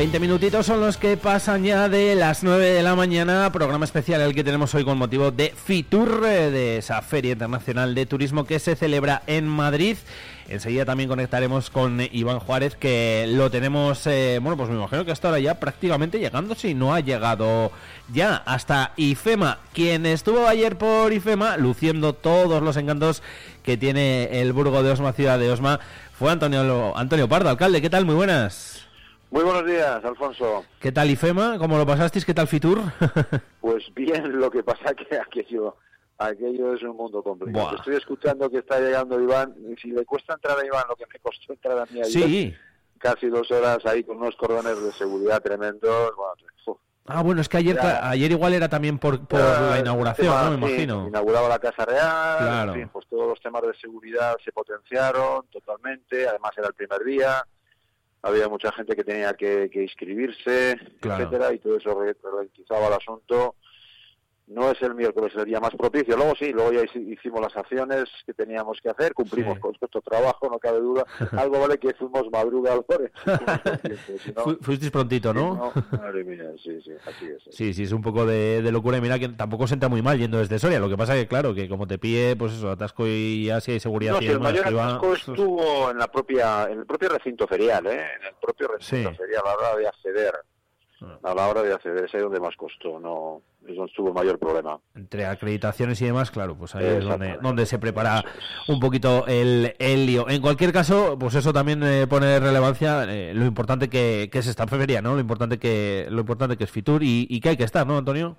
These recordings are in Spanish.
20 minutitos son los que pasan ya de las 9 de la mañana, programa especial el que tenemos hoy con motivo de FITUR, de esa Feria Internacional de Turismo que se celebra en Madrid. Enseguida también conectaremos con Iván Juárez, que lo tenemos, eh, bueno, pues me imagino que hasta ahora ya prácticamente llegando, si no ha llegado ya hasta IFEMA. Quien estuvo ayer por IFEMA, luciendo todos los encantos que tiene el Burgo de Osma, ciudad de Osma, fue Antonio, Antonio Pardo, alcalde. ¿Qué tal? Muy buenas. Muy buenos días, Alfonso. ¿Qué tal IFEMA? ¿Cómo lo pasasteis? ¿Qué tal Fitur? pues bien, lo que pasa que aquello, aquello es un mundo complicado. Estoy escuchando que está llegando Iván. Si le cuesta entrar a Iván lo que me costó entrar a mí ayer, sí. casi dos horas ahí con unos cordones de seguidad tremendos. ah, bueno, es que ayer, ayer igual era también por, por la inauguración, ¿no? Me imagino. Inauguraba la Casa Real, claro. en fin, pues todos los temas de seguridad se potenciaron totalmente, además era el primer día había mucha gente que tenía que, inscribirse, etcétera, y todo eso ralentizaba el asunto no es el miércoles el día más propicio. Luego sí, luego ya hicimos las acciones que teníamos que hacer, cumplimos con nuestro trabajo, no cabe duda. Algo vale que fuimos madrugadores. Fuisteis prontito, ¿no? Madre mía, sí, sí, así es. Sí, sí, es un poco de, locura. Y mira que tampoco se entra muy mal yendo desde Soria. Lo que pasa que, claro, que como te pille, pues eso, atasco y así hay seguridad. No, el mayor atasco estuvo en, la propia, en el propio recinto ferial, ¿eh? En el propio recinto ferial, a la hora de acceder. Ah. A la hora de acceder, es ahí donde más costó, no es donde estuvo el mayor problema. Entre acreditaciones y demás, claro, pues ahí es donde, donde se prepara un poquito el, el lío. En cualquier caso, pues eso también eh, pone relevancia eh, lo importante que, que, es esta feria, ¿no? Lo importante que lo importante que es Fitur y, y, que hay que estar, ¿no, Antonio?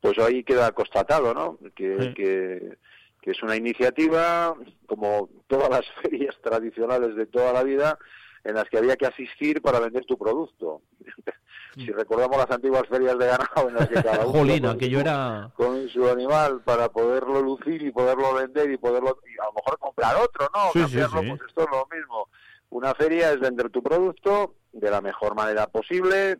Pues ahí queda constatado, ¿no? Que, que, que es una iniciativa, como todas las ferias tradicionales de toda la vida, en las que había que asistir para vender tu producto. si recordamos las antiguas ferias de ganado en las que cada uno era... con su animal para poderlo lucir y poderlo vender y poderlo y a lo mejor comprar otro, ¿no? pues esto es lo mismo. Una feria es vender tu producto de la mejor manera posible,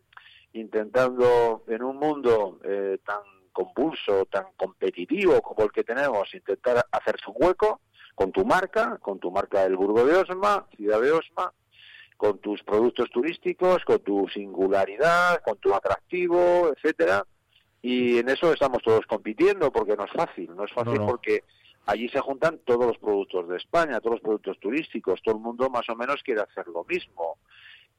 intentando en un mundo eh, tan compulso, tan competitivo como el que tenemos, intentar hacerse un hueco con tu marca, con tu marca del Burgo de Osma, Ciudad de Osma, con tus productos turísticos, con tu singularidad, con tu atractivo, etcétera. Y en eso estamos todos compitiendo porque no es fácil, no es fácil porque allí se juntan todos los productos de España, todos los productos turísticos, todo el mundo más o menos quiere hacer lo mismo.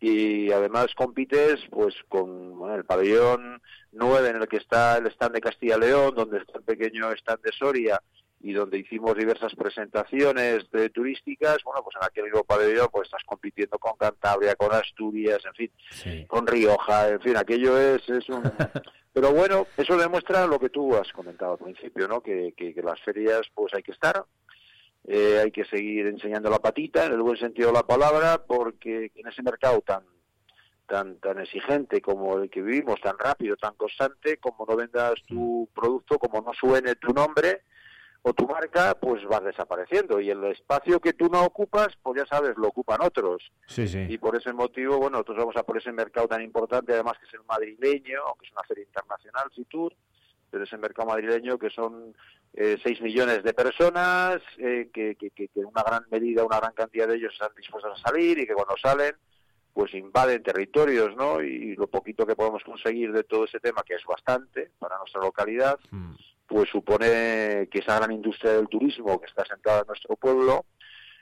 Y además compites pues con el pabellón 9 en el que está el stand de Castilla León, donde está el pequeño stand de Soria y donde hicimos diversas presentaciones de turísticas, bueno, pues en aquel mismo pabellón pues estás compitiendo con Cantabria, con Asturias, en fin, con Rioja, en fin, aquello es, es un... Pero bueno, eso demuestra lo que tú has comentado al principio, ¿no? Que, que, las ferias pues hay que estar, eh, hay que seguir enseñando la patita, en el buen sentido de la palabra, porque en ese mercado tan tan tan exigente como el que vivimos, tan rápido, tan constante, como no vendas tu producto, como no suene tu nombre, o tu marca pues va desapareciendo y el espacio que tú no ocupas pues ya sabes lo ocupan otros sí, sí. y por ese motivo bueno nosotros vamos a por ese mercado tan importante además que es el madrileño que es una feria internacional Fitur pero ese mercado madrileño que son eh, 6 millones de personas eh, que, que, que, en una gran medida una gran cantidad de ellos están dispuestos a salir y que cuando salen pues invaden territorios, ¿no? Y lo poquito que podemos conseguir de todo ese tema, que es bastante para nuestra localidad, mm pues supone que esa gran industria del turismo que está sentada en nuestro pueblo,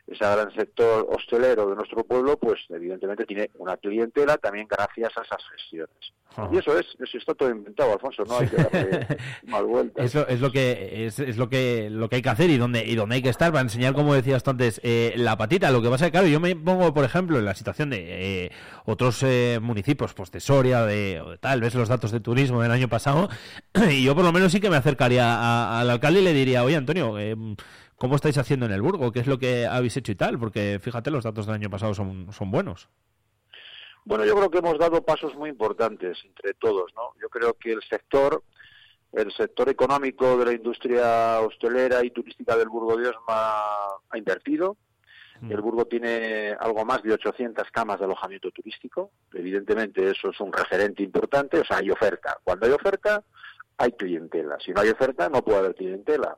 ese gran sector hostelero de nuestro pueblo, pues evidentemente tiene una clientela también gracias a esas gestiones. Y eso es, eso está todo inventado, Alfonso, no hay que darle mal vuelta. Eso es lo que es, es, lo que lo que hay que hacer y donde y donde hay que estar para enseñar, como decías tú antes, eh, la patita. Lo que pasa es que, claro, yo me pongo, por ejemplo, en la situación de eh, otros eh, municipios, pues de Soria, de, de, tal, ves los datos de turismo del año pasado, y yo por lo menos sí que me acercaría al alcalde y le diría, oye, Antonio, ¿cómo estáis haciendo en el Burgo? ¿Qué es lo que habéis hecho y tal? Porque fíjate, los datos del año pasado son, son buenos. Bueno, yo creo que hemos dado pasos muy importantes entre todos, ¿no? Yo creo que el sector el sector económico de la industria hostelera y turística del Burgo de Osma ha invertido. Mm. El Burgo tiene algo más de 800 camas de alojamiento turístico. Evidentemente eso es un referente importante, o sea, hay oferta. Cuando hay oferta, hay clientela. Si no hay oferta, no puede haber clientela.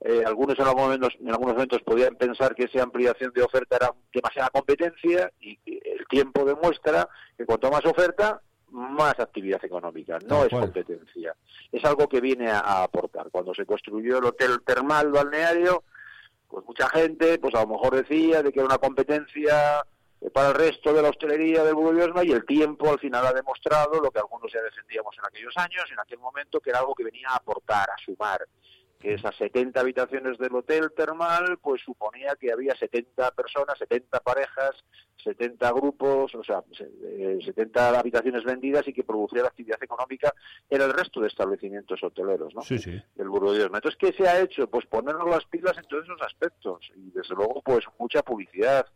Eh, algunos en algunos, momentos, en algunos momentos podían pensar que esa ampliación de oferta era demasiada competencia y el tiempo demuestra que cuanto más oferta, más actividad económica, no es competencia. Es algo que viene a, aportar. Cuando se construyó el hotel termal balneario, pues mucha gente, pues a lo mejor decía de que era una competencia para el resto de la hostelería del Burgosma y el tiempo al final ha demostrado lo que algunos ya defendíamos en aquellos años, en aquel momento, que era algo que venía a aportar, a sumar que esas 70 habitaciones del hotel termal, pues suponía que había 70 personas, 70 parejas, 70 grupos, o sea, 70 eh, habitaciones vendidas y que producía la actividad económica en el resto de establecimientos hoteleros, ¿no? Sí, sí. Del Burgos Entonces, ¿qué se ha hecho? Pues ponernos las pilas en todos esos aspectos y, desde luego, pues mucha publicidad.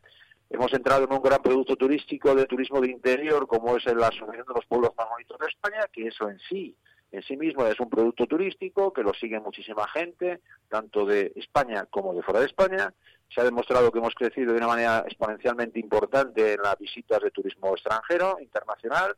Hemos entrado en un gran producto turístico de turismo de interior, como es la Asociación de los Pueblos Más Bonitos de España, que eso en sí en sí mismo es un producto turístico que lo sigue muchísima gente, tanto de España como de fuera de España. Se ha demostrado que hemos crecido de una manera exponencialmente importante en las visitas de turismo extranjero, internacional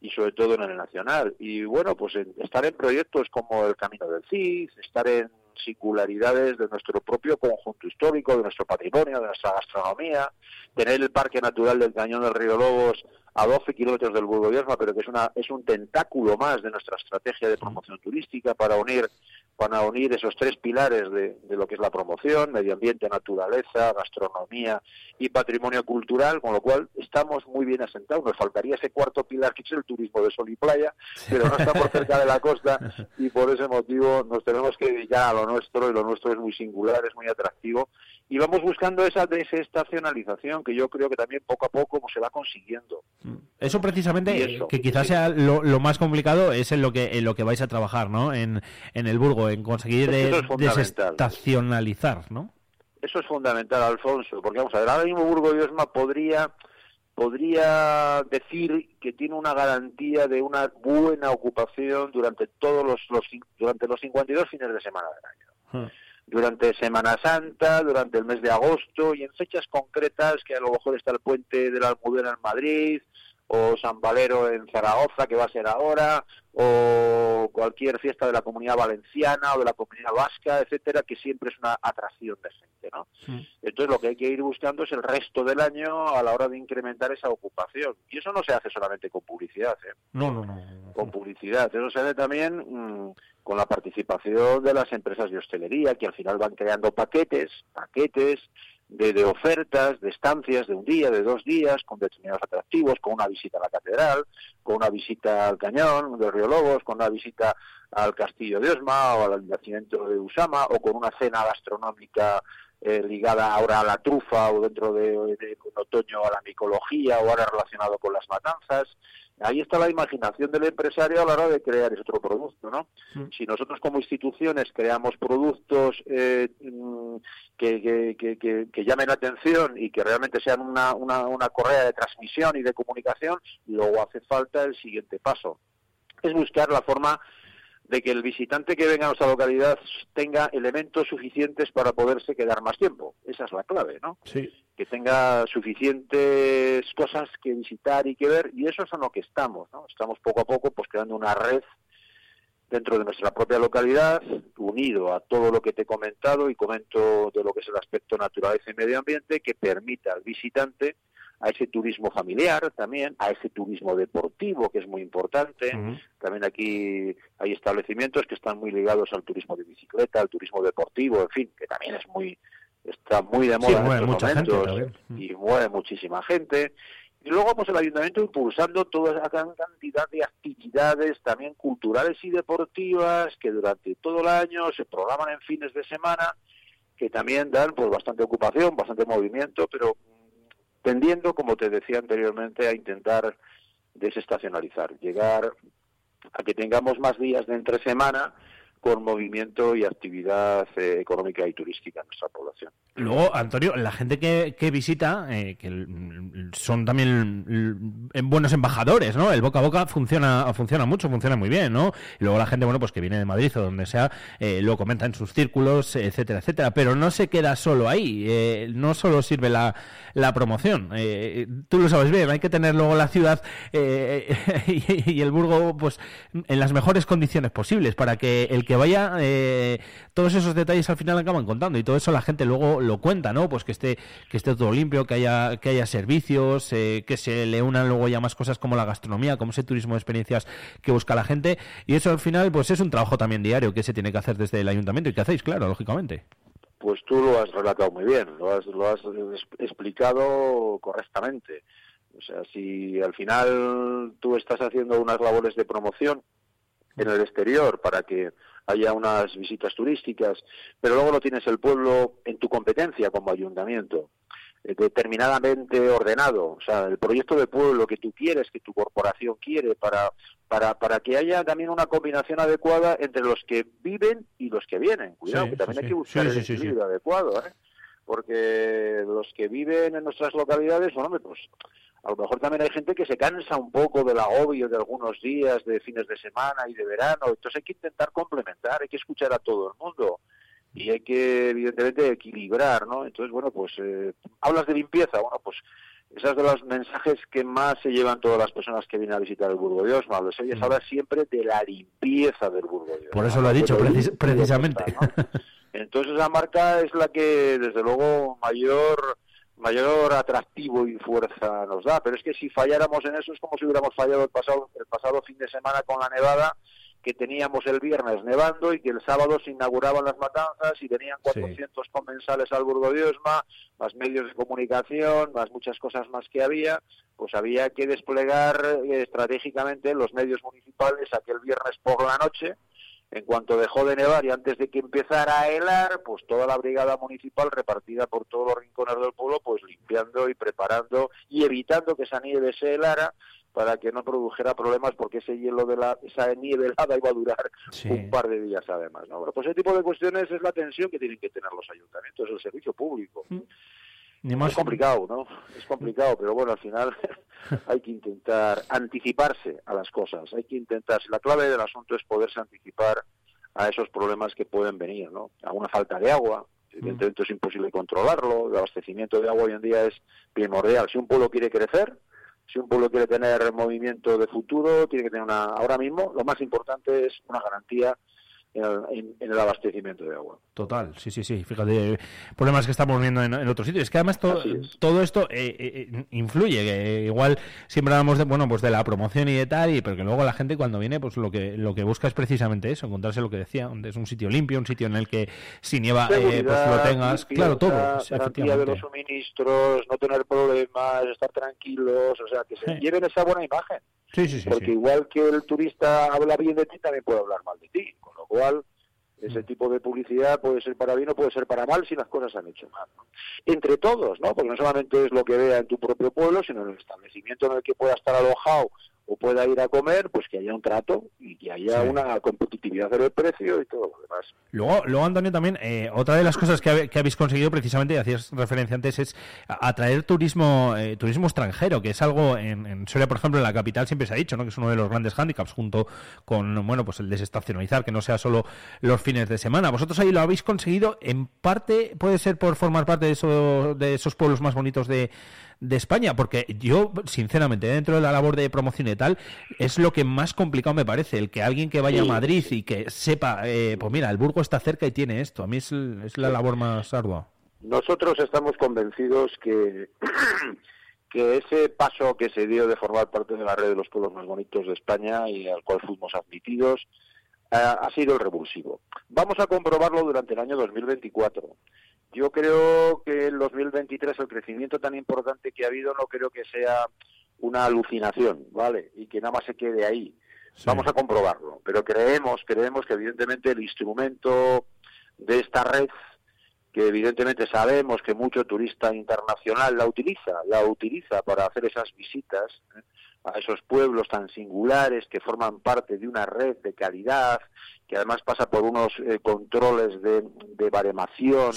y sobre todo en el nacional. Y bueno, pues estar en proyectos como el Camino del Cid, estar en singularidades de nuestro propio conjunto histórico, de nuestro patrimonio, de nuestra gastronomía, tener el Parque Natural del Cañón del Río Lobos a 12 kilómetros del Burgo pero que es, una, es un tentáculo más de nuestra estrategia de promoción turística para unir para unir esos tres pilares de, lo que es la promoción, medio ambiente, naturaleza, gastronomía y patrimonio cultural, con lo cual estamos muy bien asentados. Nos faltaría ese cuarto pilar que es el turismo de sol y playa, pero no estamos cerca de la costa y por ese motivo nos tenemos que dedicar a lo nuestro y lo nuestro es muy singular, es muy atractivo y vamos buscando esa desestacionalización que yo creo que también poco a poco se va consiguiendo. Eso precisamente, que quizás sea lo, más complicado, es en lo que en lo que vais a trabajar, ¿no? En, en el Burgo, en conseguir desestacionalizar, ¿no? Eso es fundamental, Alfonso, porque vamos a ver, ahora mismo Burgo podría podría decir que tiene una garantía de una buena ocupación durante todos los, los durante los 52 fines de semana del año. Hmm durante Semana Santa, durante el mes de agosto y en fechas concretas que a lo mejor está el puente de la Almudena en Madrid o San Valero en Zaragoza, que va a ser ahora, o cualquier fiesta de la comunidad valenciana o de la comunidad vasca, etcétera, que siempre es una atracción de gente, ¿no? Entonces lo que hay que ir buscando es el resto del año a la hora de incrementar esa ocupación. Y eso no se hace solamente con publicidad, ¿eh? No, no, no. Con publicidad. Eso se hace también mm, con la participación de las empresas de hostelería, que al final van creando paquetes, paquetes de, ofertas, de estancias de un día, de dos días, con determinados atractivos, con una visita a la catedral, con una visita al cañón del Río Lobos, con una visita al castillo de Osma o al nacimiento de Usama, o con una cena gastronómica eh, ligada ahora a la trufa o dentro de, de, otoño a la micología o ahora relacionado con las matanzas ahí está la imaginación del empresario a la hora de crear ese otro producto, ¿no? Si nosotros como instituciones creamos productos eh, mm, que, que, que, llamen la atención y que realmente sean una, una, una correa de transmisión y de comunicación, luego hace falta el siguiente paso. Es buscar la forma de que el visitante que venga a nuestra localidad tenga elementos suficientes para poderse quedar más tiempo. Esa es la clave, ¿no? Sí. Que tenga suficientes cosas que visitar y que ver, y eso es en lo que estamos, ¿no? Estamos poco a poco pues creando una red dentro de nuestra propia localidad, unido a todo lo que te he comentado y comento de lo que es el aspecto naturaleza y medio ambiente, que permita al visitante a ese turismo familiar también, a ese turismo deportivo que es muy importante. También aquí hay establecimientos que están muy ligados al turismo de bicicleta, al turismo deportivo, en fin, que también es muy está muy de moda en estos momentos y mueve muchísima gente. Y luego pues el ayuntamiento impulsando toda esa cantidad de actividades también culturales y deportivas que durante todo el año se programan en fines de semana que también dan pues bastante ocupación, bastante movimiento, pero tendiendo, como te decía anteriormente, a intentar desestacionalizar, llegar a que tengamos más días de entre semana con movimiento y actividad eh, económica y turística en nuestra población. Luego, Antonio, la gente que, que visita, eh, que son también buenos embajadores, ¿no? El boca a boca funciona funciona mucho, funciona muy bien, ¿no? Y luego la gente, bueno, pues que viene de Madrid o donde sea, eh, lo comenta en sus círculos, etcétera, etcétera. Pero no se queda solo ahí, no solo sirve la, la promoción. tú lo sabes bien, hay que tener luego la ciudad y, y, el Burgo, pues, en las mejores condiciones posibles para que el que vaya, eh, todos esos detalles al final acaban contando y todo eso la gente luego lo cuenta, ¿no? Pues que esté, que esté todo limpio, que haya, que haya servicios, eh, que se le unan luego ya más cosas como la gastronomía, como ese turismo de experiencias que busca la gente y eso al final pues es un trabajo también diario que se tiene que hacer desde el ayuntamiento y que hacéis, claro, lógicamente. Pues tú lo has relatado muy bien, lo has, lo has explicado correctamente. O sea, si al final tú estás haciendo unas labores de promoción en el exterior para que haya unas visitas turísticas, pero luego no tienes el pueblo en tu competencia como ayuntamiento eh, determinadamente ordenado, o sea, el proyecto de pueblo que tú quieres, que tu corporación quiere, para, para, para que haya también una combinación adecuada entre los que viven y los que vienen. Cuidado, que también hay que buscar el equilibrio adecuado, ¿eh? Porque los que viven en nuestras localidades, bueno, pues a lo mejor también hay gente que se cansa un poco del agobio de algunos días, de fines de semana y de verano, entonces hay que intentar complementar, hay que escuchar a todo el mundo y hay que evidentemente equilibrar, ¿no? Entonces, bueno, pues eh, hablas de limpieza, bueno, pues esos de los mensajes que más se llevan todas las personas que vienen a visitar el Burgo de Osma, los ellos mm. hablan siempre de la limpieza del Burgo de Osma. Por eso lo ha dicho precisamente. Entonces esa marca es la que desde luego mayor mayor atractivo y fuerza nos da. Pero es que si falláramos en eso es como si hubiéramos fallado el pasado, el pasado fin de semana con la nevada que teníamos el viernes nevando y que el sábado se inauguraban las matanzas y tenían 400 comensales al Burgo de Osma, más medios de comunicación, más muchas cosas más que había, pues había que desplegar eh, estratégicamente los medios municipales aquel viernes por la noche en cuanto dejó de nevar y antes de que empezara a helar, pues toda la brigada municipal repartida por todos los rincones del pueblo, pues limpiando y preparando y evitando que esa nieve se helara para que no produjera problemas porque ese hielo de la esa nieve helada iba a durar un par de días además, ¿no? Bueno, pues ese tipo de cuestiones es la tensión que tienen que tener los ayuntamientos, el servicio público. Mm. Es complicado, ¿no? Es complicado, pero bueno, al final hay que intentar anticiparse a las cosas, hay que intentar, la clave del asunto es poderse anticipar a esos problemas que pueden venir, ¿no? A una falta de agua, evidentemente es imposible controlarlo, el abastecimiento de agua hoy en día es primordial. Si un pueblo quiere crecer, si un pueblo quiere tener movimiento de futuro, tiene que tener una, ahora mismo, lo más importante es una garantía en, el abastecimiento de agua. Total, sí, sí, sí. Fíjate, problemas que estamos viendo en, otros sitios. Es que además todo esto eh, eh, influye. igual siempre hablamos de, bueno, pues de la promoción y de tal, y, pero que luego la gente cuando viene, pues lo que lo que busca es precisamente eso, encontrarse lo que decía, es un sitio limpio, un sitio en el que si nieva, eh, pues lo tengas. claro, todo. Garantía de los suministros, no tener problemas, estar tranquilos, o sea, que se lleven esa buena imagen. Sí, sí, sí, Porque igual que el turista habla bien de ti, también puede hablar mal de ti. Con lo cual, ese tipo de publicidad puede ser para bien o puede ser para mal si las cosas se han hecho mal. Entre todos, ¿no? Porque no solamente es lo que vea en tu propio pueblo, sino en el establecimiento en el que pueda estar alojado o pueda ir a comer, pues que haya un trato y que haya una competitividad del precio y todo lo demás. Luego, luego Antonio, también, eh, otra de las cosas que, habéis conseguido precisamente, y hacías referencia antes, es atraer turismo eh, turismo extranjero, que es algo en, en Soria, por ejemplo, en la capital siempre se ha dicho, ¿no? que es uno de los grandes hándicaps, junto con, bueno, pues el desestacionalizar, que no sea solo los fines de semana. Vosotros ahí lo habéis conseguido, en parte, puede ser por formar parte de, eso, de esos pueblos más bonitos de de España, porque yo, sinceramente, dentro de la labor de promoción y tal, es lo que más complicado me parece, el que alguien que vaya a Madrid y que sepa, eh, pues mira, el Burgo está cerca y tiene esto, a mí es, es la labor más ardua. Nosotros estamos convencidos que, que ese paso que se dio de formar parte de la red de los pueblos más bonitos de España y al cual fuimos admitidos, ha sido el revulsivo. Vamos a comprobarlo durante el año 2024. Yo creo que en 2023 el crecimiento tan importante que ha habido no creo que sea una alucinación, ¿vale? Y que nada más se quede ahí. Vamos a comprobarlo, pero creemos, creemos que evidentemente el instrumento de esta red, que evidentemente sabemos que mucho turista internacional la utiliza, la utiliza para hacer esas visitas, ¿eh? A esos pueblos tan singulares que forman parte de una red de calidad, que además pasa por unos eh, controles de, de baremación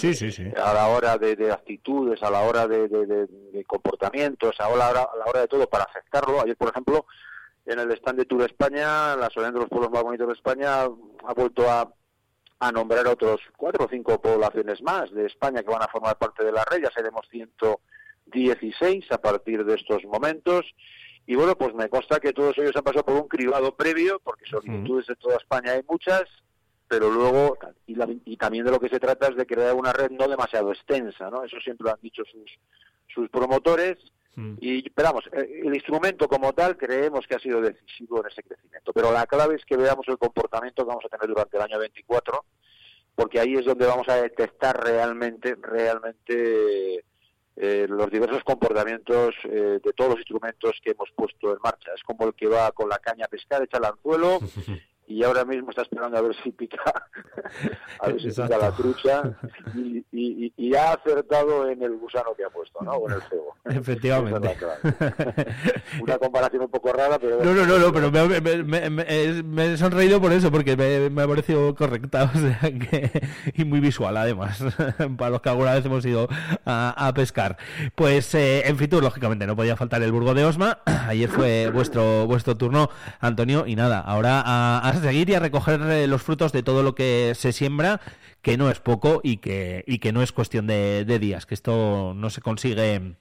a la hora de, actitudes, a la hora de, comportamientos, a la, hora, a la hora de todo para aceptarlo. Ayer, por ejemplo, en el stand de Tour España, la Asociación de los Pueblos Más Bonitos de España ha vuelto a, a nombrar otros cuatro o cinco poblaciones más de España que van a formar parte de la red. Ya seremos 116 a partir de estos momentos. Y bueno, pues me consta que todos ellos han pasado por un cribado previo, porque solicitudes de toda España hay muchas, pero luego, y, también de lo que se trata es de crear una red no demasiado extensa, ¿no? Eso siempre lo han dicho sus, sus promotores. Y esperamos, eh, el instrumento como tal creemos que ha sido decisivo en ese crecimiento, pero la clave es que veamos el comportamiento que vamos a tener durante el año 24, porque ahí es donde vamos a detectar realmente, realmente eh, los diversos comportamientos eh, de todos los instrumentos que hemos puesto en marcha. Es como el que va con la caña a pescar, echa el anzuelo y ahora mismo está esperando a ver si pica, a ver si pica la trucha y, y, ha acertado en el gusano que ha puesto, ¿no? O en el cebo. Efectivamente. Una comparación un poco rara, pero... No, no, no, no pero me, he sonreído por eso, porque me, ha parecido correcta, o sea que... y muy visual además, para los que alguna vez hemos ido a, pescar. Pues eh, en Fitur, lógicamente, no podía faltar el Burgo de Osma, ayer fue vuestro vuestro turno, Antonio, y nada, ahora a seguir y a recoger eh, los frutos de todo lo que se siembra, que no es poco y que, y que no es cuestión de, días, que esto no se consigue.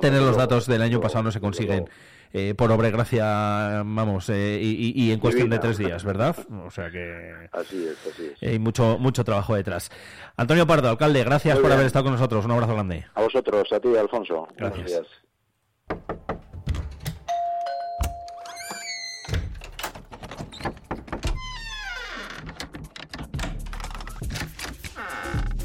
tener los datos del año pasado no se consiguen. Eh, por obra gracia, vamos, eh, y, en cuestión de tres días, ¿verdad? O sea que... Así es, así es. Hay mucho, mucho trabajo detrás. Antonio Pardo, alcalde, gracias por haber estado con nosotros. Un abrazo grande. A vosotros, a ti, Alfonso. gracias.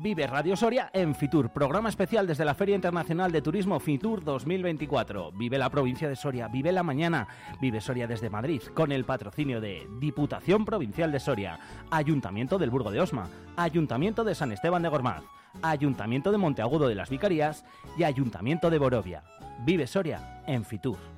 Vive Radio Soria en Fitur, programa especial desde la Feria Internacional de Turismo Fitur 2024. Vive la provincia de Soria, vive la mañana, vive Soria desde Madrid, con el patrocinio de Diputación Provincial de Soria, Ayuntamiento del Burgo de Osma, Ayuntamiento de San Esteban de Gormaz, Ayuntamiento de Monteagudo de las Vicarías y Ayuntamiento de Borovia. Vive Soria en Fitur.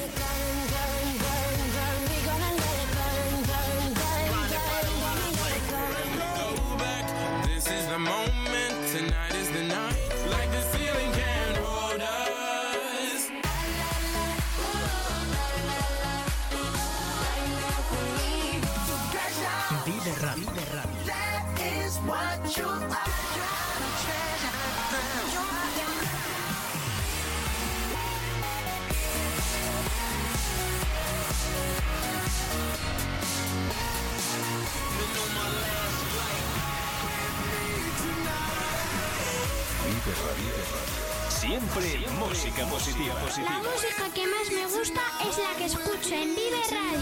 Siempre, música positiva, positiva. La música que más me gusta es la que escucho en Vive Radio.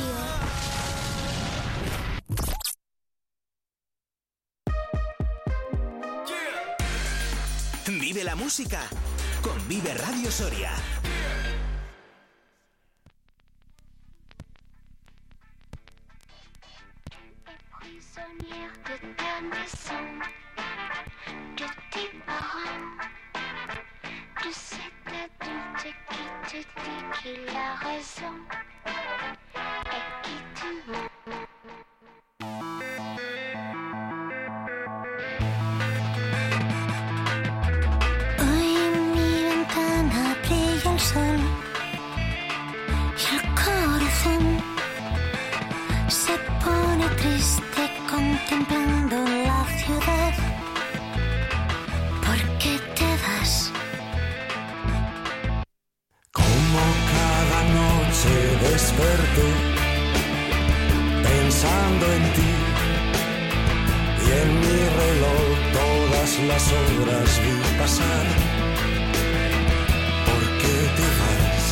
Vive la música con Vive Radio Soria. de cet adulte qui te dit qu'il a raison et qui te ment. Triste contemplando noche desperté pensando en ti y en mi reloj todas las horas vi pasar. ¿Por qué te vas?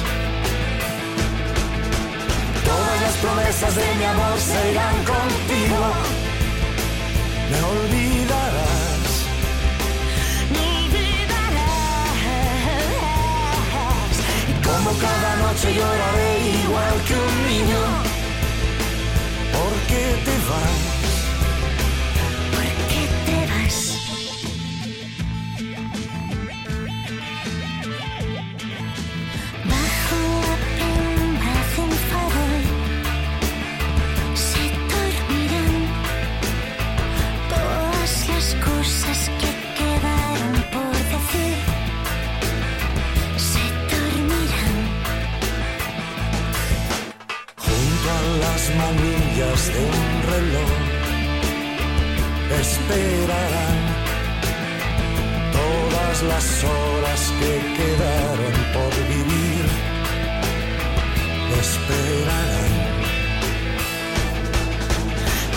Todas las promesas de mi amor se irán contigo. Me olvidarás. Cada noche lloraré igual que un niño. ¿Por qué te vas? De un reloj esperarán todas las horas que quedaron por vivir. Esperarán.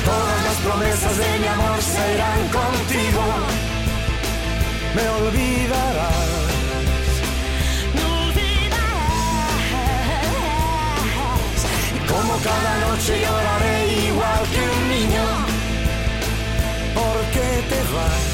Todas las promesas de mi amor se irán contigo. Me olvidarás. Como cada noche lloraré igual que un niño. ¿Por qué te vas?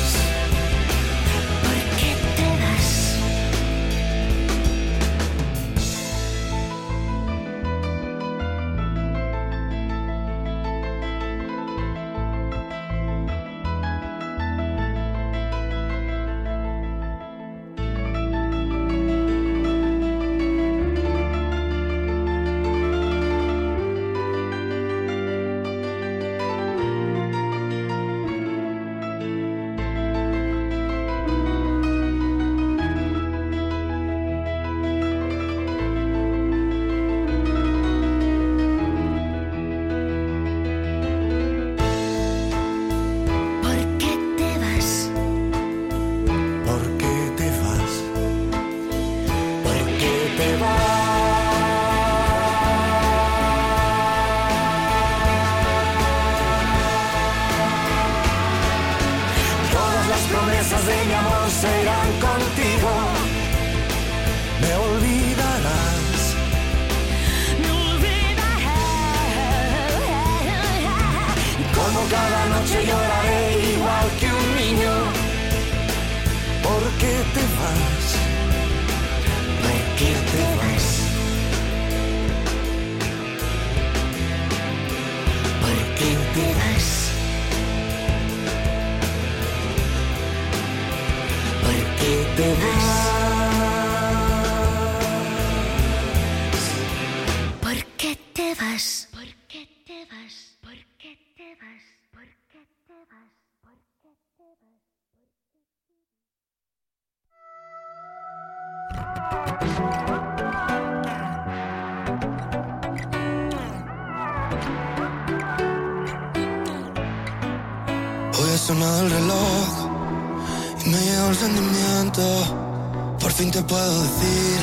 Puedo decir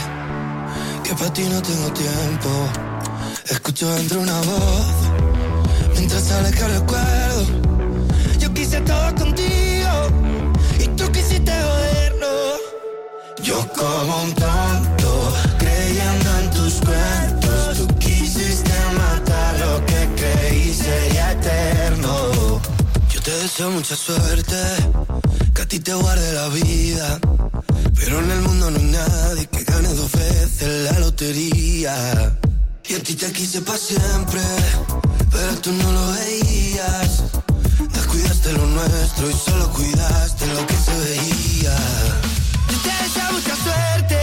que para ti no tengo tiempo. Escucho dentro una voz mientras que recuerdo. Yo quise todo contigo y tú quisiste joderlo. Yo como un tonto creyendo en tus cuentos. Tú quisiste matar lo que creí sería eterno. Yo te deseo mucha suerte, que a ti te guarde la vida. Pero en el mundo no hay nadie que gane dos veces la lotería. Y a ti te quise para siempre, pero tú no lo veías. Descuidaste lo nuestro y solo cuidaste lo que se veía. Yo te deseo mucha suerte,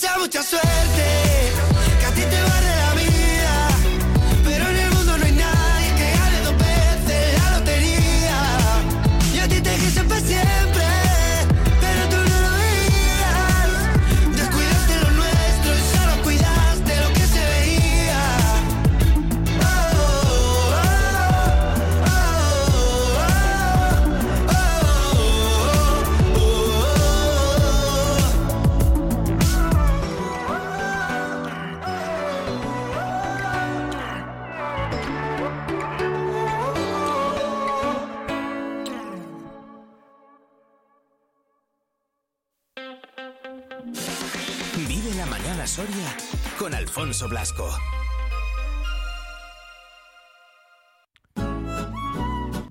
Deseo mucha suerte,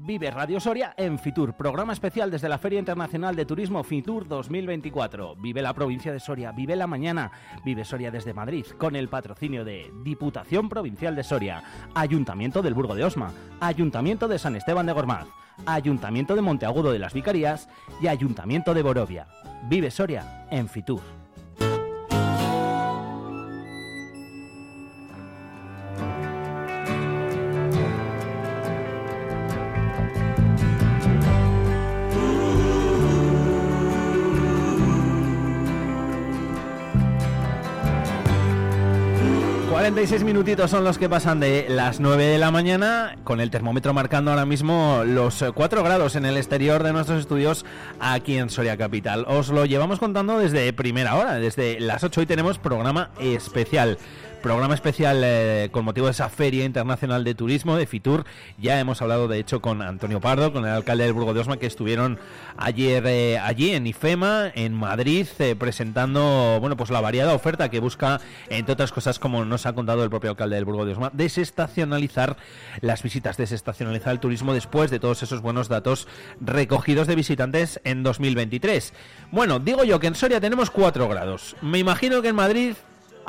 Vive Radio Soria en Fitur, programa especial desde la Feria Internacional de Turismo Fitur 2024. Vive la provincia de Soria, vive la mañana, vive Soria desde Madrid, con el patrocinio de Diputación Provincial de Soria, Ayuntamiento del Burgo de Osma, Ayuntamiento de San Esteban de Gormaz, Ayuntamiento de Monteagudo de las Vicarías y Ayuntamiento de Borovia. Vive Soria en Fitur. 46 minutitos son los que pasan de las 9 de la mañana, con el termómetro marcando ahora mismo los 4 grados en el exterior de nuestros estudios aquí en Soria Capital. Os lo llevamos contando desde primera hora, desde las 8 hoy tenemos programa especial. Programa especial eh, con motivo de esa Feria Internacional de Turismo de Fitur. Ya hemos hablado, de hecho, con Antonio Pardo, con el alcalde del Burgo de Osma, que estuvieron ayer eh, allí en IFEMA, en Madrid, eh, presentando bueno pues la variada oferta que busca, entre otras cosas, como nos ha contado el propio alcalde del Burgo de Osma, desestacionalizar las visitas, desestacionalizar el turismo después de todos esos buenos datos recogidos de visitantes en 2023. Bueno, digo yo que en Soria tenemos 4 grados. Me imagino que en Madrid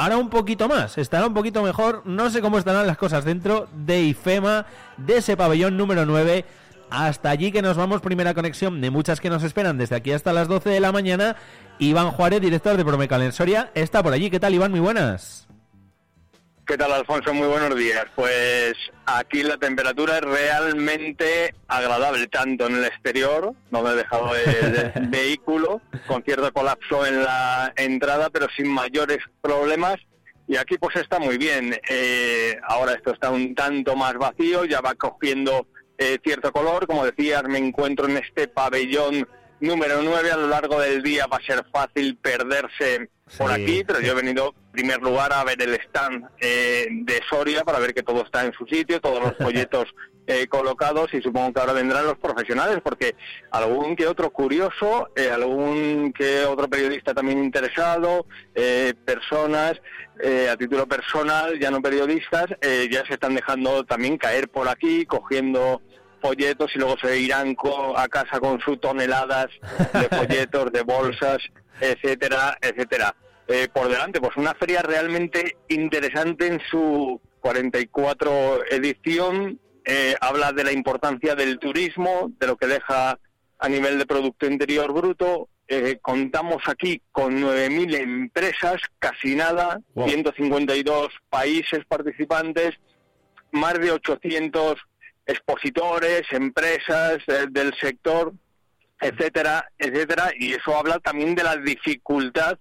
hará un poquito más, estará un poquito mejor, no sé cómo estarán las cosas dentro de IFEMA, de ese pabellón número 9. Hasta allí que nos vamos, primera conexión de muchas que nos esperan desde aquí hasta las 12 de la mañana. Iván Juárez, director de Promecal en Soria, está por allí. ¿Qué tal, Iván? Muy buenas. ¿Qué tal, Alfonso? Muy buenos días. Pues aquí la temperatura es realmente agradable, tanto en el exterior, donde he dejado el vehículo, con cierto colapso en la entrada, pero sin mayores problemas. Y aquí pues está muy bien. Eh, ahora esto está un tanto más vacío, ya va cogiendo eh, cierto color. Como decías, me encuentro en este pabellón número 9. A lo largo del día va a ser fácil perderse por Sí, aquí, pero yo he venido en primer lugar a ver el stand eh, de Soria para ver que todo está en su sitio, todos los folletos eh, colocados y supongo que ahora vendrán los profesionales porque algún que otro curioso, eh, algún que otro periodista también interesado, eh, personas eh, a título personal, ya no periodistas, eh, ya se están dejando también caer por aquí, cogiendo folletos y luego se irán co- a casa con sus toneladas de folletos, de bolsas, etcétera, etcétera. Eh, por delante, pues una feria realmente interesante en su 44 edición. Eh, habla de la importancia del turismo, de lo que deja a nivel de Producto Interior Bruto. Eh, contamos aquí con 9.000 empresas, casi nada, Wow. 152 países participantes, más de 800 expositores, empresas eh, del sector, etcétera, etcétera, y eso habla también de la dificultad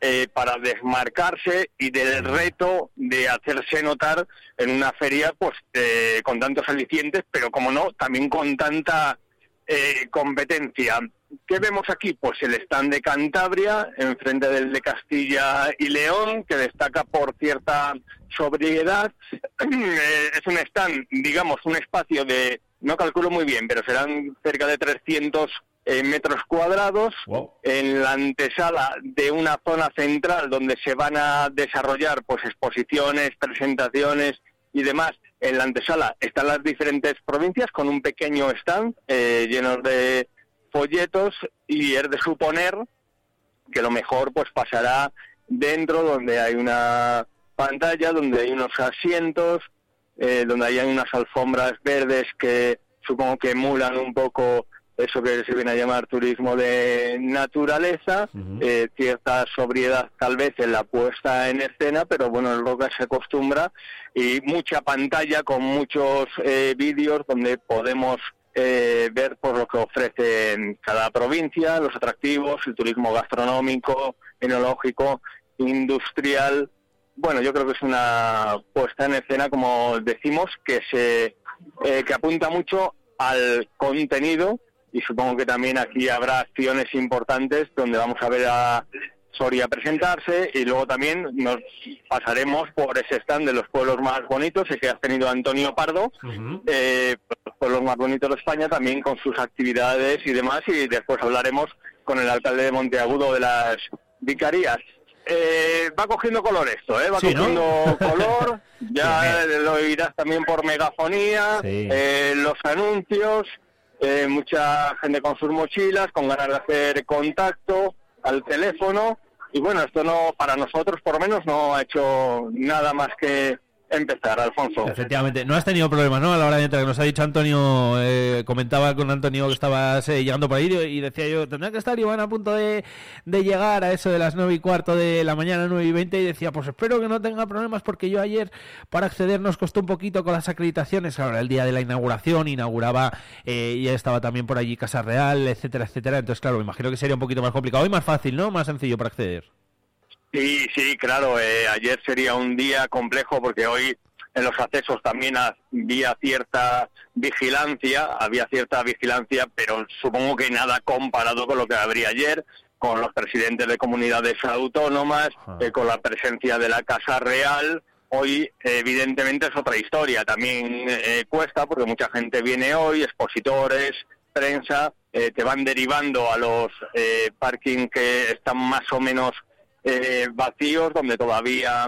eh, para desmarcarse y del reto de hacerse notar en una feria pues eh, con tantos alicientes, pero como no, también con tanta eh, competencia. ¿Qué vemos aquí? Pues el stand de Cantabria, enfrente del de Castilla y León, que destaca por cierta sobriedad. Eh, es un stand, digamos, un espacio de, no calculo muy bien, pero serán cerca de 300 en metros cuadrados, en la antesala de una zona central donde se van a desarrollar pues exposiciones, presentaciones y demás. En la antesala están las diferentes provincias con un pequeño stand eh, lleno de folletos y es de suponer que lo mejor pues pasará dentro donde hay una pantalla, donde hay unos asientos, eh, donde hay unas alfombras verdes que supongo que emulan un poco eso que se viene a llamar turismo de naturaleza, eh, cierta sobriedad tal vez en la puesta en escena, pero bueno, es lo que se acostumbra, y mucha pantalla con muchos eh, vídeos donde podemos eh, ver por lo que ofrece cada provincia, los atractivos, el turismo gastronómico, enológico, industrial. Bueno, yo creo que es una puesta en escena, como decimos, que se que apunta mucho al contenido y supongo que también aquí habrá acciones importantes donde vamos a ver a Soria presentarse y luego también nos pasaremos por ese stand de los pueblos más bonitos, el que ha tenido Antonio Pardo, eh, los pueblos más bonitos de España también con sus actividades y demás y después hablaremos con el alcalde de Monteagudo de las Vicarías. Eh, va cogiendo color esto, ¿eh? va cogiendo color, ya lo oirás también por megafonía, eh, los anuncios, eh, mucha gente con sus mochilas, con ganas de hacer contacto al teléfono. Y bueno, esto no, para nosotros por lo menos no ha hecho nada más que empezar, Alfonso. Efectivamente, no has tenido problemas, ¿no? A la hora de entrar, que nos ha dicho Antonio, eh, comentaba con Antonio que estabas eh, llegando por ahí y decía yo, tendrá que estar Iván a punto de, llegar a eso de las nueve y cuarto de la mañana, nueve y veinte, y decía, pues espero que no tenga problemas porque yo ayer para acceder nos costó un poquito con las acreditaciones, ahora el día de la inauguración, inauguraba, eh, ya estaba también por allí Casa Real, etcétera, etcétera, entonces claro, me imagino que sería un poquito más complicado y más fácil, ¿no? Más sencillo para acceder. Sí, sí, claro. Eh, ayer sería un día complejo porque hoy en los accesos también había cierta vigilancia, había cierta vigilancia, pero supongo que nada comparado con lo que habría ayer, con los presidentes de comunidades autónomas, eh, con la presencia de la Casa Real. Hoy, evidentemente, es otra historia. También eh, cuesta porque mucha gente viene hoy, expositores, prensa, te van derivando a los parking que están más o menos eh, vacíos donde todavía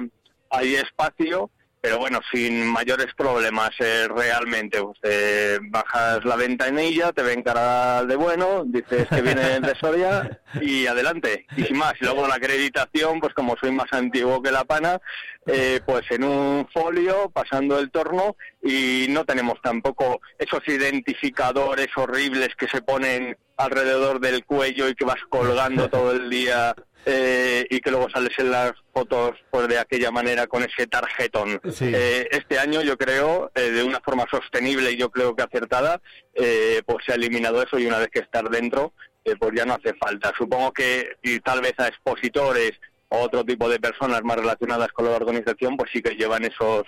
hay espacio, pero bueno, sin mayores problemas eh, realmente. Pues, bajas la ventanilla, te ven cara de bueno, dices que viene de Soria y adelante. Y sin más, y luego la acreditación, pues como soy más antiguo que la pana, eh, pues en un folio, pasando el torno, y no tenemos tampoco esos identificadores horribles que se ponen alrededor del cuello y que vas colgando todo el día eh, y que luego sales en las fotos pues de aquella manera con ese tarjetón. Eh, este año yo creo, eh, de una forma sostenible y yo creo que acertada, pues se ha eliminado eso y una vez que estar dentro, pues ya no hace falta. Supongo que y tal vez a expositores o otro tipo de personas más relacionadas con la organización, pues sí que llevan esos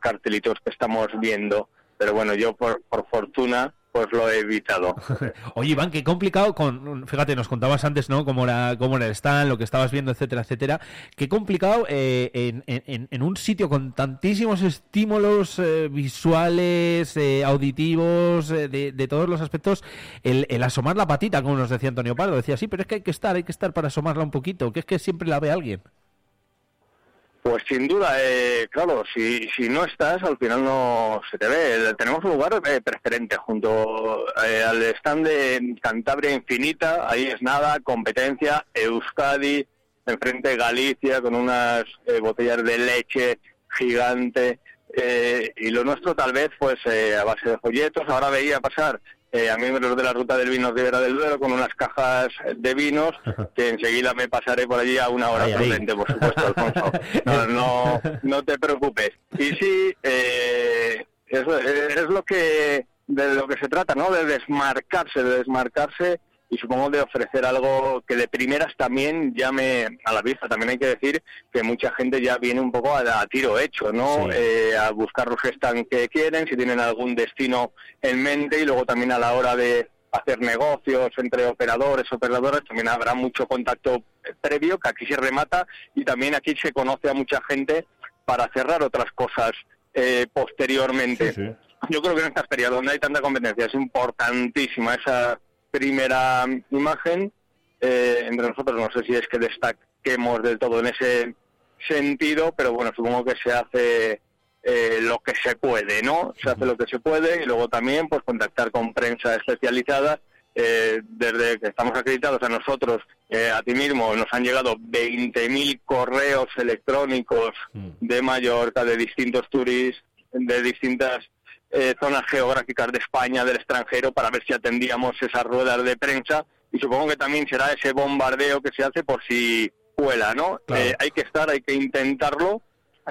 cartelitos que estamos viendo. Pero bueno, yo por, por fortuna pues lo he evitado. Oye, Iván, qué complicado con, fíjate, nos contabas antes, ¿no? Cómo era, cómo era el stand, lo que estabas viendo, etcétera, etcétera. Qué complicado eh, en, un sitio con tantísimos estímulos eh, visuales, eh, auditivos, de, de, todos los aspectos, el, asomar la patita, como nos decía Antonio Pardo. Decía, sí, pero es que hay que estar, hay que estar para asomarla un poquito, que es que siempre la ve alguien. Pues sin duda, eh, claro, si, si no estás, al final no se te ve. Tenemos un lugar eh, preferente junto eh, al stand de Cantabria Infinita, ahí es nada, competencia, Euskadi, enfrente Galicia con unas botellas de leche gigante. y lo nuestro tal vez pues a base de folletos. Ahora veía pasar eh, a miembros de la ruta del vino Ribera del Duero con unas cajas de vinos que enseguida me pasaré por allí a una hora prudente, por supuesto, Alfonso. No, no, te preocupes. Y sí, eh, es, es lo que de lo que se trata, ¿no? De desmarcarse, de desmarcarse y supongo de ofrecer algo que de primeras también llame a la vista. También hay que decir que mucha gente ya viene un poco a, tiro hecho, ¿no? Eh, a buscar los están que quieren, si tienen algún destino en mente y luego también a la hora de hacer negocios entre operadores, operadoras, también habrá mucho contacto previo que aquí se remata y también aquí se conoce a mucha gente para cerrar otras cosas eh, posteriormente. Yo creo que en estas ferias donde hay tanta competencia es importantísima esa primera imagen. Eh, entre nosotros no sé si es que destaquemos del todo en ese sentido, pero bueno, supongo que se hace eh, lo que se puede, ¿no? Se hace lo que se puede y luego también pues contactar con prensa especializada. Eh, desde que estamos acreditados a nosotros, eh, a ti mismo, nos han llegado 20.000 correos electrónicos mm. de Mallorca, de distintos turistas, de distintas zonas geográficas de España, del extranjero, para ver si atendíamos esas ruedas de prensa. Y supongo que también será ese bombardeo que se hace por si cuela, ¿no? hay que estar, hay que intentarlo.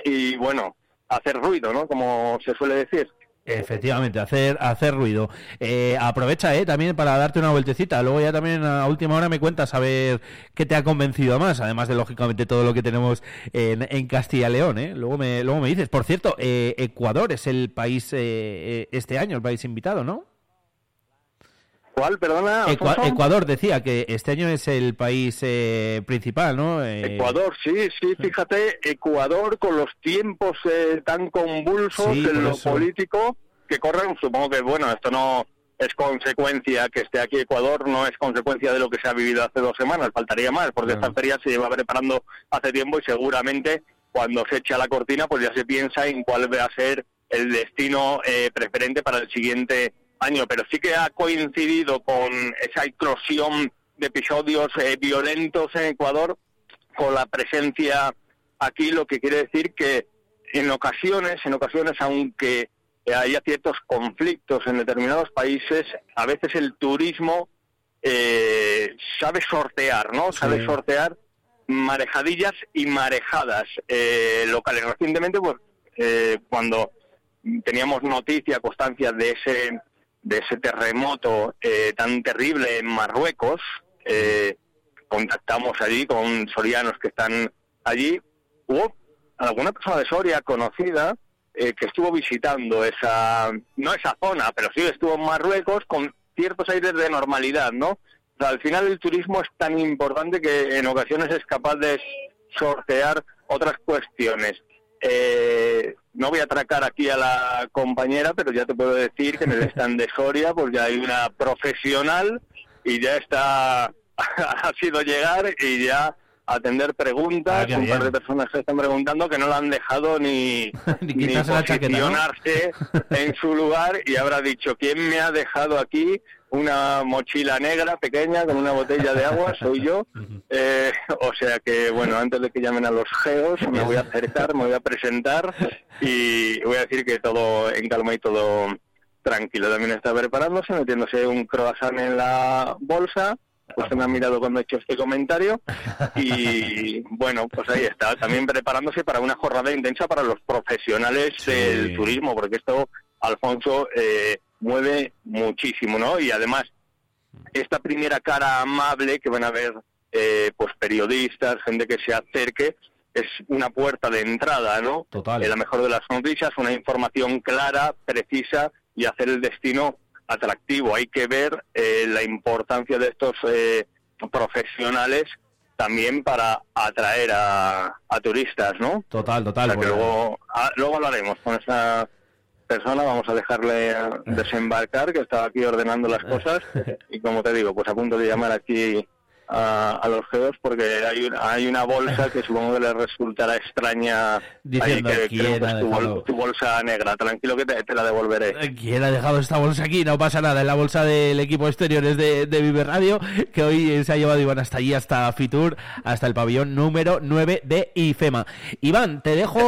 Y bueno, hacer ruido, ¿no? Como se suele decir. Efectivamente, hacer hacer ruido. Eh, aprovecha eh, también para darte una vueltecita. Luego ya también a última hora me cuentas a ver qué te ha convencido más, además de lógicamente todo lo que tenemos en, Castilla y León. Eh. Luego, me, luego me dices. Por cierto, eh, Ecuador es el país este año, el país invitado, ¿no? Perdona. Ecuador decía que este año es el país eh, principal, ¿no? Eh, Ecuador, sí, sí, fíjate, Ecuador con los tiempos eh, tan convulsos en lo político que corren, supongo que, bueno, esto no es consecuencia que esté aquí Ecuador, no es consecuencia de lo que se ha vivido hace dos semanas, faltaría más, porque esta feria se lleva preparando hace tiempo y seguramente cuando se echa la cortina, pues ya se piensa en cuál va a ser el destino preferente para el siguiente año, pero sí que ha coincidido con esa eclosión de episodios eh, violentos en Ecuador, con la presencia aquí, lo que quiere decir que en ocasiones, en ocasiones, aunque haya ciertos conflictos en determinados países, a veces el turismo eh, sabe sortear, ¿no? Sabe sortear marejadillas y marejadas eh, locales. Recientemente, pues, cuando teníamos noticia, constancia de ese de ese terremoto eh, tan terrible en Marruecos. Eh, contactamos allí con sorianos que están allí. Hubo alguna persona de Soria conocida eh, que estuvo visitando esa, no esa zona, pero sí estuvo en Marruecos con ciertos aires de normalidad, ¿no? al final el turismo es tan importante que en ocasiones es capaz de sortear otras cuestiones. Eh, no voy a atracar aquí a la compañera, pero ya te puedo decir que en el stand de Soria pues ya hay una profesional y ya está, ha sido llegar y ya atender preguntas, ah, un par de personas que están preguntando que no la han dejado ni, ni, posicionarse en su lugar y habrá dicho, ¿quién me ha dejado aquí una mochila negra pequeña con una botella de agua, soy yo. Eh, o sea que, bueno, antes de que llamen a los geos, me voy a acercar, me voy a presentar y voy a decir que todo en calma y todo tranquilo. También está preparándose, metiéndose un croissant en la bolsa. Pues se me ha mirado cuando he hecho este comentario y bueno, pues ahí está, también preparándose para una jornada intensa para los profesionales del turismo, porque esto, Alfonso, eh, mueve muchísimo, ¿no? Y además, esta primera cara amable que van a ver, eh, pues periodistas, gente que se acerque, es una puerta de entrada, ¿no? Total. Eh, la mejor de las noticias, una información clara, precisa y hacer el destino atractivo. Hay que ver eh, la importancia de estos profesionales también para atraer a, turistas, ¿no? Total, total. luego, ah, luego hablaremos con esa persona, vamos a dejarle desembarcar, que estaba aquí ordenando las cosas, y como te digo, pues a punto de llamar aquí a, los geos porque hay una, hay una bolsa que supongo que le resultará extraña Diciendo, que, tu, bolsa negra. Tranquilo que te, la devolveré. Eh, ¿Quién ha dejado esta bolsa aquí? No pasa nada. En la bolsa del equipo exteriores de, de Vive Radio, que hoy se ha llevado Iván hasta allí, hasta Fitur, hasta el pabellón número 9 de IFEMA. Iván, te dejo...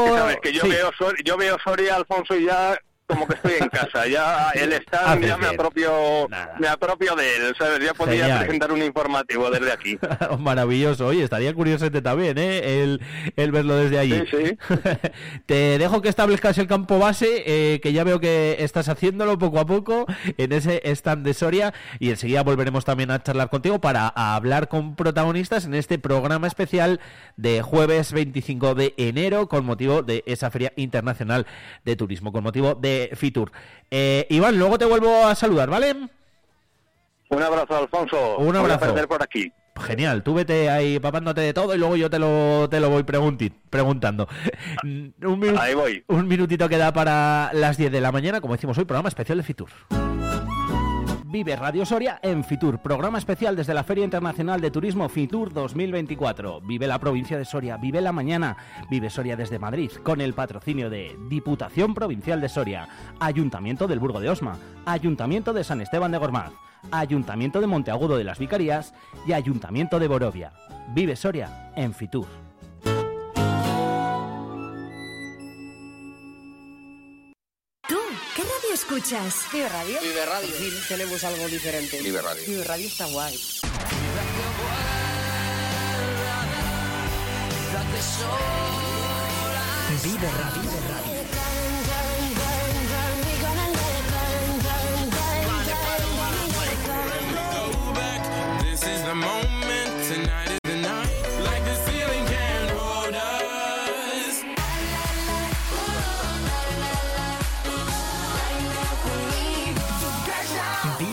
que, yo, veo, yo veo Soria, Alfonso, y ya como que estoy en casa. Ya el estar ya me apropio, me apropio de él. ¿sabes? Ya podría presentar un informativo desde aquí. Maravilloso. Oye, estaría curioso este también, ¿eh? El, el verlo desde allí. Sí, sí. Te dejo que establezcas el campo base, eh, que ya veo que estás haciéndolo poco a poco en ese stand de Soria. Y enseguida volveremos también a charlar contigo para hablar con protagonistas en este programa especial de jueves 25 de enero con motivo de esa Feria Internacional de Turismo, con motivo de Fitur. Eh, Iván, luego te vuelvo a saludar, ¿vale? Un abrazo, Alfonso. Un abrazo. Voy a por aquí. Genial, tú vete ahí papándote de todo y luego yo te lo, te lo voy preguntando. un, ahí voy. un minutito queda para las 10 de la mañana, como decimos hoy, programa especial de Fitur. Vive Radio Soria en Fitur, programa especial desde la Feria Internacional de Turismo Fitur 2024. Vive la provincia de Soria, vive la mañana, vive Soria desde Madrid, con el patrocinio de Diputación Provincial de Soria, Ayuntamiento del Burgo de Osma, Ayuntamiento de San Esteban de Gormaz, Ayuntamiento de Monteagudo de las Vicarías y Ayuntamiento de Borovia. Vive Soria en Fitur. Escuchas? Vive Radio. Vive Radio. Sí, tenemos algo diferente. Vive Radio. Vive Radio está guay. Vive Radio. Vive Radio.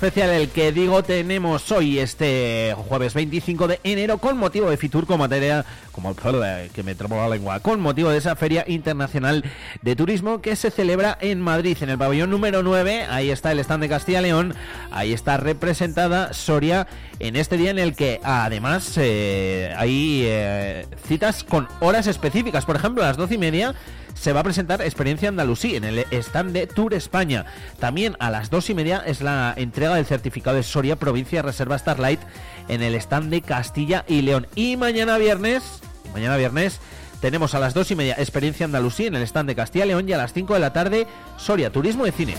Especial el que digo tenemos hoy este jueves 25 de enero con motivo de Fitur como materia como que me tramo la lengua con motivo de esa feria internacional de turismo que se celebra en Madrid en el pabellón número 9 ahí está el stand de Castilla León ahí está representada Soria en este día en el que además eh, hay eh, citas con horas específicas. Por ejemplo a las doce y media se va a presentar Experiencia Andalusí en el stand de Tour España. También a las dos y media es la entrega del certificado de Soria Provincia Reserva Starlight en el stand de Castilla y León. Y mañana viernes, mañana viernes tenemos a las dos y media Experiencia Andalusí en el stand de Castilla y León y a las 5 de la tarde Soria Turismo de Cine.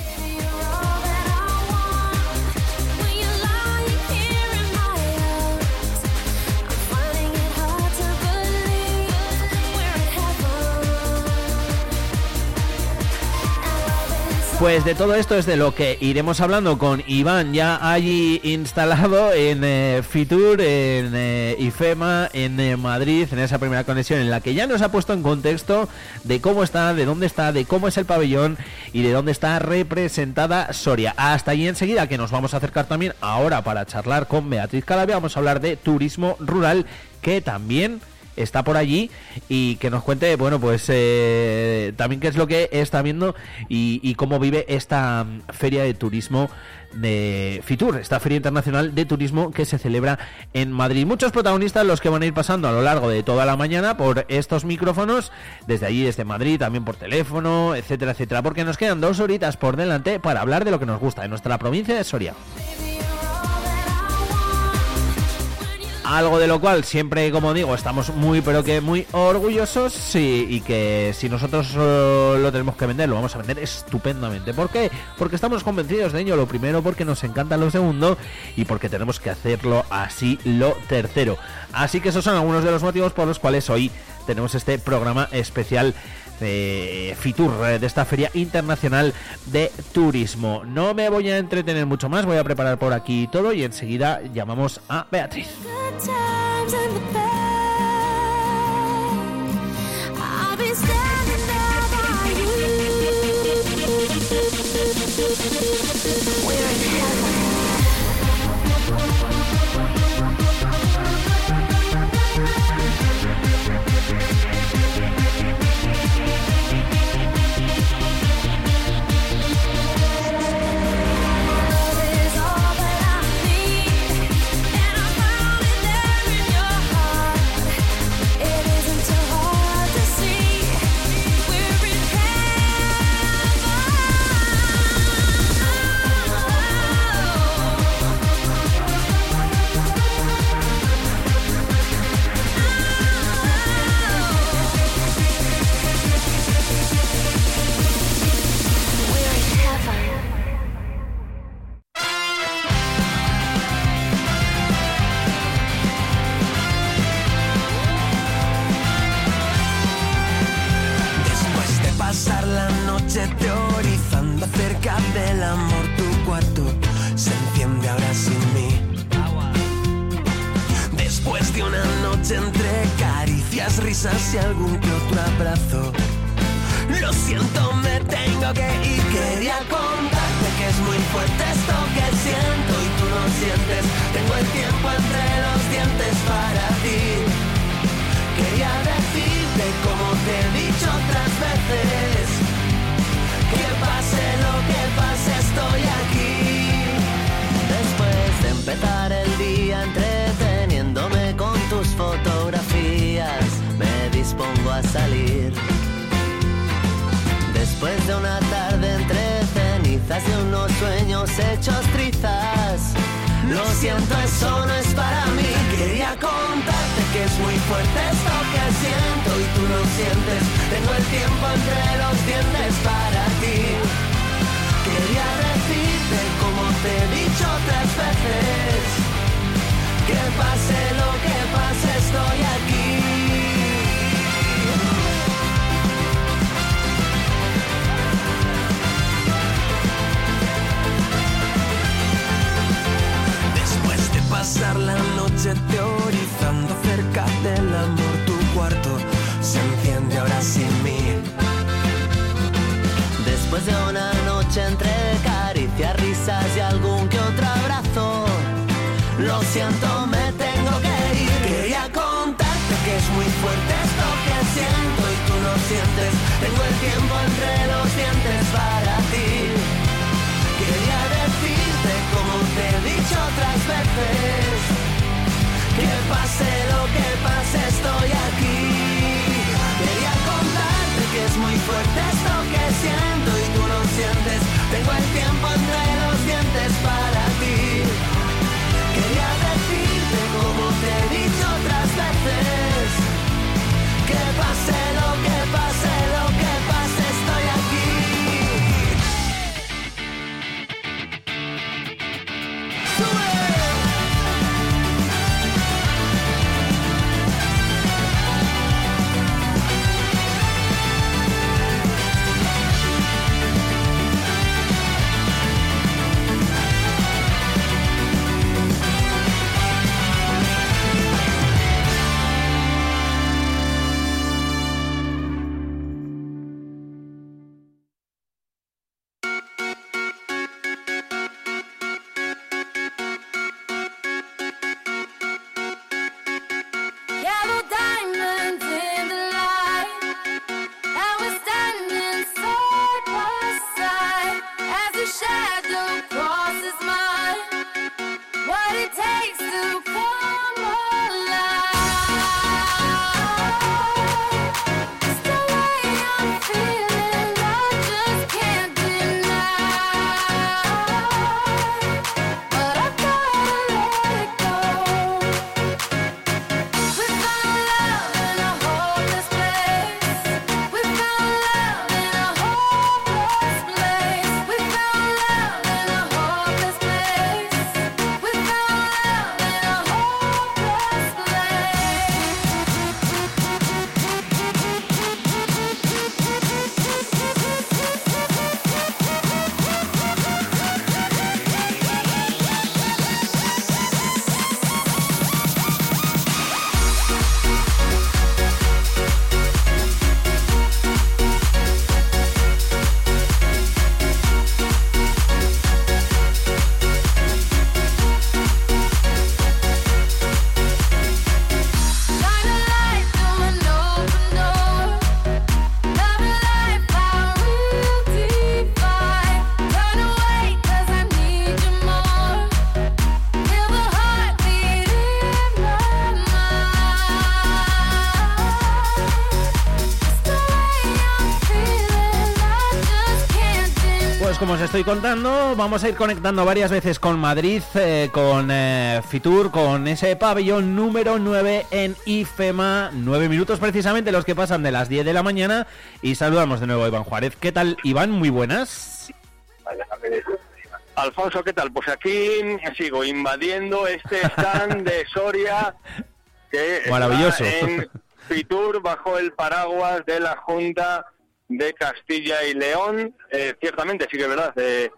Pues de todo esto es de lo que iremos hablando con Iván, ya allí instalado en eh, Fitur, en eh, IFEMA, en eh, Madrid, en esa primera conexión en la que ya nos ha puesto en contexto de cómo está, de dónde está, de cómo es el pabellón y de dónde está representada Soria. Hasta allí enseguida que nos vamos a acercar también ahora para charlar con Beatriz Calavia, vamos a hablar de turismo rural que también está por allí y que nos cuente, bueno, pues eh, también qué es lo que está viendo y, cómo vive esta mm, feria de turismo de Fitur, esta feria internacional de turismo que se celebra en Madrid. Muchos protagonistas los que van a ir pasando a lo largo de toda la mañana por estos micrófonos, desde allí, desde Madrid, también por teléfono, etcétera, etcétera, porque nos quedan dos horitas por delante para hablar de lo que nos gusta, de nuestra provincia de Soria. Algo de lo cual siempre, como digo, estamos muy pero que muy orgullosos y, que si nosotros lo tenemos que vender, lo vamos a vender estupendamente. ¿Por qué? Porque estamos convencidos de ello. Lo primero, porque nos encanta lo segundo y porque tenemos que hacerlo así lo tercero. Así que esos son algunos de los motivos por los cuales hoy tenemos este programa especial de Fitur, eh, de esta Feria Internacional de Turismo. No me voy a entretener mucho más, voy a preparar por aquí todo y enseguida llamamos a Beatriz. Entre caricias, risas y algún que otro abrazo. Lo siento, me tengo que ir. Quería contarte que es muy fuerte esto que siento y tú no sientes. Tengo el tiempo entre los dientes para ti. Quería decirte como te he dicho otras veces. Que pase lo que pase, estoy aquí. Después de empezar salir. Después de una tarde entre cenizas y unos sueños hechos trizas. Lo siento, eso no es para mí. Quería contarte que es muy fuerte esto que siento y tú lo sientes. Tengo el tiempo entre los dientes para ti. Quería decirte como te he dicho otras veces. Que pase lo que pase, estoy aquí. Pasar la noche teorizando cerca del amor, tu cuarto se enciende ahora sin mí. Después de una noche entre caricias, risas y algún que otro abrazo, lo siento, me tengo que ir. Quería contarte que es muy fuerte esto que siento y tú no sientes. Veces. Que pase lo que pase, estoy aquí. Quería contarte que es muy fuerte esto que siento y tú lo sientes. Tengo el tiempo entre los dientes para estoy contando, vamos a ir conectando varias veces con Madrid, eh, con eh, Fitur, con ese pabellón número 9 en IFEMA. 9 minutos precisamente los que pasan de las 10 de la mañana. Y saludamos de nuevo a Iván Juárez. ¿Qué tal, Iván? Muy buenas. Alfonso, ¿qué tal? Pues aquí sigo invadiendo este stand de Soria que Maravilloso. en Fitur bajo el paraguas de la Junta de Castilla y León. Eh, ciertamente, sí que es verdad. eh,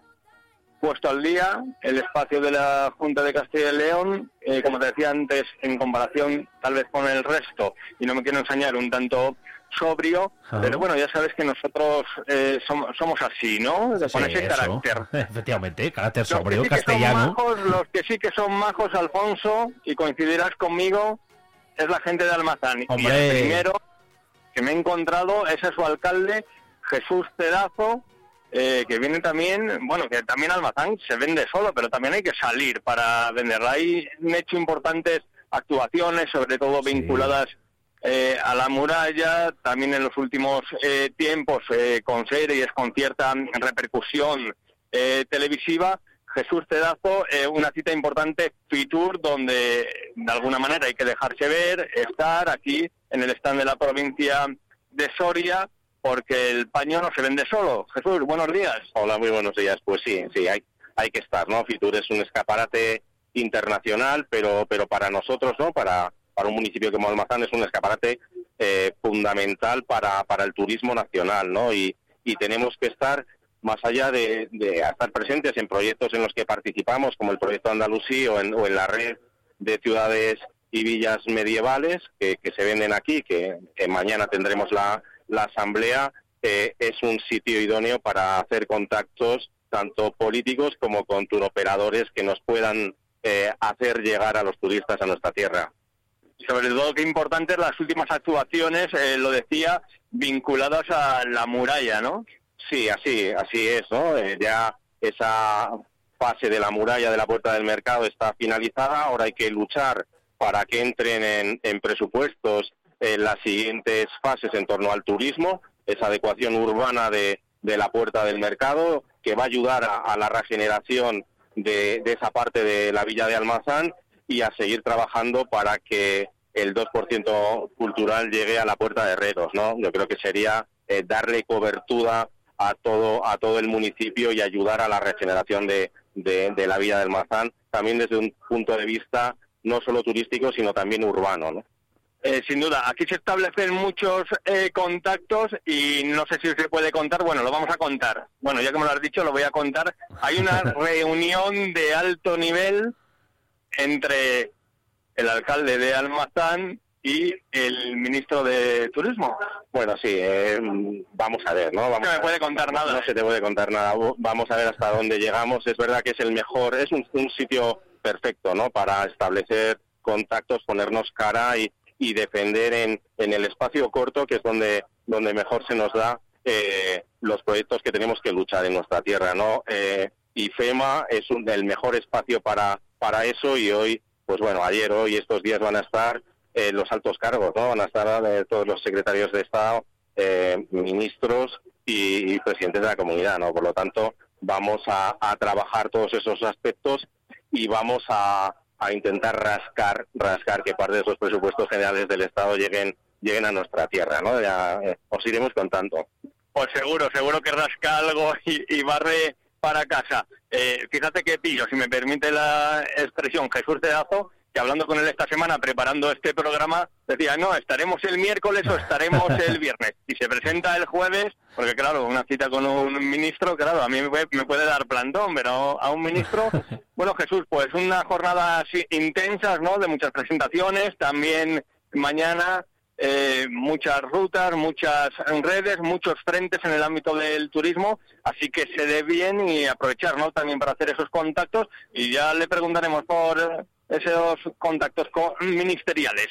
puesto al día el espacio de la Junta de Castilla y León, eh, como te decía antes, en comparación tal vez con el resto, y no me quiero ensañar un tanto sobrio, pero bueno, ya sabes que nosotros eh, somos, somos así, ¿no? Sí, Con ese eso. carácter. Efectivamente, carácter Los que sobrio, sí que son castellano. majos, los que sí que son majos, Alfonso, y coincidirás conmigo, es la gente de Almazán. Y Hombre. el primero que me he encontrado es a su alcalde, Jesús Cedazo, eh, que viene también, bueno, que también Almazán se vende solo, pero también hay que salir para venderla. Hay hecho importantes actuaciones, sobre todo vinculadas eh, a la muralla, también en los últimos eh, tiempos eh, con series con cierta repercusión eh, televisiva. Jesús Cedazo, eh, una cita importante, Fitur, donde de alguna manera hay que dejarse ver, estar aquí en el stand de la provincia de Soria, porque el paño no se vende solo. Jesús, buenos días. Hola, muy buenos días. Pues sí, sí, hay, hay que estar, ¿no? Fitur es un escaparate internacional, pero, pero para nosotros, ¿no? Para, para un municipio como Almazán es un escaparate eh, fundamental para, para el turismo nacional, ¿no? Y, y tenemos que estar más allá de, estar presentes en proyectos en los que participamos, como el proyecto Andalusí o en, o en la red de ciudades y villas medievales que, que se venden aquí, que, que mañana tendremos la, asamblea, eh, es un sitio idóneo para hacer contactos tanto políticos como con turoperadores que nos puedan eh, hacer llegar a los turistas a nuestra tierra. Sobre todo, qué importantes las últimas actuaciones, eh, lo decía, vinculadas a la muralla, ¿no? Sí, así, así es, ¿no? Eh, ya esa fase de la muralla de la puerta del mercado está finalizada, ahora hay que luchar para que entren en, en presupuestos eh, las siguientes fases en torno al turismo, esa adecuación urbana de, de la puerta del mercado, que va a ayudar a, a la regeneración de, de esa parte de la villa de Almazán y a seguir trabajando para que el 2% cultural llegue a la puerta de Herreros, ¿no? Yo creo que sería eh, darle cobertura a todo a todo el municipio y ayudar a la regeneración de, de, de la villa del Mazán, también desde un punto de vista no solo turístico, sino también urbano, ¿no? Eh, sin duda, aquí se establecen muchos eh, contactos y no sé si se puede contar, bueno, lo vamos a contar. Bueno, ya que me lo has dicho, lo voy a contar. Hay una reunión de alto nivel entre el alcalde de Almazán y el ministro de Turismo. Bueno, sí, eh, vamos a ver, ¿no? Vamos No me puede contar nada. No se te puede contar nada. Vamos a ver hasta dónde llegamos. Es verdad que es el mejor, es un, un sitio perfecto, ¿no? Para establecer contactos, ponernos cara y, y defender en, en el espacio corto, que es donde, donde mejor se nos da eh, los proyectos que tenemos que luchar en nuestra tierra, ¿no? Eh, y FEMA es un, el mejor espacio para, para eso y hoy, pues bueno, ayer, hoy, estos días van a estar eh, los altos cargos, ¿no? Van a estar eh, todos los secretarios de Estado, eh, ministros y, presidentes de la comunidad, ¿no? Por lo tanto, vamos a, trabajar todos esos aspectos y vamos a, intentar rascar, rascar que parte de esos presupuestos generales del Estado lleguen, lleguen a nuestra tierra, ¿no? Eh, os iremos contando. Pues seguro, seguro que rasca algo y, y barre para casa. Eh, fíjate que pillo, si me permite la expresión, Jesús Tedazo, que hablando con él esta semana, preparando este programa, decía, no, estaremos el miércoles o estaremos el viernes. Y se presenta el jueves, porque claro, una cita con un ministro, claro, a mí me puede, me puede dar plantón, pero a un ministro, bueno, Jesús, pues una jornada así intensas, ¿no? De muchas presentaciones, también mañana eh, muchas rutas, muchas redes, muchos frentes en el ámbito del turismo, así que se dé bien y aprovechar, ¿no? También para hacer esos contactos y ya le preguntaremos por esos contactos co- ministeriales.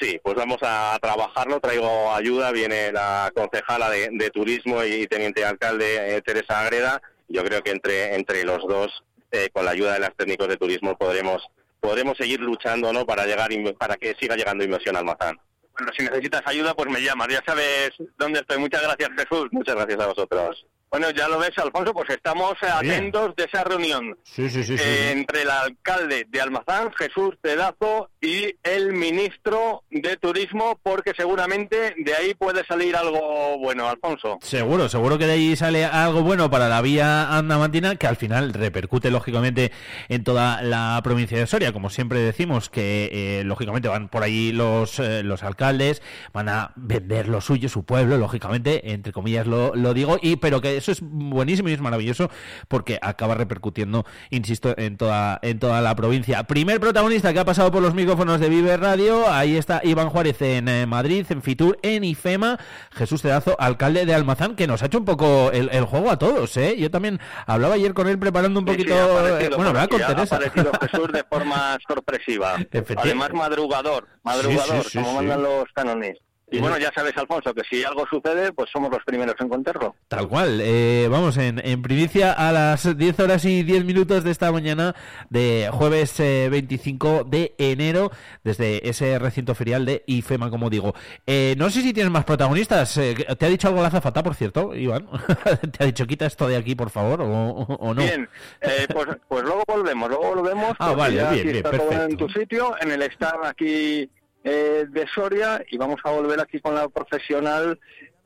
Sí, pues vamos a trabajarlo. Traigo ayuda. Viene la concejala de, de turismo y teniente alcalde eh, Teresa Agreda. Yo creo que entre entre los dos, eh, con la ayuda de las técnicos de turismo, podremos podremos seguir luchando, ¿no? Para llegar para que siga llegando inversión al Mazán. Bueno, si necesitas ayuda, pues me llamas, ya sabes dónde estoy. Muchas gracias, Jesús. Muchas gracias a vosotros. Bueno, ya lo ves, Alfonso, pues estamos atentos de esa reunión. Sí, sí, sí. sí, eh, sí. entre el alcalde de Almazán, Jesús Pedazo, y el ministro de Turismo, porque seguramente de ahí puede salir algo bueno, Alfonso. Seguro, seguro que de ahí sale algo bueno para la vía andamantina que al final repercute lógicamente en toda la provincia de Soria. Como siempre decimos que eh, lógicamente van por ahí los, eh, los alcaldes, van a vender lo suyo, su pueblo, lógicamente, entre comillas lo, lo digo, y pero que eso es buenísimo y es maravilloso porque acaba repercutiendo, insisto, en toda, en toda la provincia. Primer protagonista que ha pasado por los micrófonos de Vive Radio, ahí está Iván Juárez en eh, Madrid, en Fitur, en IFEMA, Jesús Cedazo, alcalde de Almazán, que nos ha hecho un poco el, el juego a todos, ¿eh? Yo también hablaba ayer con él preparando un Sí, sí, poquito, ha eh, bueno, hablaba con ha Teresa. aparecido Jesús de forma sorpresiva. Además, madrugador, madrugador, Sí, sí, sí, como sí. mandan los cánones. Y bueno, ya sabes, Alfonso, que si algo sucede, pues somos los primeros en contarlo. Tal cual, eh, vamos en, en primicia a las 10 horas y 10 minutos de esta mañana de jueves eh, 25 de enero desde ese recinto ferial de IFEMA, como digo. Eh, no sé si tienes más protagonistas. eh, ¿Te ha dicho algo la azafata, por cierto, Iván? ¿Te ha dicho quita esto de aquí, por favor, o, no? Bien, eh, pues, pues luego volvemos, luego volvemos. Ah, vale, bien, bien, está todo en perfecto. tu sitio, en el stand aquí eh, de Soria, y vamos a volver aquí con la profesional,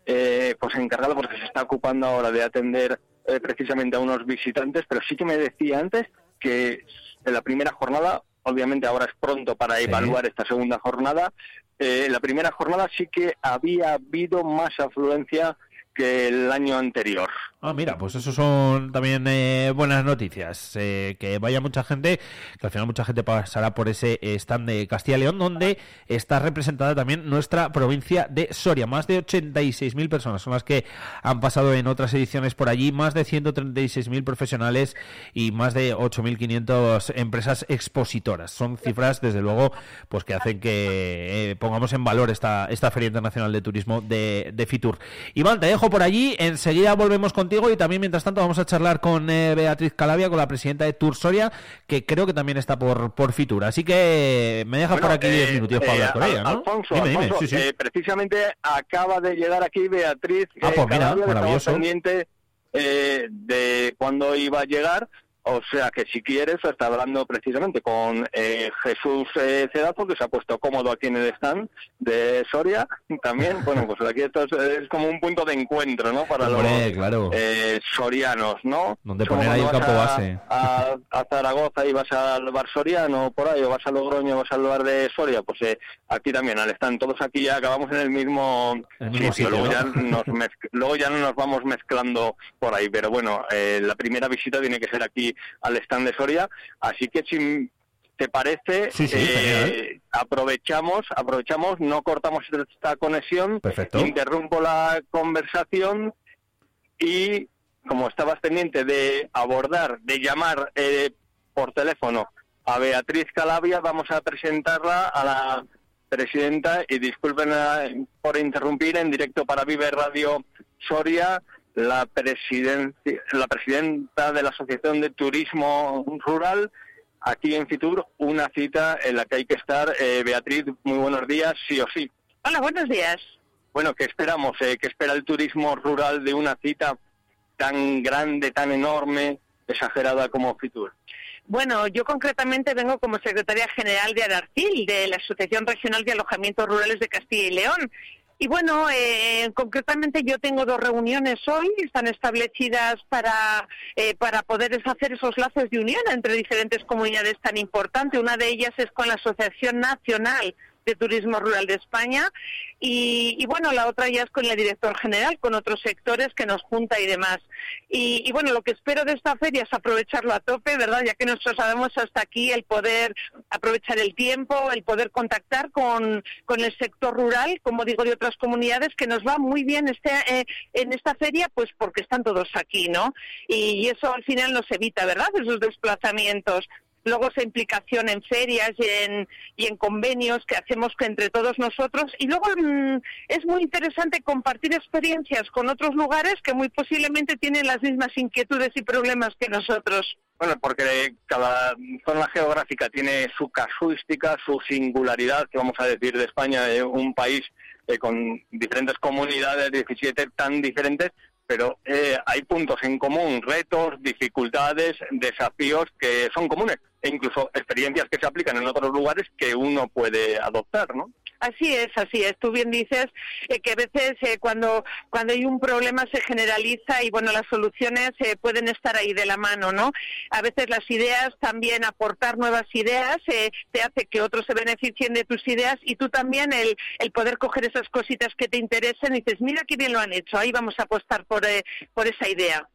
eh, pues encargada, porque se está ocupando ahora de atender eh, precisamente a unos visitantes, pero sí que me decía antes que en la primera jornada, obviamente ahora es pronto para evaluar esta segunda jornada, eh, en la primera jornada sí que había habido más afluencia que el año anterior. Ah, mira, pues eso son también eh, buenas noticias. Eh, que vaya mucha gente, que al final mucha gente pasará por ese stand de Castilla y León, donde está representada también nuestra provincia de Soria. Más de 86.000 personas son las que han pasado en otras ediciones por allí, más de 136.000 profesionales y más de 8.500 empresas expositoras. Son cifras, desde luego, pues que hacen que eh, pongamos en valor esta, esta Feria Internacional de Turismo de, de Fitur. Iván, te dejo por allí, enseguida volvemos contigo y también mientras tanto vamos a charlar con eh, Beatriz Calavia, con la presidenta de Tour Soria, que creo que también está por, por Fitur. Así que me dejas por aquí 10 minutos para eh, hablar con ella, ¿no? Alfonso, Dime, dime, Alfonso, sí, sí. eh, precisamente acaba de llegar aquí Beatriz Ah, eh, pues mira, estamos maravilloso. pendiente eh, de cuándo iba a llegar. O sea que si quieres, está hablando precisamente con eh, Jesús eh, Cedazo, que se ha puesto cómodo aquí en el stand de Soria. También, bueno, pues aquí esto es, es como un punto de encuentro, ¿no? Para Hombre, los claro. eh, sorianos, ¿no? Donde poner ahí un campo vas a- base. A, a Zaragoza y vas al bar Soriano por ahí, o vas a Logroño, vas al bar de Soria, pues eh, aquí también, al stand, todos aquí ya acabamos en el mismo, El mismo sitio, sitio, luego, ¿no? ya nos mezc- luego ya no nos vamos mezclando por ahí, pero bueno, eh, la primera visita tiene que ser aquí al stand de Soria, así que si te parece, Sí, sí, eh, aprovechamos, aprovechamos, no cortamos esta conexión, Perfecto. interrumpo la conversación y como estabas pendiente de abordar, de llamar eh, por teléfono a Beatriz Calabria, vamos a presentarla a la presidenta y disculpen eh, por interrumpir en directo para Vive Radio Soria, la, presidencia, la presidenta de la Asociación de Turismo Rural, aquí en Fitur, una cita en la que hay que estar. Eh, Beatriz, muy buenos días, sí o sí. Hola, buenos días. Bueno, ¿qué esperamos? Eh, ¿Qué espera el turismo rural de una cita tan grande, tan enorme, exagerada como Fitur? Bueno, yo concretamente vengo como secretaria general de Adarcil, de la Asociación Regional de Alojamientos Rurales de Castilla y León. Y bueno, eh, concretamente yo tengo dos reuniones hoy, están establecidas para, eh, para poder hacer esos lazos de unión entre diferentes comunidades tan importantes. Una de ellas es con la Asociación Nacional de Turismo Rural de España y, bueno, la otra ya es con el director general, con otros sectores que nos junta y demás. Y, bueno, lo que espero de esta feria es aprovecharlo a tope, ¿verdad? Ya que nos trasladamos hasta aquí, el poder aprovechar el tiempo, el poder contactar con, con el sector rural, como digo, de otras comunidades, que nos va muy bien este, eh, en esta feria, pues porque están todos aquí, ¿no? Y eso al final nos evita, ¿verdad? Esos desplazamientos luego esa implicación en ferias y en, y en convenios que hacemos entre todos nosotros. Y luego mmm, es muy interesante compartir experiencias con otros lugares que muy posiblemente tienen las mismas inquietudes y problemas que nosotros. Bueno, porque cada zona geográfica tiene su casuística, su singularidad, que vamos a decir de España, eh, un país eh, con diferentes comunidades, 17 tan diferentes, pero eh, hay puntos en común, retos, dificultades, desafíos que son comunes e incluso experiencias que se aplican en otros lugares que uno puede adoptar, ¿no? Así es, así es. Tú bien dices eh, que a veces eh, cuando, cuando hay un problema se generaliza y bueno, las soluciones eh, pueden estar ahí de la mano, ¿no? A veces las ideas también, aportar nuevas ideas, eh, te hace que otros se beneficien de tus ideas y tú también el, el poder coger esas cositas que te interesen y dices, mira qué bien lo han hecho, ahí vamos a apostar por, eh, por esa idea.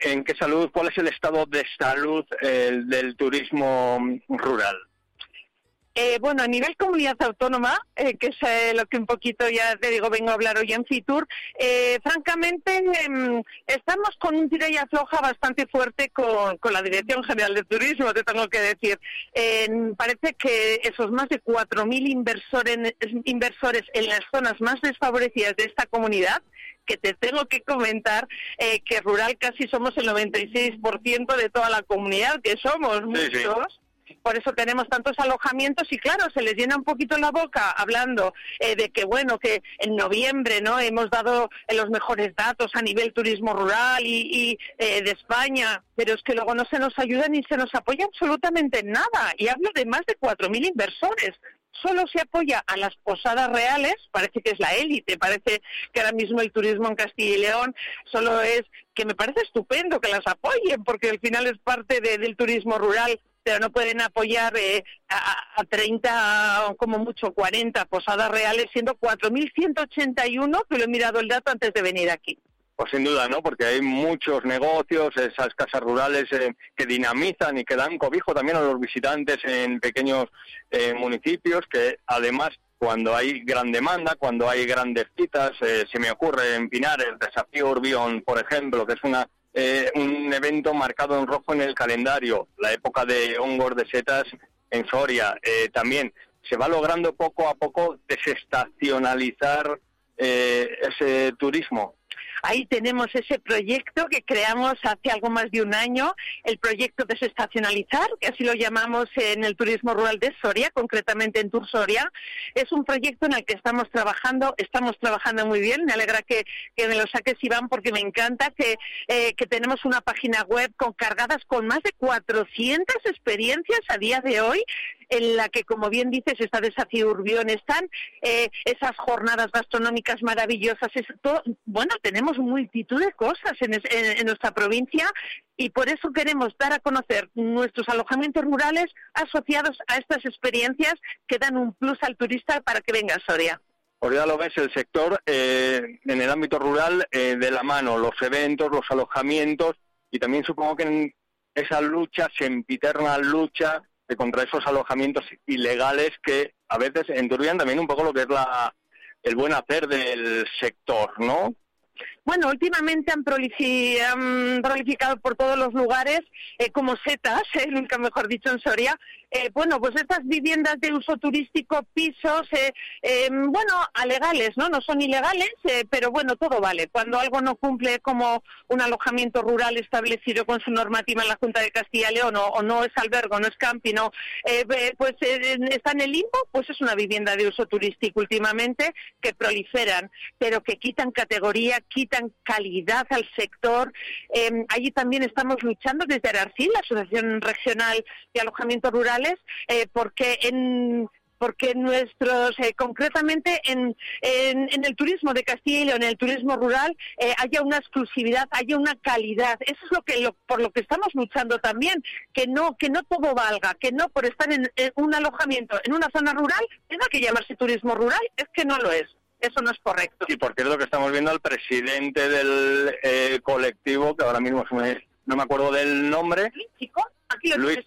¿En qué salud? ¿Cuál es el estado de salud del turismo rural? Eh, bueno, a nivel comunidad autónoma, eh, que es eh, lo que un poquito ya te digo, vengo a hablar hoy en Fitur, eh, francamente em, estamos con un tira y afloja bastante fuerte con, con la Dirección General de Turismo, te tengo que decir. Parece que esos más de 4.000 inversores, inversores en las zonas más desfavorecidas de esta comunidad, que te tengo que comentar que rural casi somos el 96% de toda la comunidad, que somos Sí, sí. Por eso tenemos tantos alojamientos y claro, se les llena un poquito la boca hablando eh, de que bueno, que en noviembre no hemos dado eh, los mejores datos a nivel turismo rural y, y, eh, de España, pero es que luego no se nos ayuda ni se nos apoya absolutamente en nada. Y hablo de más de 4.000 inversores. Solo se apoya a las posadas reales, parece que es la élite, parece que ahora mismo el turismo en Castilla y León solo es que me parece estupendo que las apoyen, porque al final es parte de- del turismo rural pero no pueden apoyar eh, a, a 30 o como mucho 40 posadas reales, siendo 4.181, que lo he mirado el dato antes de venir aquí. Pues sin duda, ¿no? Porque hay muchos negocios, esas casas rurales eh, que dinamizan y que dan cobijo también a los visitantes en pequeños eh, municipios, que además cuando hay gran demanda, cuando hay grandes citas, eh, se me ocurre en Pinar el desafío Urbión, por ejemplo, que es una eh, un evento marcado en rojo en el calendario, la época de hongos de setas en Soria. Eh, también se va logrando poco a poco desestacionalizar eh, ese turismo. Ahí tenemos ese proyecto que creamos hace algo más de un año, el proyecto Desestacionalizar, que así lo llamamos en el turismo rural de Soria, concretamente en Tour Soria. Es un proyecto en el que estamos trabajando, estamos trabajando muy bien. Me alegra que, que me lo saques, Iván, porque me encanta que, eh, que tenemos una página web con cargadas con más de 400 experiencias a día de hoy en la que, como bien dices, está Desafío Urbión, están eh, esas jornadas gastronómicas maravillosas. Es todo- bueno, tenemos multitud de cosas en, es- en- en nuestra provincia y por eso queremos dar a conocer nuestros alojamientos rurales asociados a estas experiencias que dan un plus al turista para que venga a Soria. Lo ves, el sector eh, en el ámbito rural eh, de la mano, los eventos, los alojamientos y también supongo que en esa lucha, sempiterna lucha contra esos alojamientos ilegales que a veces enturbian también un poco lo que es la el buen hacer del sector, ¿no? Bueno, últimamente han, han prolificado por todos los lugares eh, como setas, eh, nunca mejor dicho en Soria. Eh, bueno, pues estas viviendas de uso turístico, pisos, eh, eh, bueno, alegales, ¿no? No son ilegales, eh, pero bueno, todo vale. Cuando algo no cumple como un alojamiento rural establecido con su normativa en la Junta de Castilla y León, o, no es albergo, no es camping, no, pues está en el limbo, pues es una vivienda de uso turístico últimamente que proliferan, pero que quitan categoría, quitan calidad al sector. Eh, allí también estamos luchando desde Ararcil, la Asociación Regional de Alojamientos Rurales, eh, porque en porque nuestros, eh, concretamente en, en, el turismo de Castilla y León, en el turismo rural, eh, haya una exclusividad, haya una calidad. Eso es lo que lo- por lo que estamos luchando también, que no que no todo valga, que no por estar en un alojamiento en una zona rural tenga que llamarse turismo rural, es que no lo es. Eso no es correcto. Y porque es lo que estamos viendo al presidente del eh, colectivo, que ahora mismo me- no me acuerdo del nombre. Chico, aquí lo Luis,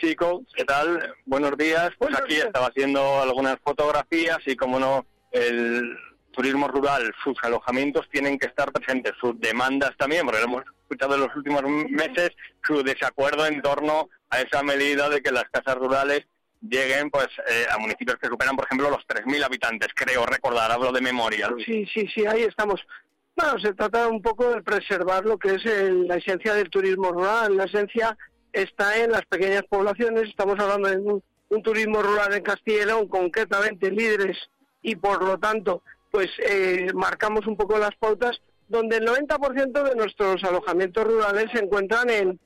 Chico, ¿qué tal? Buenos días. Pues Buenos aquí días. estaba haciendo algunas fotografías y, como no, el turismo rural, sus alojamientos tienen que estar presentes, sus demandas también, porque lo hemos escuchado en los últimos meses, su desacuerdo en torno a esa medida de que las casas rurales lleguen pues eh, a municipios que superan, por ejemplo, los 3.000 habitantes, creo recordar, hablo de memoria. Sí, sí, sí, ahí estamos. Bueno, se trata un poco de preservar lo que es el- la esencia del turismo rural. La esencia está en las pequeñas poblaciones. Estamos hablando de un, turismo rural en Castilla y León, concretamente líderes, y por lo tanto, pues eh, marcamos un poco las pautas, donde el 90% de nuestros alojamientos rurales se encuentran en,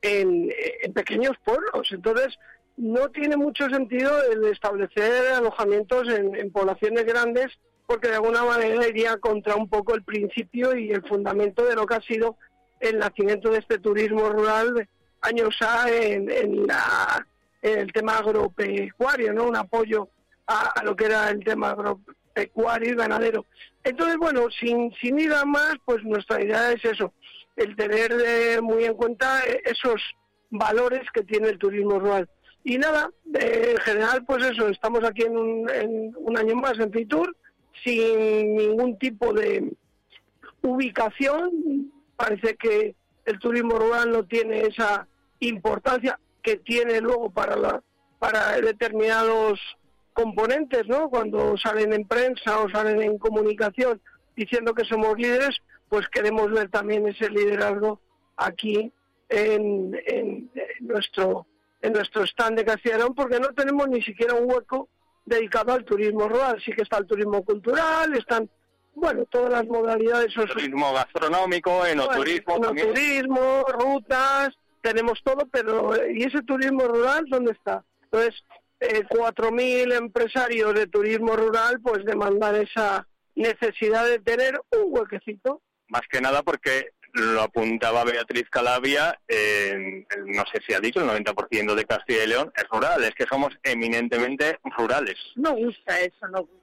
en, en pequeños pueblos. Entonces, no tiene mucho sentido el establecer alojamientos en, poblaciones grandes porque de alguna manera iría contra un poco el principio y el fundamento de lo que ha sido el nacimiento de este turismo rural años A en, la, en el tema agropecuario, ¿no? Un apoyo a, a lo que era el tema agropecuario y ganadero. Entonces, bueno, sin, sin ir a más, pues nuestra idea es eso, el tener eh, muy en cuenta eh, esos valores que tiene el turismo rural. Y nada, en general, pues eso, estamos aquí en un, en un año más en Fitur, sin ningún tipo de ubicación. Parece que el turismo rural no tiene esa importancia que tiene luego para la para determinados componentes, ¿no? Cuando salen en prensa o salen en comunicación diciendo que somos líderes, pues queremos ver también ese liderazgo aquí en nuestro en nuestro stand de León, porque no tenemos ni siquiera un hueco dedicado al turismo rural. Sí que está el turismo cultural, están, bueno, todas las modalidades. son- Turismo gastronómico, enoturismo bueno, también. turismo, rutas, tenemos todo, pero eh, ¿y ese turismo rural dónde está? Entonces, eh, 4.000 empresarios de turismo rural pues demandan esa necesidad de tener un huequecito. Más que nada porque lo apuntaba Beatriz Calavia, eh, no sé si ha dicho, el 90% de Castilla y León es rural, es que somos eminentemente rurales. No gusta eso, no gusta.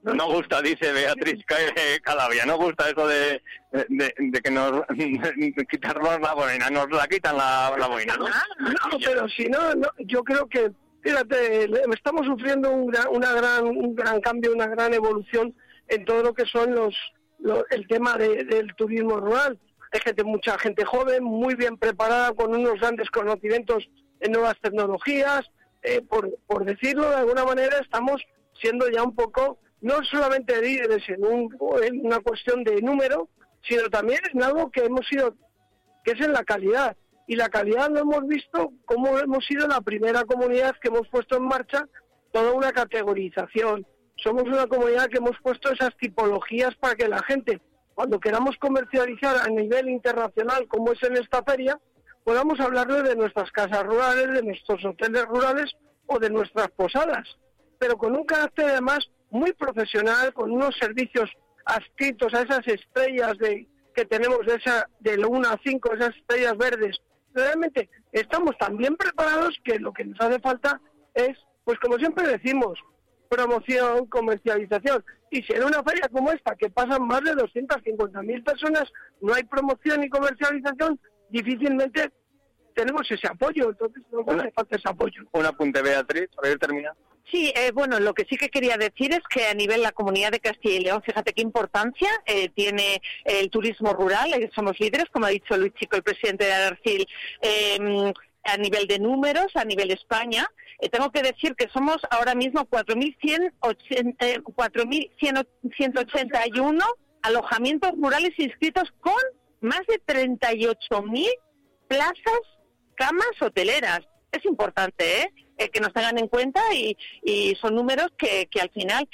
No gusta, dice Beatriz eh, Calavia, no gusta eso de, de, de que nos de quitarnos la boina, nos la quitan la, la boina, ¿no? No, pero si no, no, yo creo que, fíjate, estamos sufriendo un gran, una gran, un gran cambio, una gran evolución en todo lo que son los, lo- el tema de- del turismo rural. Hay gente, mucha gente joven, muy bien preparada, con unos grandes conocimientos en nuevas tecnologías. Eh, por, por decirlo de alguna manera, estamos siendo ya un poco, no solamente líderes en, un, en una cuestión de número, sino también en algo que hemos sido que es en la calidad. Y la calidad lo hemos visto como hemos sido la primera comunidad que hemos puesto en marcha toda una categorización. Somos una comunidad que hemos puesto esas tipologías para que la gente, cuando queramos comercializar a nivel internacional, como es en esta feria, podamos hablarle de nuestras casas rurales, de nuestros hoteles rurales o de nuestras posadas. Pero con un carácter además muy profesional, con unos servicios adscritos a esas estrellas de, que tenemos de esa del 1 a 5, esas estrellas verdes. Realmente estamos tan bien preparados que lo que nos hace falta es, pues como siempre decimos, promoción, comercialización. Y si en una feria como esta, que pasan más de 250.000 personas, no hay promoción y comercialización, difícilmente tenemos ese apoyo. Entonces nos hace falta ese apoyo. Un apunte, Beatriz, para ir terminando. Sí, eh, bueno, lo que sí que quería decir es que a nivel la comunidad de Castilla y León, fíjate qué importancia eh, tiene el turismo rural. eh, somos líderes, como ha dicho Luis Chico, el presidente de Adarcil, eh, a nivel de números, a nivel España. Eh, tengo que decir que somos ahora mismo 4.181 eh, 4.181 alojamientos rurales inscritos con más de 38.000 plazas, camas hoteleras. Es importante, ¿eh? Eh, que nos tengan en cuenta y, y son números que, que al final,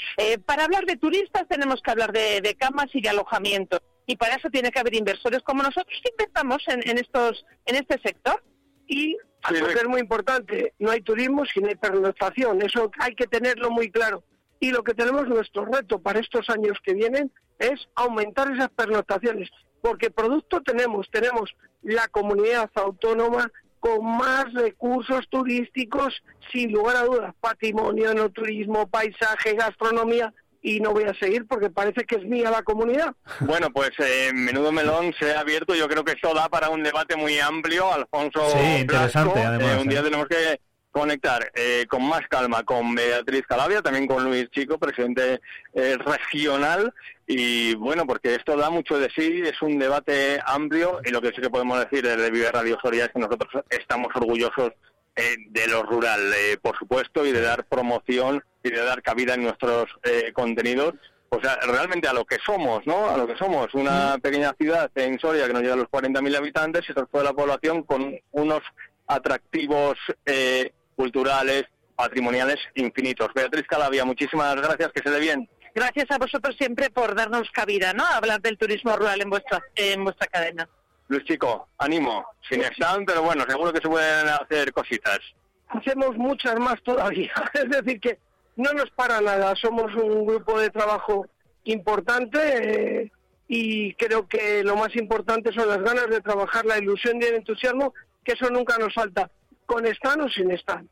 para hablar de turistas tenemos que hablar de, camas y de alojamiento. Y para eso tiene que haber inversores como nosotros que inventamos en, en, estos, en este sector. Y algo que es muy importante, no hay turismo si no hay pernoctación, eso hay que tenerlo muy claro. Y lo que tenemos nuestro reto para estos años que vienen es aumentar esas pernoctaciones, porque producto tenemos, tenemos la comunidad autónoma con más recursos turísticos, sin lugar a dudas, patrimonio, no turismo, paisaje, gastronomía, y no voy a seguir porque parece que es mía la comunidad. Bueno, pues eh, menudo melón se ha abierto. Yo creo que eso da para un debate muy amplio. Alfonso Sí, interesante, Blasco, además, eh, un día ¿eh? tenemos que conectar eh, con más calma con Beatriz Calavia, también con Luis Chico, presidente eh, regional. Y bueno, porque esto da mucho de sí, es un debate amplio y lo que sí que podemos decir desde Vive Radio Soria es que nosotros estamos orgullosos eh, de lo rural, eh, por supuesto, y de dar promoción y de dar cabida en nuestros eh, contenidos. O sea, realmente a lo que somos, ¿no? A lo que somos, una pequeña ciudad en Soria que nos llega a los 40.000 habitantes y resto de la población con unos atractivos eh, culturales, patrimoniales infinitos. Beatriz Calavia, muchísimas gracias, que se dé bien. Gracias a vosotros siempre por darnos cabida, ¿no? A hablar del turismo rural en vuestra, en vuestra cadena. Luis Chico, ánimo, sin stand, pero bueno, seguro que se pueden hacer cositas. hacemos muchas más todavía. Es decir, que no nos para nada. Somos un grupo de trabajo importante eh, y creo que lo más importante son las ganas de trabajar, la ilusión y el entusiasmo, que eso nunca nos falta, con stand o sin stand.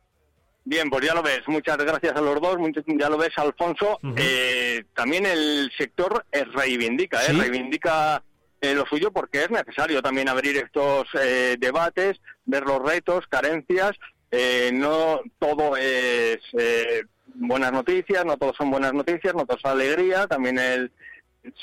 Bien, pues ya lo ves. Muchas gracias a los dos. Ya lo ves, Alfonso. Eh, también el sector eh, reivindica, ¿eh? ¿Sí? reivindica eh, lo suyo porque es necesario también abrir estos eh, debates, ver los retos, carencias. Eh, no todo es buenas noticias, no todos son buenas noticias, no todo es alegría. También el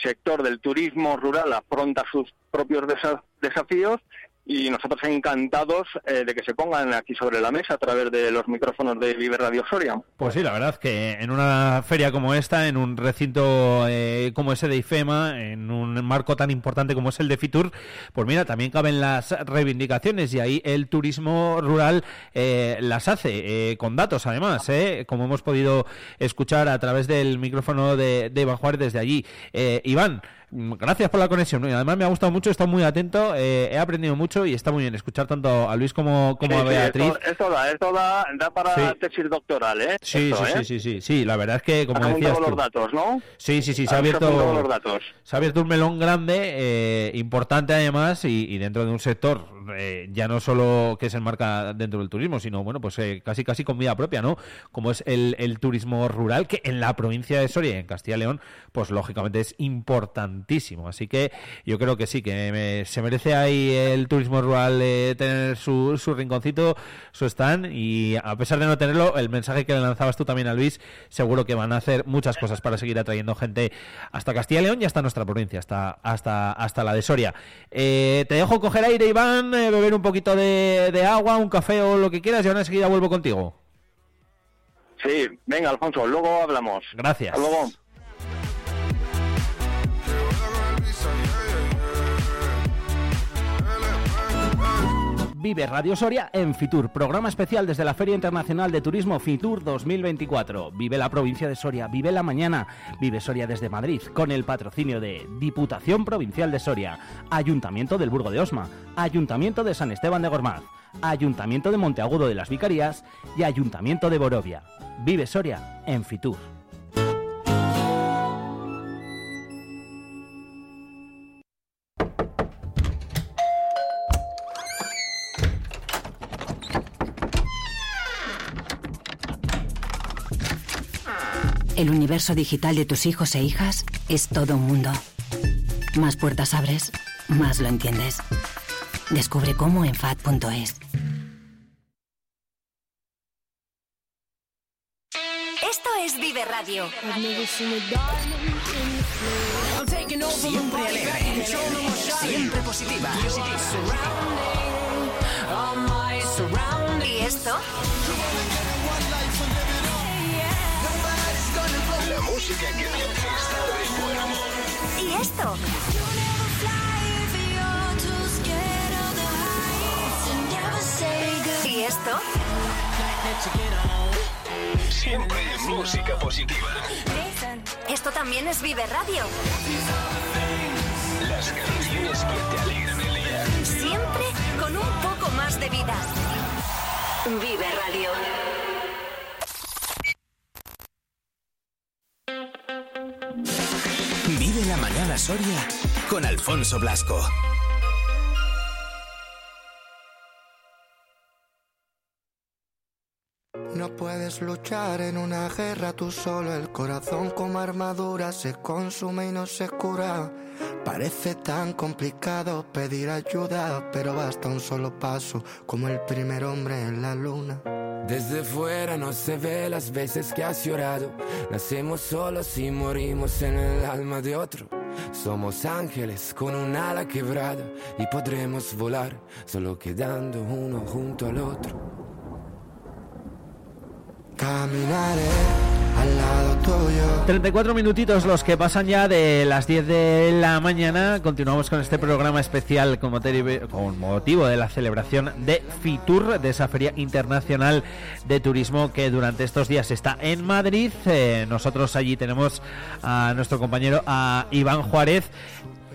sector del turismo rural afronta sus propios desa- desafíos y nosotros encantados eh, de que se pongan aquí sobre la mesa a través de los micrófonos de Vive Radio Soria. Pues sí, la verdad que en una feria como esta, en un recinto eh, como ese de IFEMA, en un marco tan importante como es el de Fitur, pues mira, también caben las reivindicaciones y ahí el turismo rural eh, las hace, eh, con datos además, eh, como hemos podido escuchar a través del micrófono de, de Iván Juárez desde allí. Eh, Iván, gracias por la conexión. y Además me ha gustado mucho, he estado muy atento, eh, he aprendido mucho y está muy bien escuchar tanto a Luis como, como Sí, a sí, Beatriz. esto, esto da, esto da, da para Sí. tesis doctoral, ¿eh? Sí, Esto, sí, ¿eh? sí, sí, sí, sí, la verdad es que como decías tú, los datos, ¿no? Sí, sí, sí, se ha abierto, los datos. se ha abierto un melón grande, eh, importante además, y, y dentro de un sector eh, ya no solo que se enmarca dentro del turismo, sino bueno, pues casi casi con vida propia, ¿no? Como es el, el turismo rural, que en la provincia de Soria, y en Castilla y León, pues lógicamente es importantísimo. Así que yo creo que sí, que me- se merece ahí el turismo rural eh, tener su, su rinconcito, su stand, y a pesar de no tenerlo, el mensaje que le lanzabas tú también a Luis, seguro que van a hacer muchas cosas para seguir atrayendo gente hasta Castilla y León y hasta nuestra provincia, hasta, hasta, hasta la de Soria. Eh, te dejo coger aire, Iván, eh, beber un poquito de, de agua, un café o lo que quieras, y ahora enseguida vuelvo contigo. Sí, venga, Alfonso, luego hablamos. Gracias. Hasta luego. Vive Radio Soria en Fitur, programa especial desde la Feria Internacional de Turismo Fitur 2024. Vive la provincia de Soria, vive la mañana, vive Soria desde Madrid, con el patrocinio de Diputación Provincial de Soria, Ayuntamiento del Burgo de Osma, Ayuntamiento de San Esteban de Gormaz, Ayuntamiento de Monteagudo de las Vicarías y Ayuntamiento de Borovia. Vive Soria en Fitur. El universo digital de tus hijos e hijas es todo un mundo. Más puertas abres, más lo entiendes. Descubre cómo en FAD.es. Esto es Vive Radio. Siempre alegre, siempre positiva. ¿Y esto? Música que que estar de buen humor. ¿Y esto? ¿Y esto? Siempre música positiva. Esto también es Vive Radio. Las canciones que te alegran el día. Siempre con un poco más de vida. Vive Radio. Soria con Alfonso Blasco. No puedes luchar en una guerra tú solo, el corazón como armadura se consume y no se cura. Parece tan complicado pedir ayuda, pero basta un solo paso, como el primer hombre en la luna. Desde fuera no se ve las veces que has llorado. Nacemos solos y morimos en el alma de otro. Somos ángeles con un ala quebrada y podremos volar solo quedando uno junto al otro. Caminaré al lado tuyo. 34 minutitos los que pasan ya de las 10 de la mañana. Continuamos con este programa especial con, motivo- de la celebración de FITUR, de esa Feria Internacional de Turismo que durante estos días está en Madrid. Eh, nosotros allí tenemos a nuestro compañero a Iván Juárez.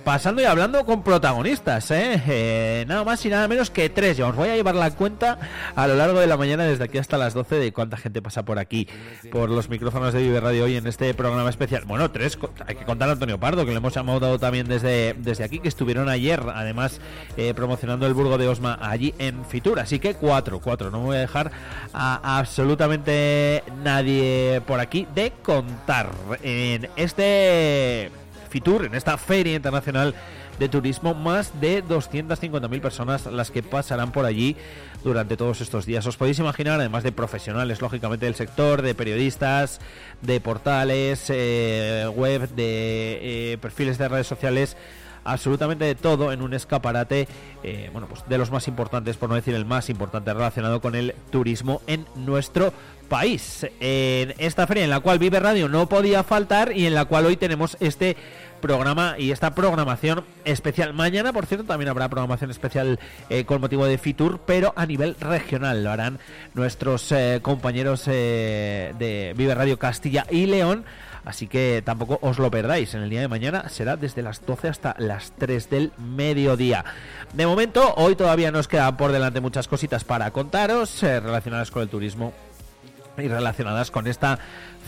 Pasando y hablando con protagonistas, ¿eh? Eh, nada más y nada menos que tres. Ya os voy a llevar la cuenta a lo largo de la mañana desde aquí hasta las 12 de cuánta gente pasa por aquí, por los micrófonos de Vive Radio hoy en este programa especial. Bueno, tres, hay que contar a Antonio Pardo, que le hemos llamado también desde, desde aquí, que estuvieron ayer, además, eh, promocionando el Burgo de Osma allí en Fitur. Así que cuatro, cuatro. No me voy a dejar a absolutamente nadie por aquí de contar. En este En esta Feria Internacional de Turismo, más de 250.000 personas las que pasarán por allí durante todos estos días. Os podéis imaginar, además de profesionales, lógicamente, del sector, de periodistas, de portales, eh, web, de eh, perfiles de redes sociales, absolutamente de todo en un escaparate, eh, bueno, pues de los más importantes, por no decir el más importante, relacionado con el turismo en nuestro país. En esta feria en la cual Vive Radio no podía faltar y en la cual hoy tenemos este programa y esta programación especial. Mañana, por cierto, también habrá programación especial eh, con motivo de Fitur, pero a nivel regional. Lo harán nuestros eh, compañeros eh, de Vive Radio Castilla y León. Así que tampoco os lo perdáis. En el día de mañana será desde las 12 hasta las 3 del mediodía. De momento, hoy todavía nos quedan por delante muchas cositas para contaros relacionadas con el turismo y relacionadas con esta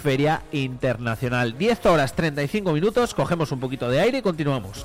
feria internacional. 10 horas 35 minutos, cogemos un poquito de aire y continuamos.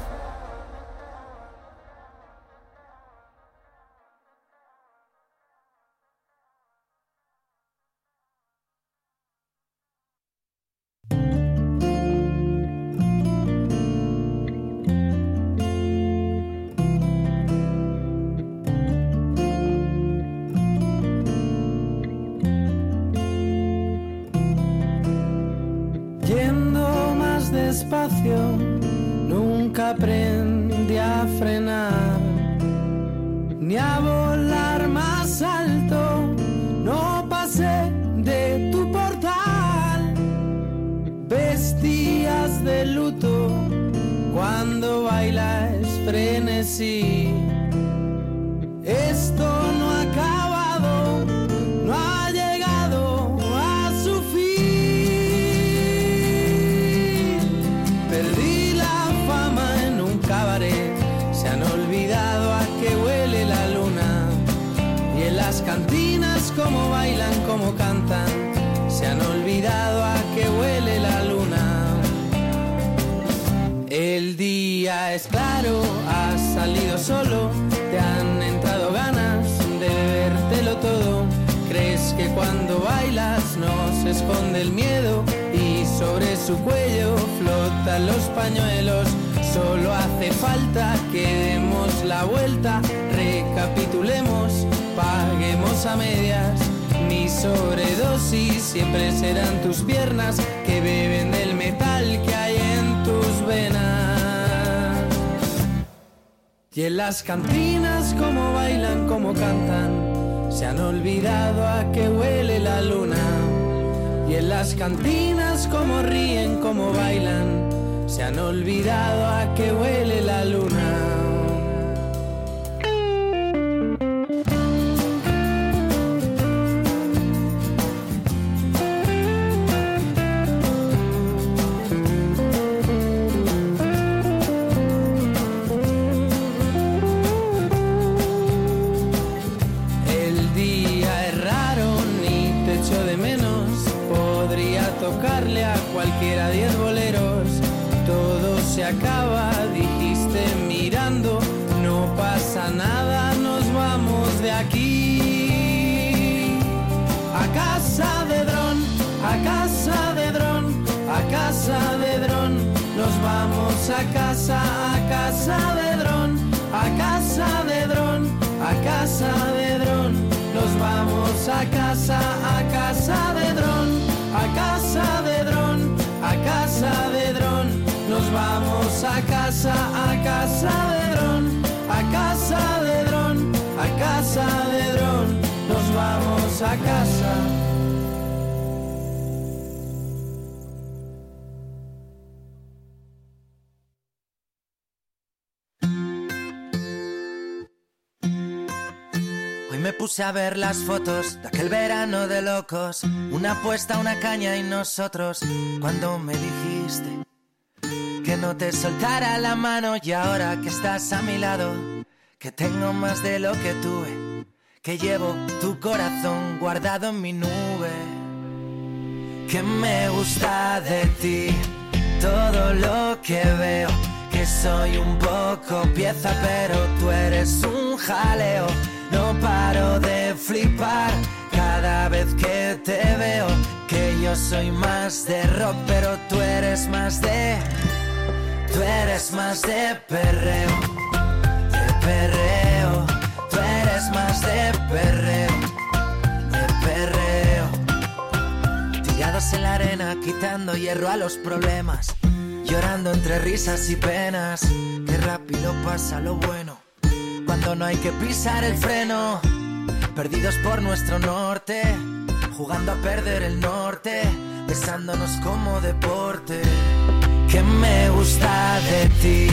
Olvidado a qué huele puse a ver las fotos de aquel verano de locos. Una apuesta, una caña y nosotros. Cuando me dijiste que no te soltara la mano y ahora que estás a mi lado, que tengo más de lo que tuve, que llevo tu corazón guardado en mi nube. Que me gusta de ti todo lo que veo. Que soy un poco pieza, pero tú eres un jaleo. No paro de flipar cada vez que te veo. Que yo soy más de rock, pero tú eres más de. Tú eres más de perreo. De perreo. Tú eres más de perreo. De perreo. Tirados en la arena, quitando hierro a los problemas. Llorando entre risas y penas. Qué rápido pasa lo bueno. Cuando no hay que pisar el freno. Perdidos por nuestro norte. Jugando a perder el norte. Besándonos como deporte. Que me gusta de ti.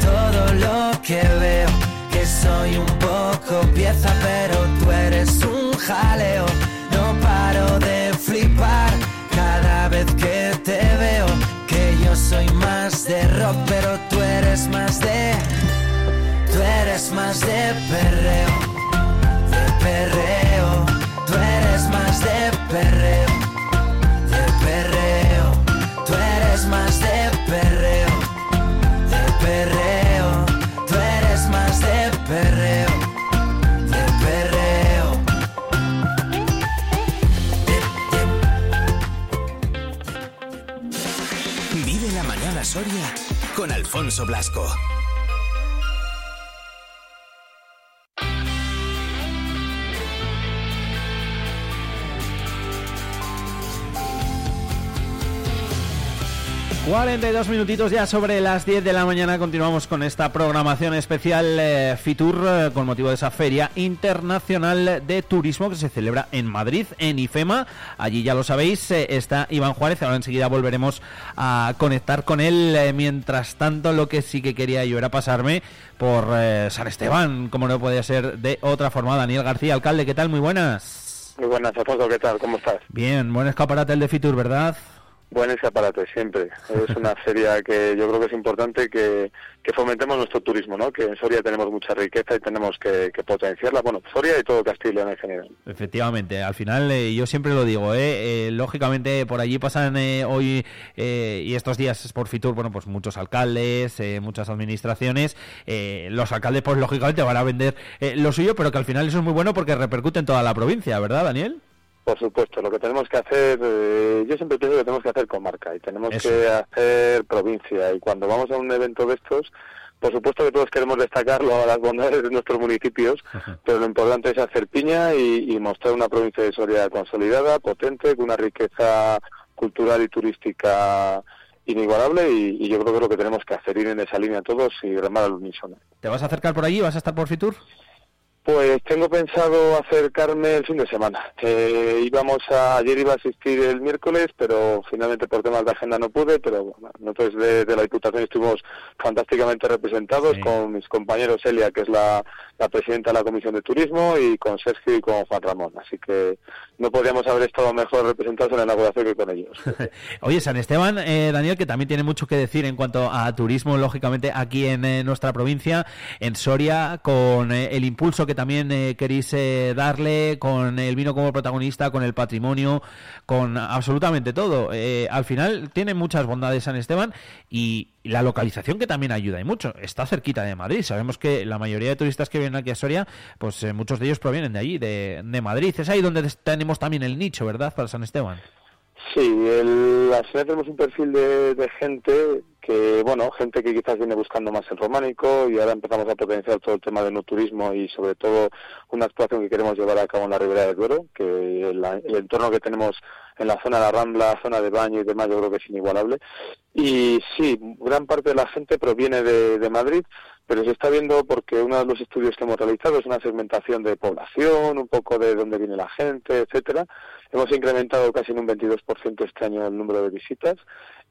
Todo lo que veo. Que soy un poco pieza, pero tú eres un jaleo. No paro de flipar cada vez que te veo. Que yo soy más de rock, pero tú eres más de. Tú eres más de perreo. De perreo. Tú eres más de perreo. De perreo. Tú eres más de perreo. De perreo. Tú eres más de perreo. De perreo. Vive la mañana Soria con Alfonso Blasco. 42 minutitos ya sobre las 10 de la mañana continuamos con esta programación especial eh, Fitur eh, con motivo de esa Feria Internacional de Turismo que se celebra en Madrid, en IFEMA. Allí ya lo sabéis, eh, está Iván Juárez, ahora enseguida volveremos a conectar con él. Eh, mientras tanto, lo que sí que quería yo era pasarme por San Esteban, como no puede ser de otra forma. Daniel García, alcalde, ¿qué tal? Muy buenas. Muy buenas, Alfonso, ¿qué tal? ¿Cómo estás? Bien, buen escaparate el de Fitur, ¿verdad? Buen escaparate, siempre. Es una feria que yo creo que es importante que, que fomentemos nuestro turismo, ¿no? Que en Soria tenemos mucha riqueza y tenemos que, que potenciarla. Bueno, Soria y todo Castilla en general. Efectivamente, al final eh, yo siempre lo digo, ¿eh? Eh, lógicamente por allí pasan eh, hoy eh, y estos días por Fitur, bueno, pues muchos alcaldes, eh, muchas administraciones. Eh, los alcaldes, pues lógicamente van a vender eh, lo suyo, pero que al final eso es muy bueno porque repercute en toda la provincia, ¿verdad, Daniel? Por supuesto, lo que tenemos que hacer, eh, yo siempre pienso que tenemos que hacer comarca y tenemos Eso. que hacer provincia. Y cuando vamos a un evento de estos, por supuesto que todos queremos destacarlo a las bondades de nuestros municipios, pero lo importante es hacer piña y, y mostrar una provincia de Soria consolidada, potente, con una riqueza cultural y turística inigualable y, y yo creo que es lo que tenemos que hacer, ir en esa línea todos y remar al unísono. ¿Te vas a acercar por allí? ¿Vas a estar por Fitur? Pues tengo pensado acercarme el fin de semana. Eh, íbamos a, ayer iba a asistir el miércoles, pero finalmente por temas de agenda no pude, pero bueno, nosotros de, de la Diputación estuvimos fantásticamente representados con mis compañeros Elia, que es la, la presidenta de la Comisión de Turismo, y con Sergio y con Juan Ramón. Así que no podríamos haber estado mejor representados en la inauguración que con ellos. Oye, San Esteban, eh, Daniel, que también tiene mucho que decir en cuanto a turismo, lógicamente, aquí en eh, nuestra provincia, en Soria, con eh, el impulso que también eh, queréis darle, con el vino como protagonista, con el patrimonio, con absolutamente todo. Al final tiene muchas bondades San Esteban y la localización que también ayuda y mucho. Está cerquita de Madrid. Sabemos que la mayoría de turistas que vienen aquí a Soria, pues eh, muchos de ellos provienen de allí, de, de Madrid. Es ahí donde tenemos también el nicho, ¿verdad? Para San Esteban. Sí, el, al final tenemos un perfil de gente que bueno, gente que quizás viene buscando más el románico y ahora empezamos a potenciar todo el tema del no turismo y sobre todo una actuación que queremos llevar a cabo en la Ribera del Duero, que el, el entorno que tenemos en la zona de la Rambla, zona de baño y demás, yo creo que es inigualable. Y sí, gran parte de la gente proviene de, de Madrid, pero se está viendo porque uno de los estudios que hemos realizado es una segmentación de población, un poco de dónde viene la gente, etcétera. Hemos incrementado casi en un 22% este año el número de visitas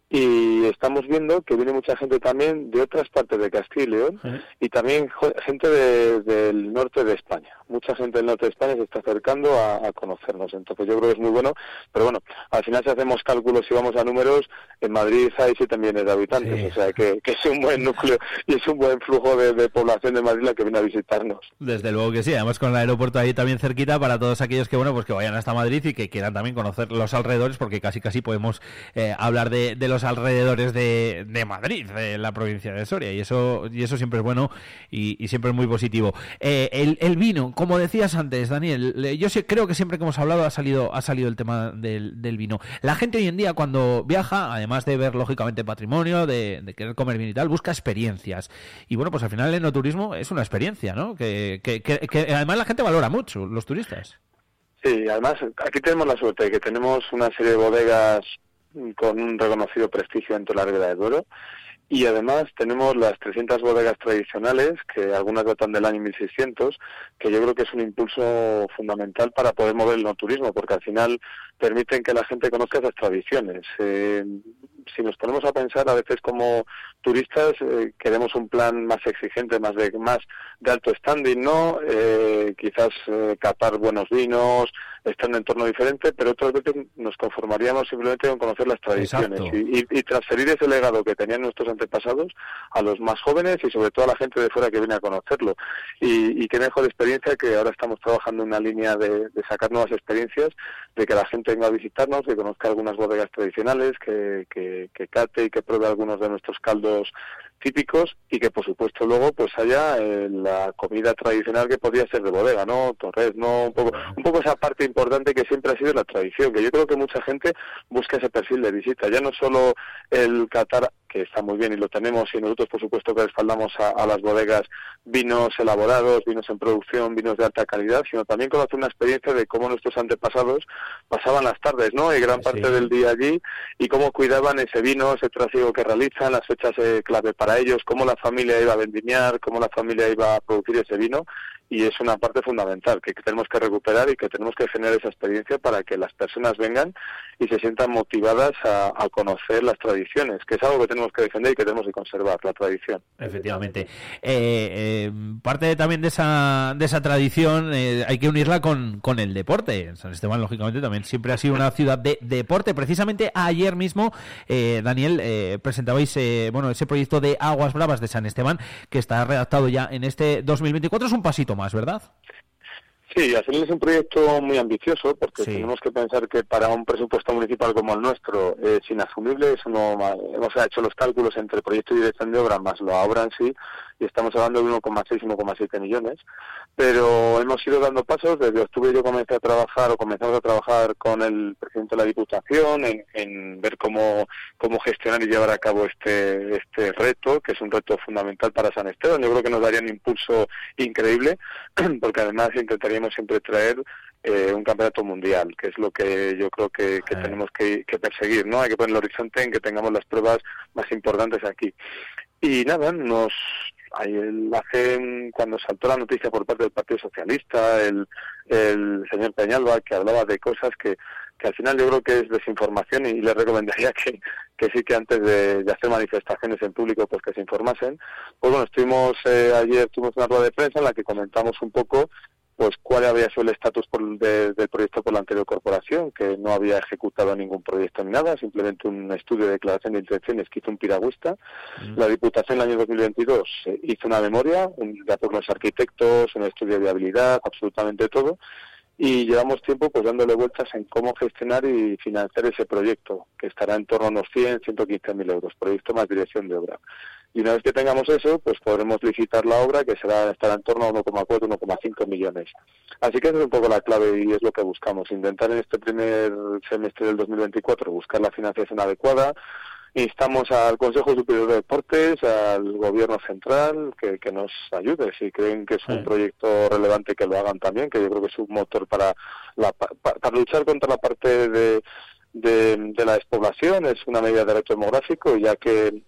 y estamos viendo que viene mucha gente también de otras partes de Castilla y León y también gente de- del norte de España. Mucha gente del norte de España se está acercando a, a conocernos, entonces yo creo que es muy bueno, pero bueno, al final si hacemos cálculos y vamos a números, en Madrid hay 7 millones de habitantes, o sea que, que es un buen núcleo y es un buen flujo de, de población de Madrid la que viene a visitarnos. Desde luego que sí, además con el aeropuerto ahí también cerquita para todos aquellos que bueno pues que vayan hasta Madrid y que quieran también conocer los alrededores, porque casi casi podemos eh, hablar de, de los alrededores de, Madrid, de la provincia de Soria, y eso y eso siempre es bueno y, siempre es muy positivo. Eh, el, vino, como decías antes, Daniel, le- yo creo que siempre que hemos hablado ha salido ha salido el tema del, del vino. La gente hoy en día cuando viaja, además de ver lógicamente patrimonio, de, de querer comer vino y tal, busca experiencias. Y bueno, pues al final el enoturismo es una experiencia, ¿no? Que, que, que- que además la gente valora mucho, los turistas. Sí, además aquí tenemos la suerte de que tenemos una serie de bodegas con un reconocido prestigio dentro de la Ribera del Duero. Y además tenemos las 300 bodegas tradicionales, que algunas datan del año 1600, que yo creo que es un impulso fundamental para poder mover el no turismo, porque al final permiten que la gente conozca esas tradiciones. Eh, si nos ponemos a pensar, a veces como turistas eh, queremos un plan más exigente, más de más de alto standing, ¿no? Eh, quizás eh, capar buenos vinos, estar en un entorno diferente, pero otras veces nos conformaríamos simplemente con conocer las tradiciones y, y- y transferir ese legado que tenían nuestros antepasados a los más jóvenes y sobre todo a la gente de fuera que viene a conocerlo. Y, y qué mejor experiencia que ahora estamos trabajando en una línea de, de sacar nuevas experiencias, de que la gente venga a visitarnos, que conozca algunas bodegas tradicionales, que, que, que cate y que pruebe algunos de nuestros caldos típicos y que por supuesto luego pues haya eh, la comida tradicional que podría ser de bodega, ¿no? Torres, ¿no? Un poco, un poco esa parte importante que siempre ha sido la tradición, que yo creo que mucha gente busca ese perfil de visita, ya no solo el catar que está muy bien y lo tenemos. Y nosotros por supuesto que respaldamos a, a las bodegas vinos elaborados, vinos en producción, vinos de alta calidad, sino también conocer una experiencia de cómo nuestros antepasados pasaban las tardes, ¿no? Y gran parte del día allí y cómo cuidaban ese vino, ese trasiego que realizan, las fechas eh, clave para ellos, cómo la familia iba a vendimiar, cómo la familia iba a producir ese vino y es una parte fundamental que, tenemos que recuperar y que tenemos que generar esa experiencia para que las personas vengan y se sientan motivadas a, conocer las tradiciones, que es algo que tenemos que defender y que tenemos que conservar, la tradición. Efectivamente. Eh, eh, parte también de esa, de esa tradición eh, hay que unirla con, con el deporte. San Esteban, lógicamente, también siempre ha sido una ciudad de deporte. Precisamente ayer mismo, eh, Daniel, eh, presentabais bueno, ese proyecto de Aguas Bravas de San Esteban que está redactado ya en este 2024. Es un pasito más, ¿verdad? Sí, final es un proyecto muy ambicioso porque tenemos que pensar que para un presupuesto municipal como el nuestro es inasumible. Eso no, hemos hecho los cálculos entre proyecto y dirección de obra más la obra en sí y estamos hablando de 1,6 y 1,7 millones. Pero hemos ido dando pasos. Desde octubre yo comencé a trabajar o comenzamos a trabajar con el presidente de la Diputación en, en ver cómo, cómo gestionar y llevar a cabo este, este reto, que es un reto fundamental para San Esteban. Yo creo que nos daría un impulso increíble porque además intentaríamos siempre traer eh, un campeonato mundial, que es lo que yo creo que, que tenemos que, que perseguir, ¿no? Hay que poner el horizonte en que tengamos las pruebas más importantes aquí. Y nada, nos ahí hace cuando saltó la noticia por parte del Partido Socialista, el, señor Peñalba, que hablaba de cosas que, que al final yo creo que es desinformación y le recomendaría que, que sí que antes de, de hacer manifestaciones en público pues que se informasen. Pues bueno, estuvimos eh, ayer tuvimos una rueda de prensa en la que comentamos un poco pues cuál había sido el estatus de- del proyecto por la anterior corporación, que no había ejecutado ningún proyecto ni nada, simplemente un estudio de declaración de intenciones que hizo un piragüista. La Diputación en el año 2022 eh, hizo una memoria, un dato con los arquitectos, un estudio de viabilidad, absolutamente todo, y llevamos tiempo pues dándole vueltas en cómo gestionar y financiar ese proyecto, que estará en torno a unos 100, 115 mil euros, proyecto más dirección de obra. Y una vez que tengamos eso, pues podremos licitar la obra, que será estará en torno a 1,4, 1,5 millones. Así que esa es un poco la clave y es lo que buscamos, intentar en este primer semestre del 2024 buscar la financiación adecuada, instamos al Consejo Superior de Deportes, al Gobierno Central, que, que nos ayude. Si creen que es un Sí. proyecto relevante, que lo hagan también, que yo creo que es un motor para, la, pa- pa- para luchar contra la parte de, de, de la despoblación. Es una medida de reto demográfico, ya que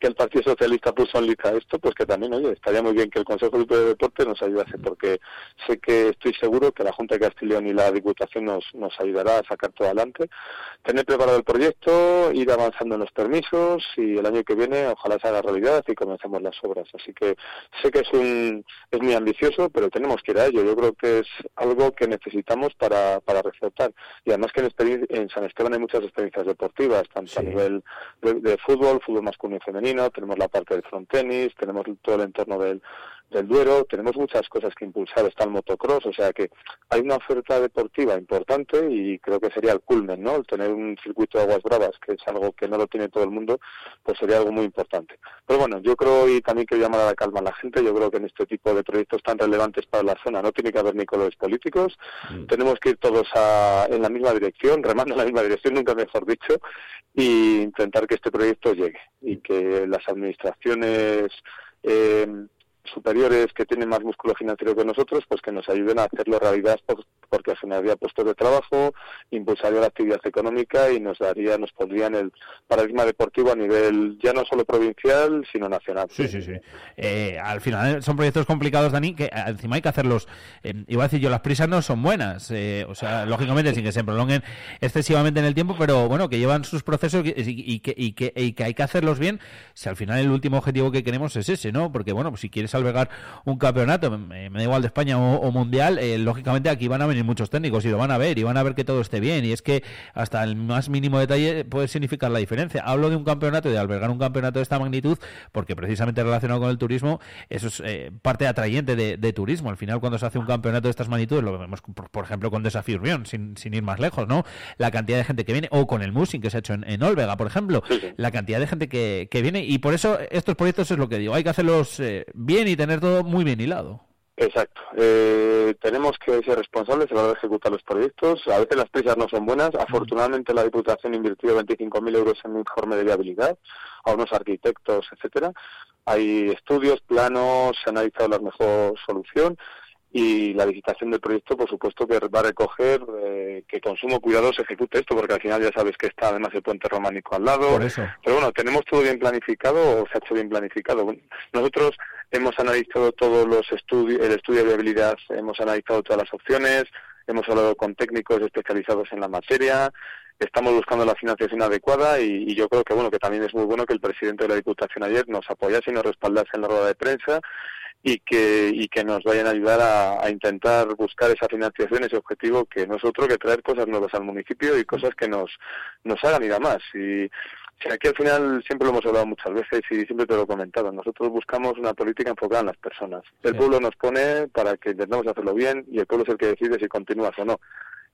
que el Partido Socialista puso en lista esto, pues que también, oye, estaría muy bien que el Consejo Superior de Deportes nos ayudase, porque sé que estoy seguro que la Junta de Castellón y la Diputación nos, nos ayudará a sacar todo adelante. Tener preparado el proyecto, ir avanzando en los permisos y el año que viene ojalá se haga realidad y comencemos las obras. Así que sé que es, un, es muy ambicioso, pero tenemos que ir a ello. Yo creo que es algo que necesitamos para, para resaltar. Y además que en San Esteban hay muchas experiencias deportivas, tanto a nivel de, de fútbol, fútbol masculino y femenino, tenemos la parte del frontenis, tenemos todo el entorno del, del Duero, tenemos muchas cosas que impulsar, está el motocross, o sea que hay una oferta deportiva importante y creo que sería el culmen, ¿no? El tener un circuito de aguas bravas, que es algo que no lo tiene todo el mundo, pues sería algo muy importante. Pero bueno, yo creo y también quiero llamar a la calma a la gente, yo creo que en este tipo de proyectos tan relevantes para la zona no tiene que haber ni colores políticos, tenemos que ir todos a- en la misma dirección, remando en la misma dirección, nunca mejor dicho, y intentar que este proyecto llegue y que las administraciones eh, superiores que tienen más músculo financiero que nosotros, pues que nos ayuden a hacerlo realidad por- porque generaría puestos de trabajo, impulsaría la actividad económica y nos daría, nos pondría en el paradigma deportivo a nivel ya no solo provincial, sino nacional. Sí, sí, sí. Eh, al final son proyectos complicados, Dani, que eh, encima hay que hacerlos. eh, iba a decir yo, las prisas no son buenas. eh, o sea, lógicamente, sin que se prolonguen excesivamente en el tiempo, pero bueno, que llevan sus procesos y, y que, y, que, y que hay que hacerlos bien. Si al final el último objetivo que queremos es ese, ¿no? Porque bueno, pues si quieres albergar un campeonato, me, me da igual de España o, o mundial, eh, lógicamente aquí van a venir muchos técnicos y lo van a ver y van a ver que todo esté bien. Y es que hasta el más mínimo detalle puede significar la diferencia. Hablo de un campeonato y de albergar un campeonato de esta magnitud porque precisamente relacionado con el turismo, eso es eh, parte atrayente de, de turismo. Al final, cuando se hace un campeonato de estas magnitudes, lo vemos, por, por ejemplo, con Desafío Urbión, sin, sin ir más lejos, ¿no? La cantidad de gente que viene, o con el Musing que se ha hecho en, en Olvega, por ejemplo, la cantidad de gente que, que viene. Y por eso estos proyectos es lo que digo, hay que hacerlos eh, bien y tener todo muy bien hilado. Exacto. Eh, tenemos que ser responsables a la hora de ejecutar los proyectos. A veces las prisas no son buenas. Afortunadamente la Diputación invirtió 25.000 euros en un informe de viabilidad a unos arquitectos, etcétera. Hay estudios, planos, se ha analizado la mejor solución y la licitación del proyecto, por supuesto, que va a recoger eh, que Consumo Cuidado se ejecute esto, porque al final ya sabes que está además el puente románico al lado. Por eso. Pero bueno, tenemos todo bien planificado o se ha hecho bien planificado. Nosotros hemos analizado todos los estudios, el estudio de viabilidad, hemos analizado todas las opciones, hemos hablado con técnicos especializados en la materia, estamos buscando la financiación adecuada y, y yo creo que bueno que también es muy bueno que el presidente de la Diputación ayer nos apoyase y nos respaldase en la rueda de prensa y que y que nos vayan a ayudar a, a intentar buscar esa financiación, ese objetivo que no es otro que traer cosas nuevas al municipio y cosas que nos nos hagan ir a más. Y aquí al final siempre lo hemos hablado muchas veces y siempre te lo he comentado, nosotros buscamos una política enfocada en las personas. El pueblo nos pone para que intentemos hacerlo bien y el pueblo es el que decide si continúas o no.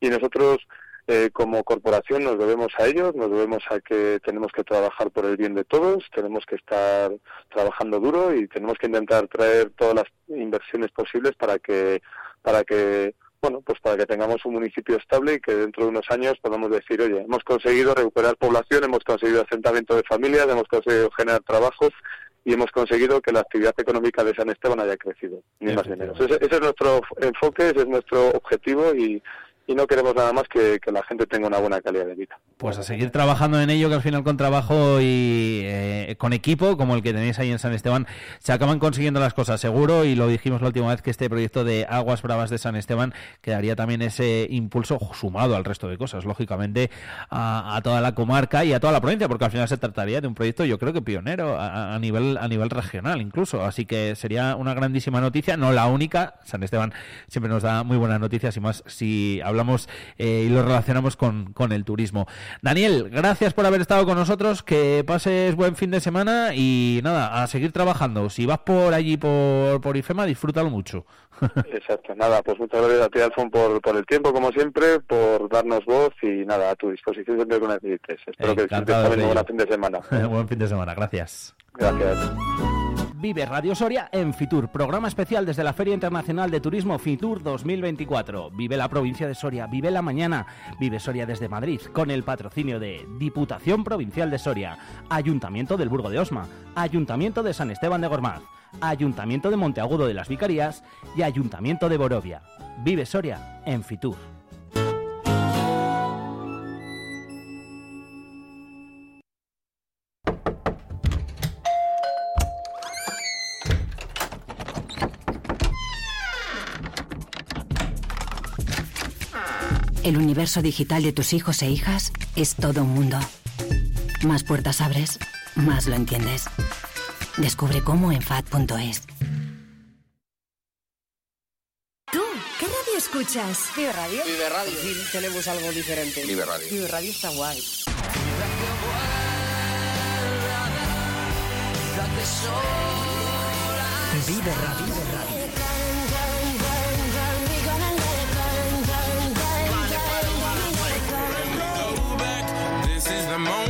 Y nosotros eh, como corporación nos debemos a ellos, nos debemos a que tenemos que trabajar por el bien de todos, tenemos que estar trabajando duro y tenemos que intentar traer todas las inversiones posibles para que para que bueno, pues para que tengamos un municipio estable y que dentro de unos años podamos decir, oye, hemos conseguido recuperar población, hemos conseguido asentamiento de familias, hemos conseguido generar trabajos y hemos conseguido que la actividad económica de San Esteban haya crecido, ni más ni menos. Ese, ese es nuestro enfoque, ese es nuestro objetivo y, y no queremos nada más que, la gente tenga una buena calidad de vida. Pues a seguir trabajando en ello, que al final con trabajo y eh, con equipo, como el que tenéis ahí en San Esteban, se acaban consiguiendo las cosas seguro y lo dijimos la última vez que este proyecto de Aguas Bravas de San Esteban quedaría también ese impulso sumado al resto de cosas, lógicamente a, a toda la comarca y a toda la provincia, porque al final se trataría de un proyecto yo creo que pionero a, a nivel a nivel regional incluso, así que sería una grandísima noticia, no la única, San Esteban siempre nos da muy buenas noticias y más si hablamos eh, y lo relacionamos con, con el turismo. Daniel, gracias por haber estado con nosotros, que pases buen fin de semana y nada, a seguir trabajando. Si vas por allí por, por IFEMA, disfrútalo mucho. Exacto, nada, pues muchas gracias a ti, Alfon, por, por el tiempo, como siempre, por darnos voz y nada, a tu disposición siempre que necesites. Espero que disfrutes Encantado también de un buen fin de semana. buen fin de semana, gracias. Gracias. Vive Radio Soria en Fitur, programa especial desde la Feria Internacional de Turismo Fitur 2024. Vive la provincia de Soria, vive la mañana, vive Soria desde Madrid, con el patrocinio de Diputación Provincial de Soria, Ayuntamiento del Burgo de Osma, Ayuntamiento de San Esteban de Gormaz, Ayuntamiento de Monteagudo de las Vicarías y Ayuntamiento de Borovia. Vive Soria en Fitur. El universo digital de tus hijos e hijas es todo un mundo. Más puertas abres, más lo entiendes. Descubre cómo en FAD.es. ¿Tú qué radio escuchas? Vive Radio. Vive Radio. Sí, tenemos algo diferente. Vive Radio. Vive Radio está guay. Vive Radio. Go back. This is the moment.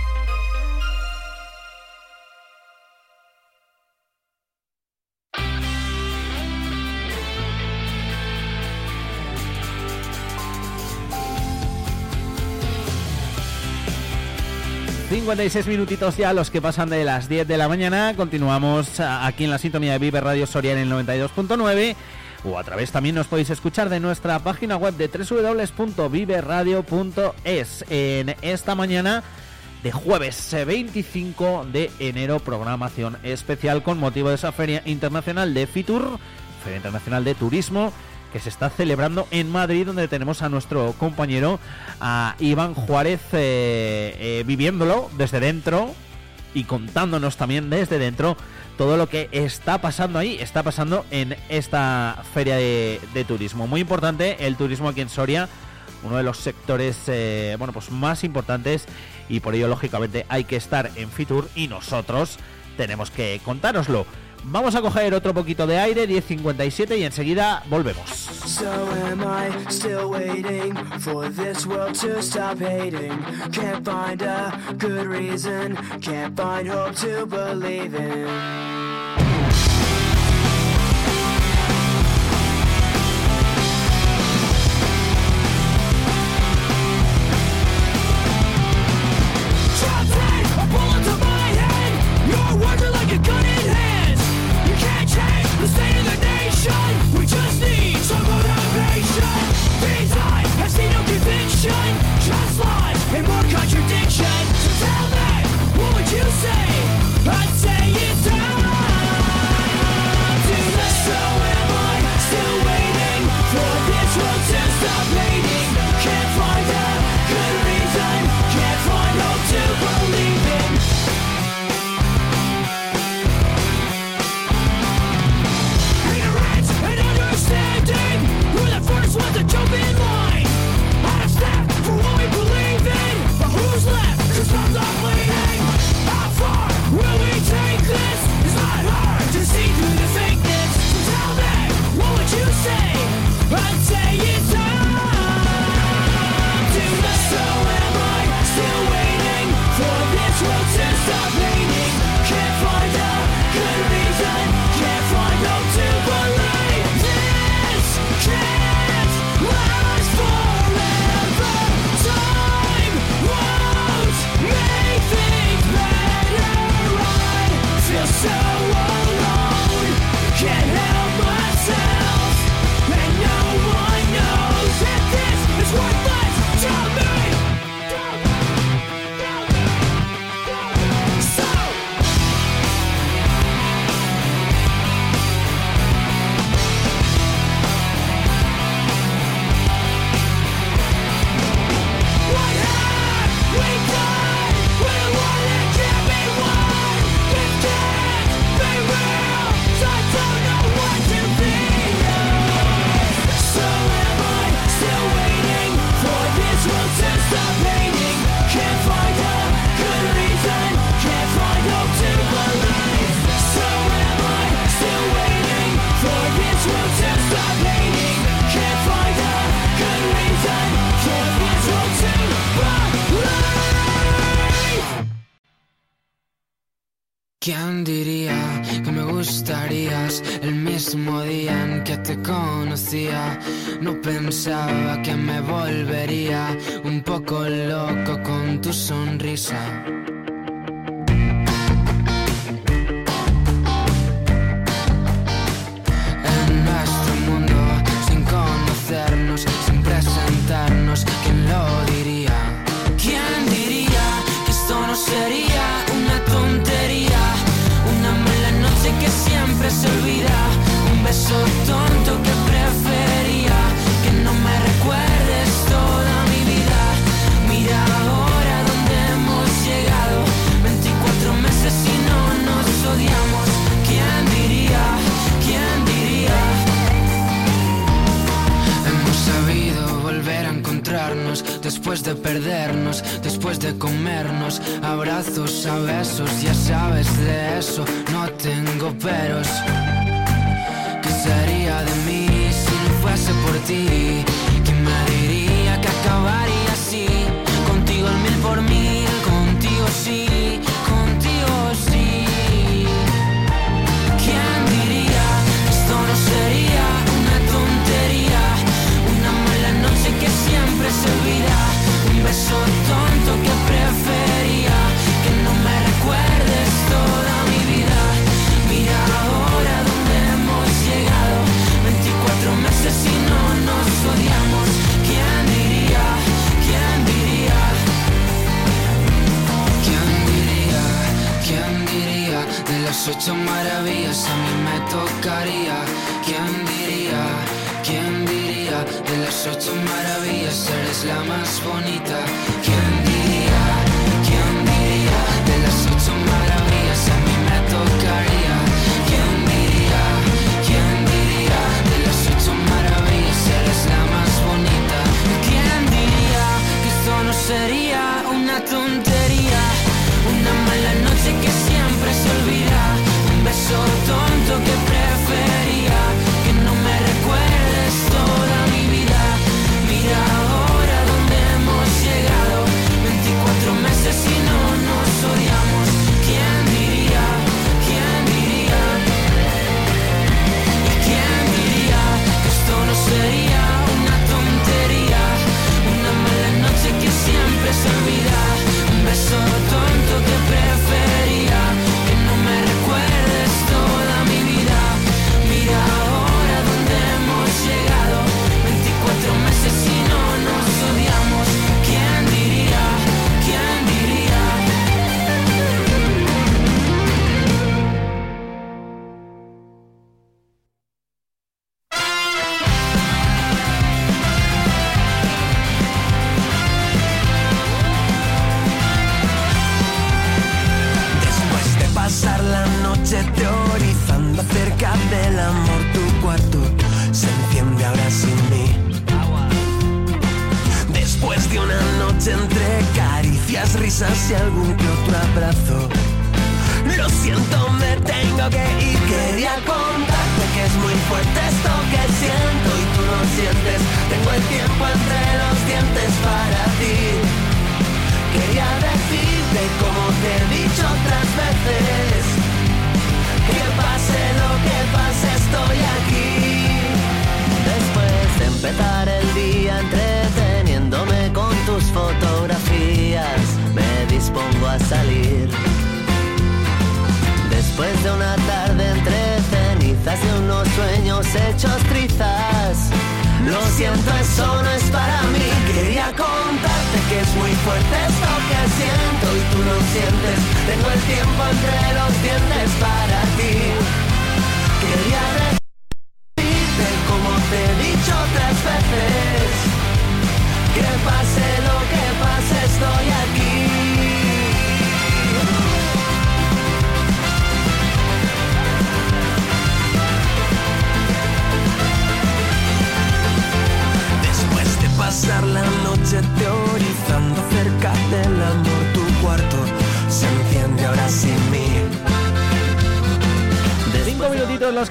56 minutitos ya los que pasan de las 10 de la mañana. Continuamos aquí en la sintonía de Vive Radio Soria en el 92.9 o a través también nos podéis escuchar de nuestra página web de www.viveradio.es en esta mañana de jueves eh, 25 de enero programación especial con motivo de esa Feria Internacional de Fitur, Feria Internacional de Turismo que se está celebrando en Madrid, donde tenemos a nuestro compañero, a Iván Juárez, eh, eh, viviéndolo desde dentro y contándonos también desde dentro todo lo que está pasando ahí, está pasando en esta feria de, turismo. Muy importante el turismo aquí en Soria, uno de los sectores eh, bueno pues más importantes y por ello lógicamente hay que estar en Fitur y nosotros tenemos que contároslo. Vamos a coger otro poquito de aire, 10.57 y enseguida volvemos. So am I still waiting for this world to stop hating? Can't find a good reason, can't find hope to believe in.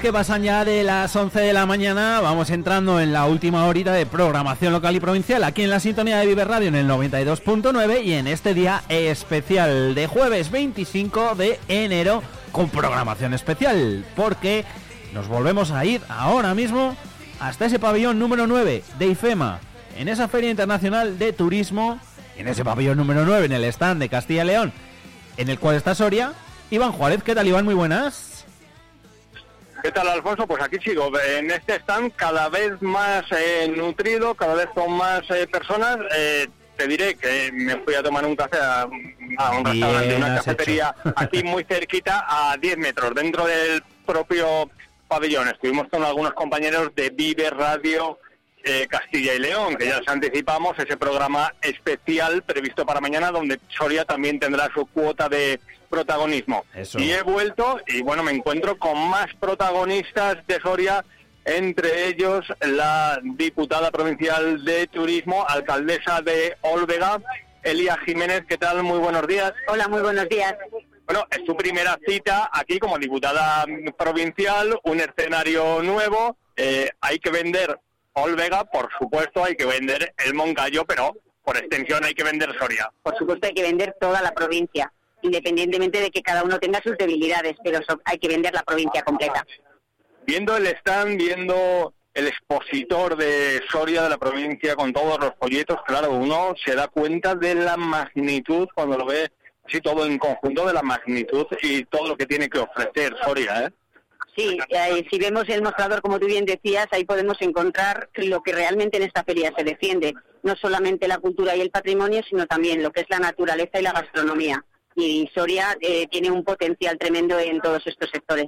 Que pasan ya de las 11 de la mañana. Vamos entrando en la última horita de programación local y provincial aquí en la sintonía de Vive Radio en el 92.9 y en este día especial de jueves 25 de enero con programación especial, porque nos volvemos a ir ahora mismo hasta ese pabellón número 9 de IFEMA, en esa Feria Internacional de Turismo, en ese pabellón número 9, en el stand de Castilla y León, en el cual está Soria. Iván Juárez, ¿qué tal Iván? Muy buenas. ¿Qué tal, Alfonso? Pues aquí sigo, en este stand cada vez más eh, nutrido, cada vez con más eh, personas. Eh, te diré que me fui a tomar un café a, a un Bien restaurante, una cafetería hecho. aquí muy cerquita, a 10 metros, dentro del propio pabellón. Estuvimos con algunos compañeros de Vive Radio eh, Castilla y León, que ya les anticipamos ese programa especial previsto para mañana, donde Soria también tendrá su cuota de protagonismo. Eso. Y he vuelto y bueno, me encuentro con más protagonistas de Soria, entre ellos la diputada provincial de Turismo, alcaldesa de Olvega, Elia Jiménez. ¿Qué tal? Muy buenos días. Hola, muy buenos días. Bueno, es tu primera cita aquí como diputada provincial, un escenario nuevo. eh, hay que vender Olvega, por supuesto, hay que vender el Moncayo, pero por extensión hay que vender Soria. Por supuesto hay que vender toda la provincia, independientemente de que cada uno tenga sus debilidades, pero hay que vender la provincia completa. Viendo el stand, viendo el expositor de Soria de la provincia con todos los folletos, claro, uno se da cuenta de la magnitud cuando lo ve así todo en conjunto de la magnitud y todo lo que tiene que ofrecer Soria, ¿eh? Sí, eh, si vemos el mostrador, como tú bien decías, ahí podemos encontrar lo que realmente en esta feria se defiende. No solamente la cultura y el patrimonio, sino también lo que es la naturaleza y la gastronomía. Y Soria eh, tiene un potencial tremendo en todos estos sectores.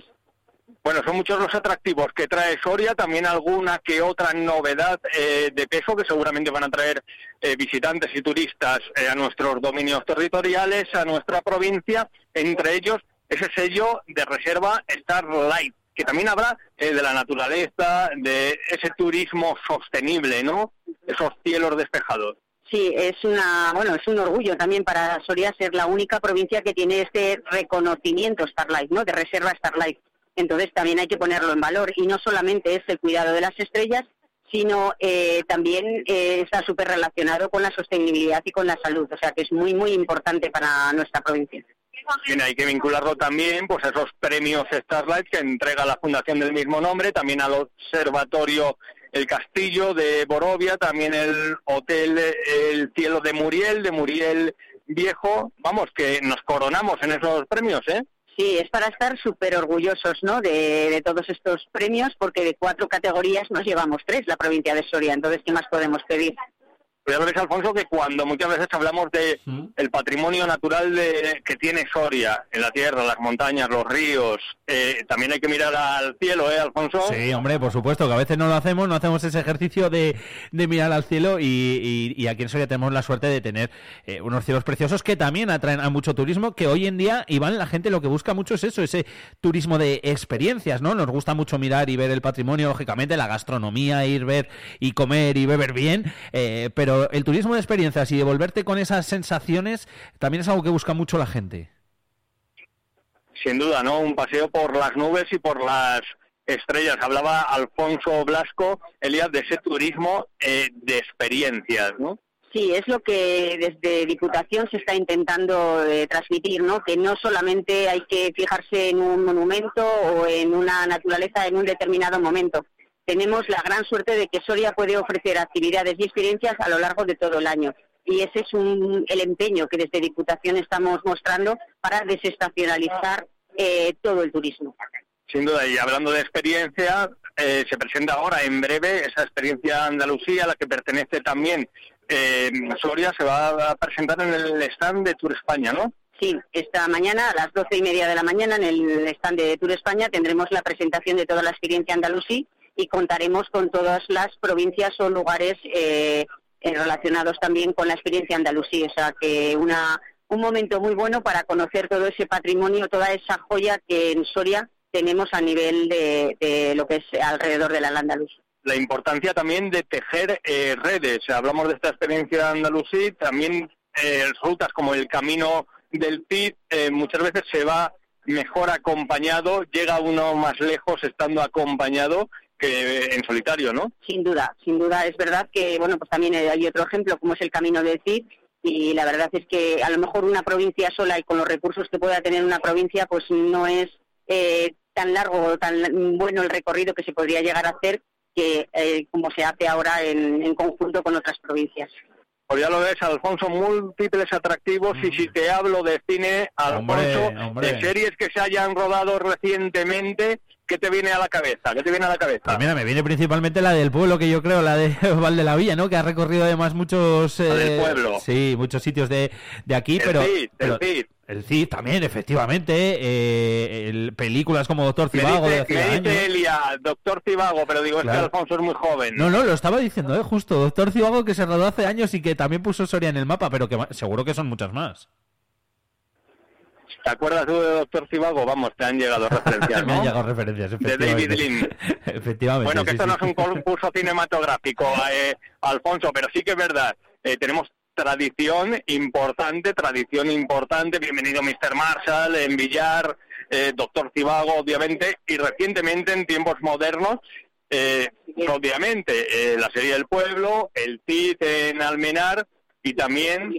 Bueno, son muchos los atractivos que trae Soria, también alguna que otra novedad eh, de peso que seguramente van a traer eh, visitantes y turistas eh, a nuestros dominios territoriales, a nuestra provincia, entre ellos ese sello de reserva Starlight, que también habrá eh, de la naturaleza, de ese turismo sostenible, ¿no? Esos cielos despejados. Sí, es una, bueno, es un orgullo también para Soria ser la única provincia que tiene este reconocimiento Starlight, ¿no? De reserva Starlight. Entonces también hay que ponerlo en valor y no solamente es el cuidado de las estrellas, sino eh, también eh, está súper relacionado con la sostenibilidad y con la salud. O sea que es muy, muy importante para nuestra provincia. Bien, hay que vincularlo también pues a esos premios Starlight que entrega la fundación del mismo nombre, también al observatorio El Castillo de Borovia, también el hotel El Cielo de Muriel, de Muriel Viejo. Vamos, que nos coronamos en esos premios, ¿eh? Sí, es para estar súper orgullosos ¿no? de, de todos estos premios, porque de cuatro categorías nos llevamos tres, la provincia de Soria. Entonces, ¿qué más podemos pedir? Pues ya ves, Alfonso, que cuando muchas veces hablamos de el patrimonio natural de, que tiene Soria, en la tierra, las montañas, los ríos, eh, también hay que mirar al cielo, ¿eh, Alfonso? Sí, hombre, por supuesto, que a veces no lo hacemos, no hacemos ese ejercicio de, de mirar al cielo y, y- y aquí en Soria tenemos la suerte de tener eh, unos cielos preciosos que también atraen a mucho turismo, que hoy en día, Iván, la gente lo que busca mucho es eso, ese turismo de experiencias, ¿no? Nos gusta mucho mirar y ver el patrimonio, lógicamente, la gastronomía, ir, ver y comer y beber bien, eh, pero el turismo de experiencias y de volverte con esas sensaciones también es algo que busca mucho la gente. Sin duda, ¿no? Un paseo por las nubes y por las estrellas. Hablaba Alfonso Blasco, Elías, de ese turismo eh, de experiencias, ¿no? Sí, es lo que desde Diputación se está intentando eh, transmitir, ¿no? Que no solamente hay que fijarse en un monumento o en una naturaleza en un determinado momento. Tenemos la gran suerte de que Soria puede ofrecer actividades y experiencias a lo largo de todo el año. Y ese es un, el empeño que desde Diputación estamos mostrando para desestacionalizar eh, todo el turismo. Sin duda, y hablando de experiencia, eh, se presenta ahora en breve esa experiencia Andalucía, a la que pertenece también eh, Soria, se va a presentar en el stand de Tour España, ¿no? Sí, esta mañana a las doce y media de la mañana en el stand de Tour España tendremos la presentación de toda la experiencia andalusí y contaremos con todas las provincias o lugares eh, relacionados también con la experiencia andalusí. O sea que una, un momento muy bueno para conocer todo ese patrimonio, toda esa joya que en Soria tenemos a nivel de, de lo que es alrededor del al andaluz. La importancia también de tejer eh, redes. Hablamos de esta experiencia andalusí, también eh, rutas como el camino del PIB, eh, muchas veces se va mejor acompañado, llega uno más lejos estando acompañado que en solitario, ¿no? Sin duda, sin duda es verdad que bueno pues también hay otro ejemplo como es el camino del Cid y la verdad es que a lo mejor una provincia sola y con los recursos que pueda tener una provincia pues no es eh, tan largo o tan bueno el recorrido que se podría llegar a hacer que eh, como se hace ahora en, en conjunto con otras provincias. Pues ya lo ves, Alfonso, múltiples atractivos y si te hablo de cine, Alfonso, Hombre, hombre. de series que se hayan rodado recientemente, ¿qué te viene a la cabeza? ¿Qué te viene a la cabeza? Pues mira, me viene principalmente la del pueblo, que yo creo, la de Val de la Villa, ¿no? Que ha recorrido además muchos... La del eh, pueblo. Sí, muchos sitios de, de aquí, El pero... Cid, el Cid. El Cid también, efectivamente. eh, el- películas como Doctor Me Cibago de dice, hace me dice Elia, doctor Cibago, pero digo, es Claro. que Alfonso es muy joven. No, no, lo estaba diciendo, ¿eh? Justo. Doctor Cibago que se rodó hace años y que también puso Soria en el mapa, pero que seguro que son muchas más. ¿Te acuerdas tú de doctor Cibago? Vamos, te han llegado referencias, Me han llegado referencias, De efectivamente. David Lean. efectivamente. Bueno, que sí, esto sí. no es un concurso cinematográfico, eh, Alfonso, pero sí que es verdad. Eh, tenemos tradición importante, tradición importante. Bienvenido Mr. Marshall, en Villar, eh, Doctor Cibago, obviamente, y recientemente en tiempos modernos, eh, obviamente, eh, la serie del pueblo, el CID en Almenar y también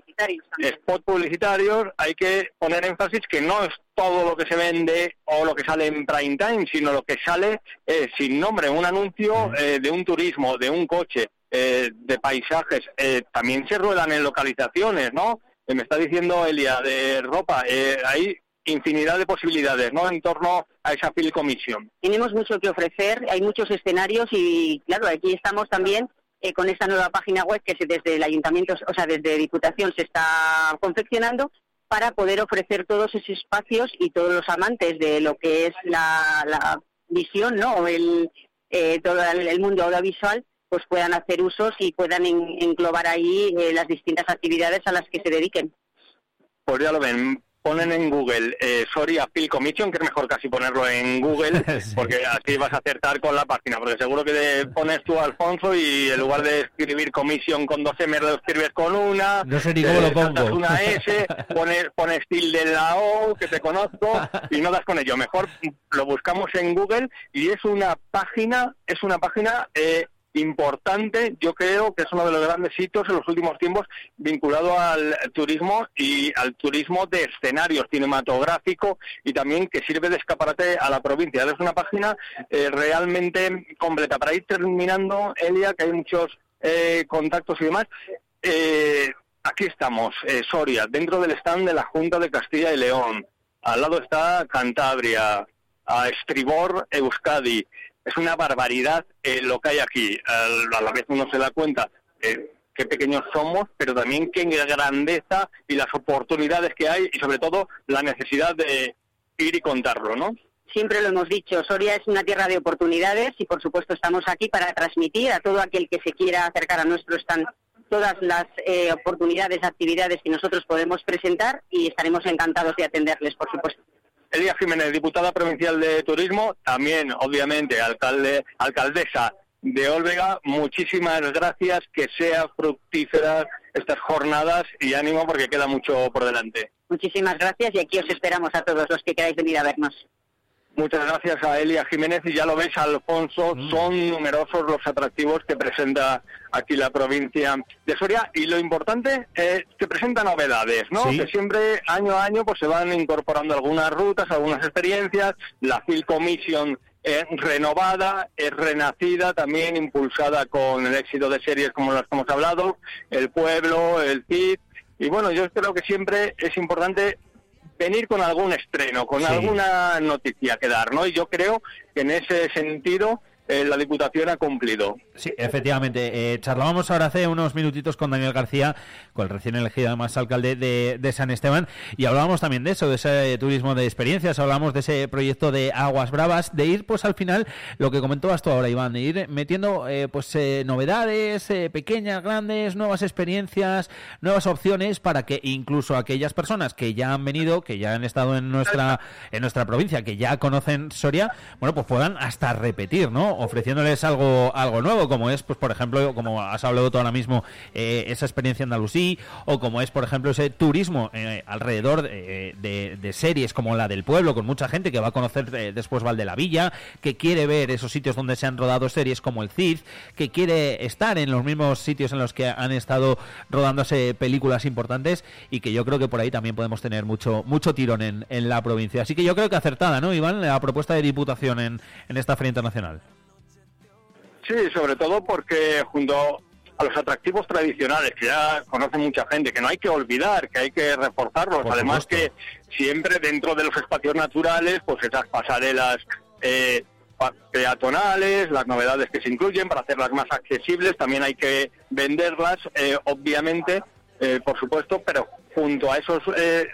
spot publicitarios. Hay que poner énfasis que no es todo lo que se vende o lo que sale en prime time, sino lo que sale eh, sin nombre, un anuncio eh, de un turismo, de un coche, eh, de paisajes. Eh, también se ruedan en localizaciones, ¿no? Eh, me está diciendo Elia, de ropa. eh, hay infinidad de posibilidades, ¿no? En torno a esa Film Commission. Tenemos mucho que ofrecer, hay muchos escenarios y claro, aquí estamos también eh, con esta nueva página web que desde el ayuntamiento, o sea, desde Diputación se está confeccionando para poder ofrecer todos esos espacios y todos los amantes de lo que es la, visión, ¿no? El, eh, todo el, mundo audiovisual, pues puedan hacer usos y puedan en- englobar ahí eh, las distintas actividades a las que se dediquen. Pues ya lo ven, ponen en Google eh, Soria Film Commission, que es mejor casi ponerlo en Google, porque así vas a acertar con la página, porque seguro que te pones tú Alfonso y en lugar de escribir commission con dos M lo escribes con una, No sé ni cómo lo saltas pongo. una S, pones, pones tilde en la O, que te conozco, y no das con ello. Mejor lo buscamos en Google y es una página, es una página eh, importante, yo creo que es uno de los grandes hitos en los últimos tiempos vinculado al turismo y al turismo de escenarios cinematográfico y también que sirve de escaparate a la provincia. Es una página eh, realmente completa. Para ir terminando, Elia, que hay muchos eh, contactos y demás, eh, aquí estamos, eh, Soria, dentro del stand de la Junta de Castilla y León. Al lado está Cantabria, a estribor Euskadi. Es una barbaridad eh, lo que hay aquí. A la vez uno se da cuenta eh, qué pequeños somos, pero también qué grandeza y las oportunidades que hay y sobre todo la necesidad de ir y contarlo, ¿no? Siempre lo hemos dicho, Soria es una tierra de oportunidades y por supuesto estamos aquí para transmitir a todo aquel que se quiera acercar a nuestro stand todas las eh, oportunidades, actividades que nosotros podemos presentar y estaremos encantados de atenderles, por supuesto. Elia Jiménez, diputada provincial de Turismo, también, obviamente, alcalde, alcaldesa de Olvega. Muchísimas gracias, que sea fructífera estas jornadas y ánimo porque queda mucho por delante. Muchísimas gracias y aquí os esperamos a todos los que queráis venir a vernos. Muchas gracias a Elia Jiménez y ya lo veis, Alfonso, son numerosos los atractivos que presenta aquí la provincia de Soria y lo importante es que presenta novedades, ¿no? Sí. Que siempre año a año pues se van incorporando algunas rutas, algunas experiencias, la Phil Commission es renovada, es renacida, también impulsada con el éxito de series como las que hemos hablado, El Pueblo, El CID, y bueno, yo creo que siempre es importante venir con algún estreno, con Sí. alguna noticia que dar, ¿no? Y yo creo que en ese sentido eh, la Diputación ha cumplido. Sí, efectivamente. Eh, charlábamos ahora hace unos minutitos con Daniel García, con el recién elegido además alcalde de, San Esteban, y hablábamos también de eso, de ese turismo de experiencias, hablábamos de ese proyecto de Aguas Bravas, de ir pues al final, lo que comentabas tú ahora, Iván, de ir metiendo eh, pues eh, novedades, eh, pequeñas, grandes, nuevas experiencias, nuevas opciones para que incluso aquellas personas que ya han venido, que ya han estado en nuestra, en nuestra provincia, que ya conocen Soria, bueno, pues puedan hasta repetir, ¿no? Ofreciéndoles algo, algo nuevo, como es, pues por ejemplo, como has hablado tú ahora mismo, eh, esa experiencia andalusí, o como es, por ejemplo, ese turismo eh, alrededor de, de- de series como la del pueblo, con mucha gente que va a conocer eh, después Val la Villa, que quiere ver esos sitios donde se han rodado series como el CID, que quiere estar en los mismos sitios en los que han estado rodándose películas importantes y que yo creo que por ahí también podemos tener mucho mucho tirón en, en la provincia. Así que yo creo que acertada, ¿no, Iván? La propuesta de Diputación en, en esta Feria Internacional. Sí, sobre todo porque junto a los atractivos tradicionales que ya conoce mucha gente, que no hay que olvidar, que hay que reforzarlos. Por Además supuesto. que siempre dentro de los espacios naturales, pues esas pasarelas eh, peatonales, las novedades que se incluyen para hacerlas más accesibles, también hay que venderlas, eh, obviamente, eh, por supuesto, pero junto a esos eh,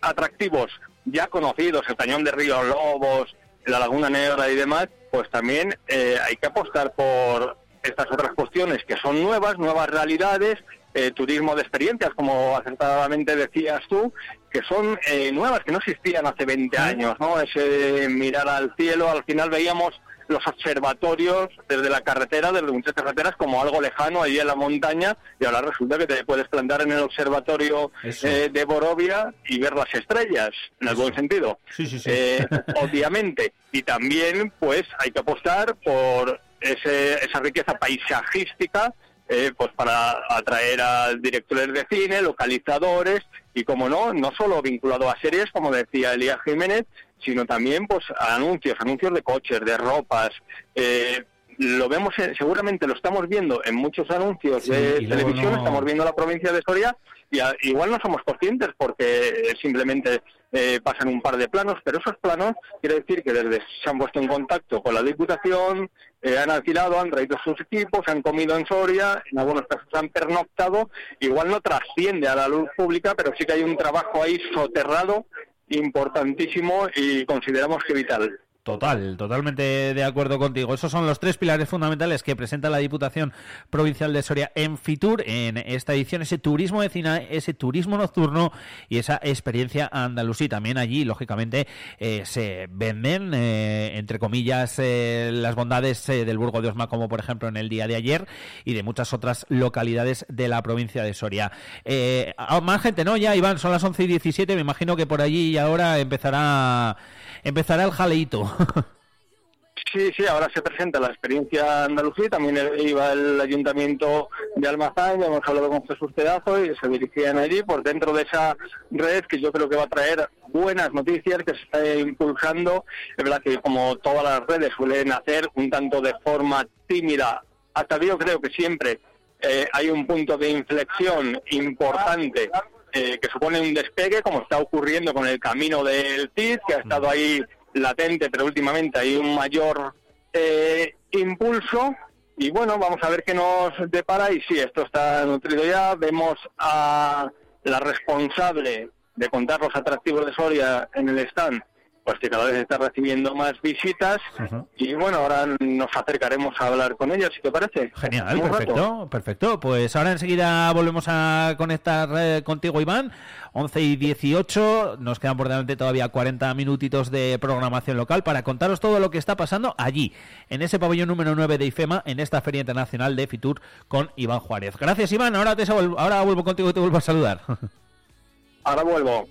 atractivos ya conocidos, el Cañón de Río Lobos, la Laguna Negra y demás, pues también eh, hay que apostar por estas otras cuestiones que son nuevas, nuevas realidades, eh, turismo de experiencias, como acertadamente decías tú, que son eh, nuevas, que no existían hace 20 años, ¿no? Ese mirar al cielo, al final veíamos los observatorios desde la carretera, desde muchas carreteras, como algo lejano allí en la montaña, y ahora resulta que te puedes plantar en el observatorio eh, de Borovia y ver las estrellas, en el buen sentido. Sí, sí, sí. Eh, obviamente. Y también, pues, hay que apostar por ese, esa riqueza paisajística, eh, pues para atraer a directores de cine, localizadores, y como no, no solo vinculado a series, como decía Elías Jiménez, sino también, pues, anuncios, anuncios de coches, de ropas, eh, lo vemos, eh, seguramente lo estamos viendo en muchos anuncios Sí, de televisión, no- estamos viendo la provincia de Soria y a- igual no somos conscientes porque eh, simplemente eh, pasan un par de planos, pero esos planos quiere decir que desde se han puesto en contacto con la Diputación, eh, han alquilado, han traído sus equipos, han comido en Soria, en algunos casos han pernoctado, igual no trasciende a la luz pública, pero sí que hay un trabajo ahí soterrado importantísimo y consideramos que vital. Total, totalmente de acuerdo contigo. Esos son los tres pilares fundamentales que presenta la Diputación Provincial de Soria en Fitur en esta edición, ese turismo de cine, ese turismo nocturno y esa experiencia andalusí. También allí, lógicamente, eh, se venden, eh, entre comillas, eh, las bondades eh, del Burgo de Osma, como por ejemplo en el día de ayer, y de muchas otras localidades de la provincia de Soria. Más gente, ¿no? Ya, Iván, son las 11 y 17, me imagino que por allí y ahora empezará, empezará el jaleíto. Sí, sí, ahora se presenta la experiencia andalusí, también iba el ayuntamiento de Almazán, ya hemos hablado con Jesús Pedazo y se dirigían allí por dentro de esa red que yo creo que va a traer buenas noticias, que se está impulsando, es verdad que como todas las redes suelen hacer un tanto de forma tímida, hasta yo creo que siempre eh, hay un punto de inflexión importante eh, que supone un despegue, como está ocurriendo con el camino del TID, que ha estado ahí latente, pero últimamente hay un mayor eh, impulso. Y bueno, vamos a ver qué nos depara. Y sí, esto está nutrido ya. Vemos a la responsable de contar los atractivos de Soria en el stand, pues que cada vez está recibiendo más visitas. Y bueno, ahora nos acercaremos a hablar con ella, si te parece. Genial, Un rato. perfecto, perfecto. Pues ahora enseguida volvemos a conectar eh, contigo, Iván. 11 y 18, nos quedan por delante todavía 40 minutitos de programación local para contaros todo lo que está pasando allí, en ese pabellón número 9 de IFEMA, en esta Feria Internacional de Fitur con Iván Juárez. Gracias, Iván. Ahora, te, sal- ahora vuelvo contigo y te vuelvo a saludar. Ahora vuelvo.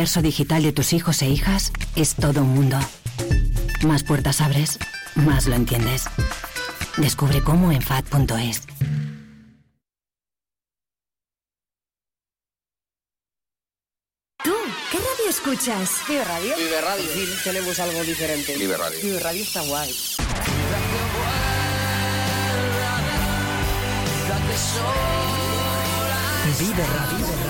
Universo digital de tus hijos e hijas es todo un mundo. Más puertas abres, más lo entiendes. Descubre cómo en FAD.es. ¿Tú qué radio escuchas? Vive Radio. Vive Radio. Sí, tenemos algo diferente. Vive Radio. Vive Radio está guay. Vive Radio.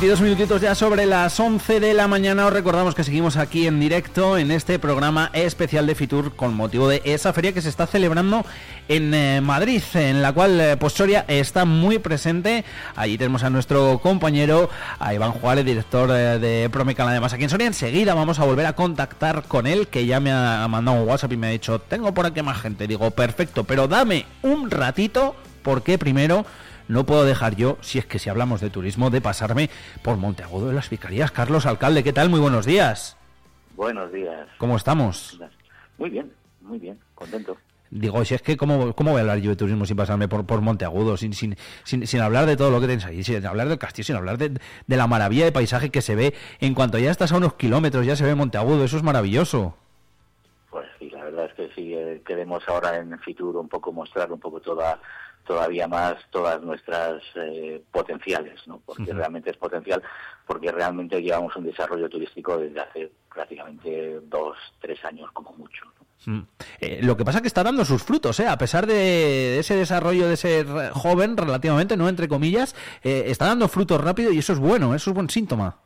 22 minutitos ya sobre las 11 de la mañana. Os recordamos que seguimos aquí en directo en este programa especial de Fitur con motivo de esa feria que se está celebrando en eh, Madrid, en la cual eh, pues Soria está muy presente. Allí tenemos a nuestro compañero, a Iván Juárez, director eh, de Promecal, además aquí en Soria. Enseguida vamos a volver a contactar con él, que ya me ha mandado un WhatsApp y me ha dicho, tengo por aquí más gente. Digo, perfecto, pero dame un ratito porque primero no puedo dejar yo, si es que si hablamos de turismo, de pasarme por Monteagudo de las Vicarías. Carlos Alcalde, ¿qué tal? Muy buenos días. Buenos días. ¿Cómo estamos? Muy bien, muy bien, contento. Digo, si es que, ¿cómo, cómo voy a hablar yo de turismo sin pasarme por, por Monteagudo? Sin, sin, sin, sin hablar de todo lo que tenéis ahí, sin hablar del castillo, sin hablar de, de la maravilla de paisaje que se ve. En cuanto ya estás a unos kilómetros, ya se ve Monteagudo, eso es maravilloso. Pues sí, la verdad es que sí, eh, queremos ahora en Fitur un poco mostrar un poco toda todavía más todas nuestras eh, potenciales, ¿no? Porque realmente es potencial, porque realmente llevamos un desarrollo turístico desde hace prácticamente dos, tres años como mucho. ¿no? Mm. Eh, lo que pasa es que está dando sus frutos, ¿eh? A pesar de ese desarrollo de ser joven, relativamente, no entre comillas, eh, está dando frutos rápido y eso es bueno, eso es buen síntoma.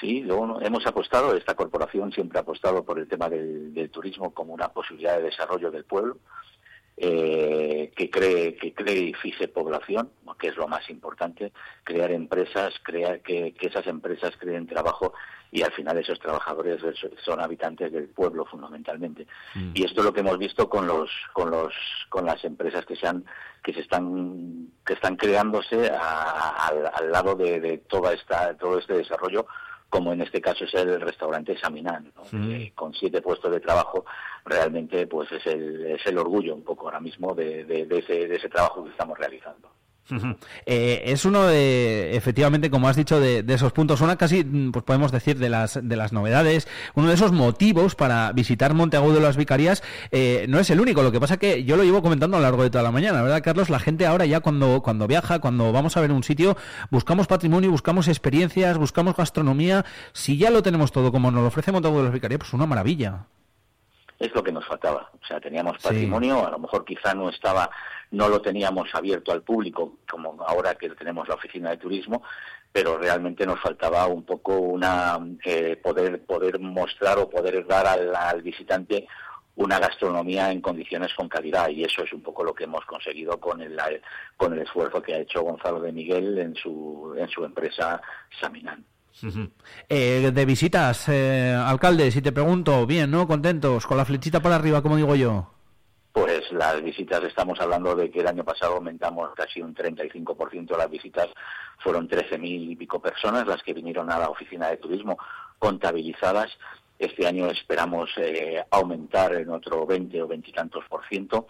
Sí, luego hemos apostado, esta corporación siempre ha apostado por el tema del, del turismo como una posibilidad de desarrollo del pueblo, eh, que cree que cree y fije población, que es lo más importante, crear empresas, crear que, que esas empresas creen trabajo y al final esos trabajadores es- son habitantes del pueblo fundamentalmente. Y esto es lo que hemos visto con los con los con las empresas que se han que se están que están creándose a- al, al lado de, de toda esta todo este desarrollo como en este caso es el restaurante Saminán, ¿no? Eh, con siete puestos de trabajo, realmente pues es el, es el orgullo un poco ahora mismo de, de- de ese, de ese trabajo que estamos realizando. Eh, es uno de, efectivamente, como has dicho, de, de esos puntos, una casi, mm, pues podemos decir, de las, de las novedades, uno de esos motivos para visitar Monteagudo de las Vicarías, eh, no es el único, lo que pasa que yo lo llevo comentando a lo largo de toda la mañana, ¿verdad, Carlos? La gente ahora ya cuando, cuando viaja, cuando vamos a ver un sitio, buscamos patrimonio, buscamos experiencias, buscamos gastronomía, si ya lo tenemos todo como nos lo ofrece Monteagudo de las Vicarías, pues una maravilla. Es lo que nos faltaba. O sea, teníamos Sí. patrimonio, a lo mejor quizá no estaba, no lo teníamos abierto al público, como ahora que tenemos la oficina de turismo, pero realmente nos faltaba un poco una eh, poder poder mostrar o poder dar al, al visitante una gastronomía en condiciones con calidad y eso es un poco lo que hemos conseguido con el con el esfuerzo que ha hecho Gonzalo de Miguel en su en su empresa Saminán. Eh, de visitas, eh, alcalde, si te pregunto, bien, ¿no? Contentos, con la flechita para arriba, como digo yo. Pues las visitas, estamos hablando de que el año pasado aumentamos casi un 35% las visitas, fueron 13.000 y pico personas las que vinieron a la oficina de turismo contabilizadas. Este año esperamos eh, aumentar en otro 20 o 20 y tantos por ciento.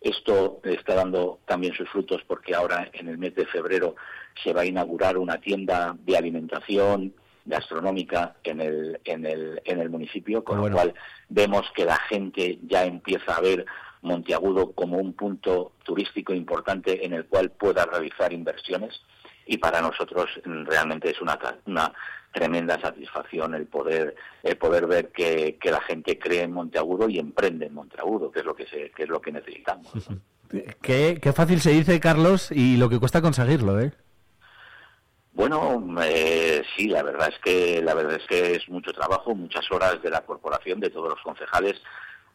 Esto está dando también sus frutos porque ahora en el mes de febrero se va a inaugurar una tienda de alimentación gastronómica en el, en el, en el municipio, con lo cual vemos que la gente ya empieza a ver Monteagudo como un punto turístico importante en el cual pueda realizar inversiones y para nosotros realmente es una, una tremenda satisfacción el poder el poder ver que, que la gente cree en Monteagudo y emprende en Monteagudo, que es lo que se, que es lo que necesitamos. Qué, qué fácil se dice, Carlos, y lo que cuesta conseguirlo, ¿eh? Bueno, eh, sí, la verdad es que la verdad es que es mucho trabajo, muchas horas de la corporación, de todos los concejales,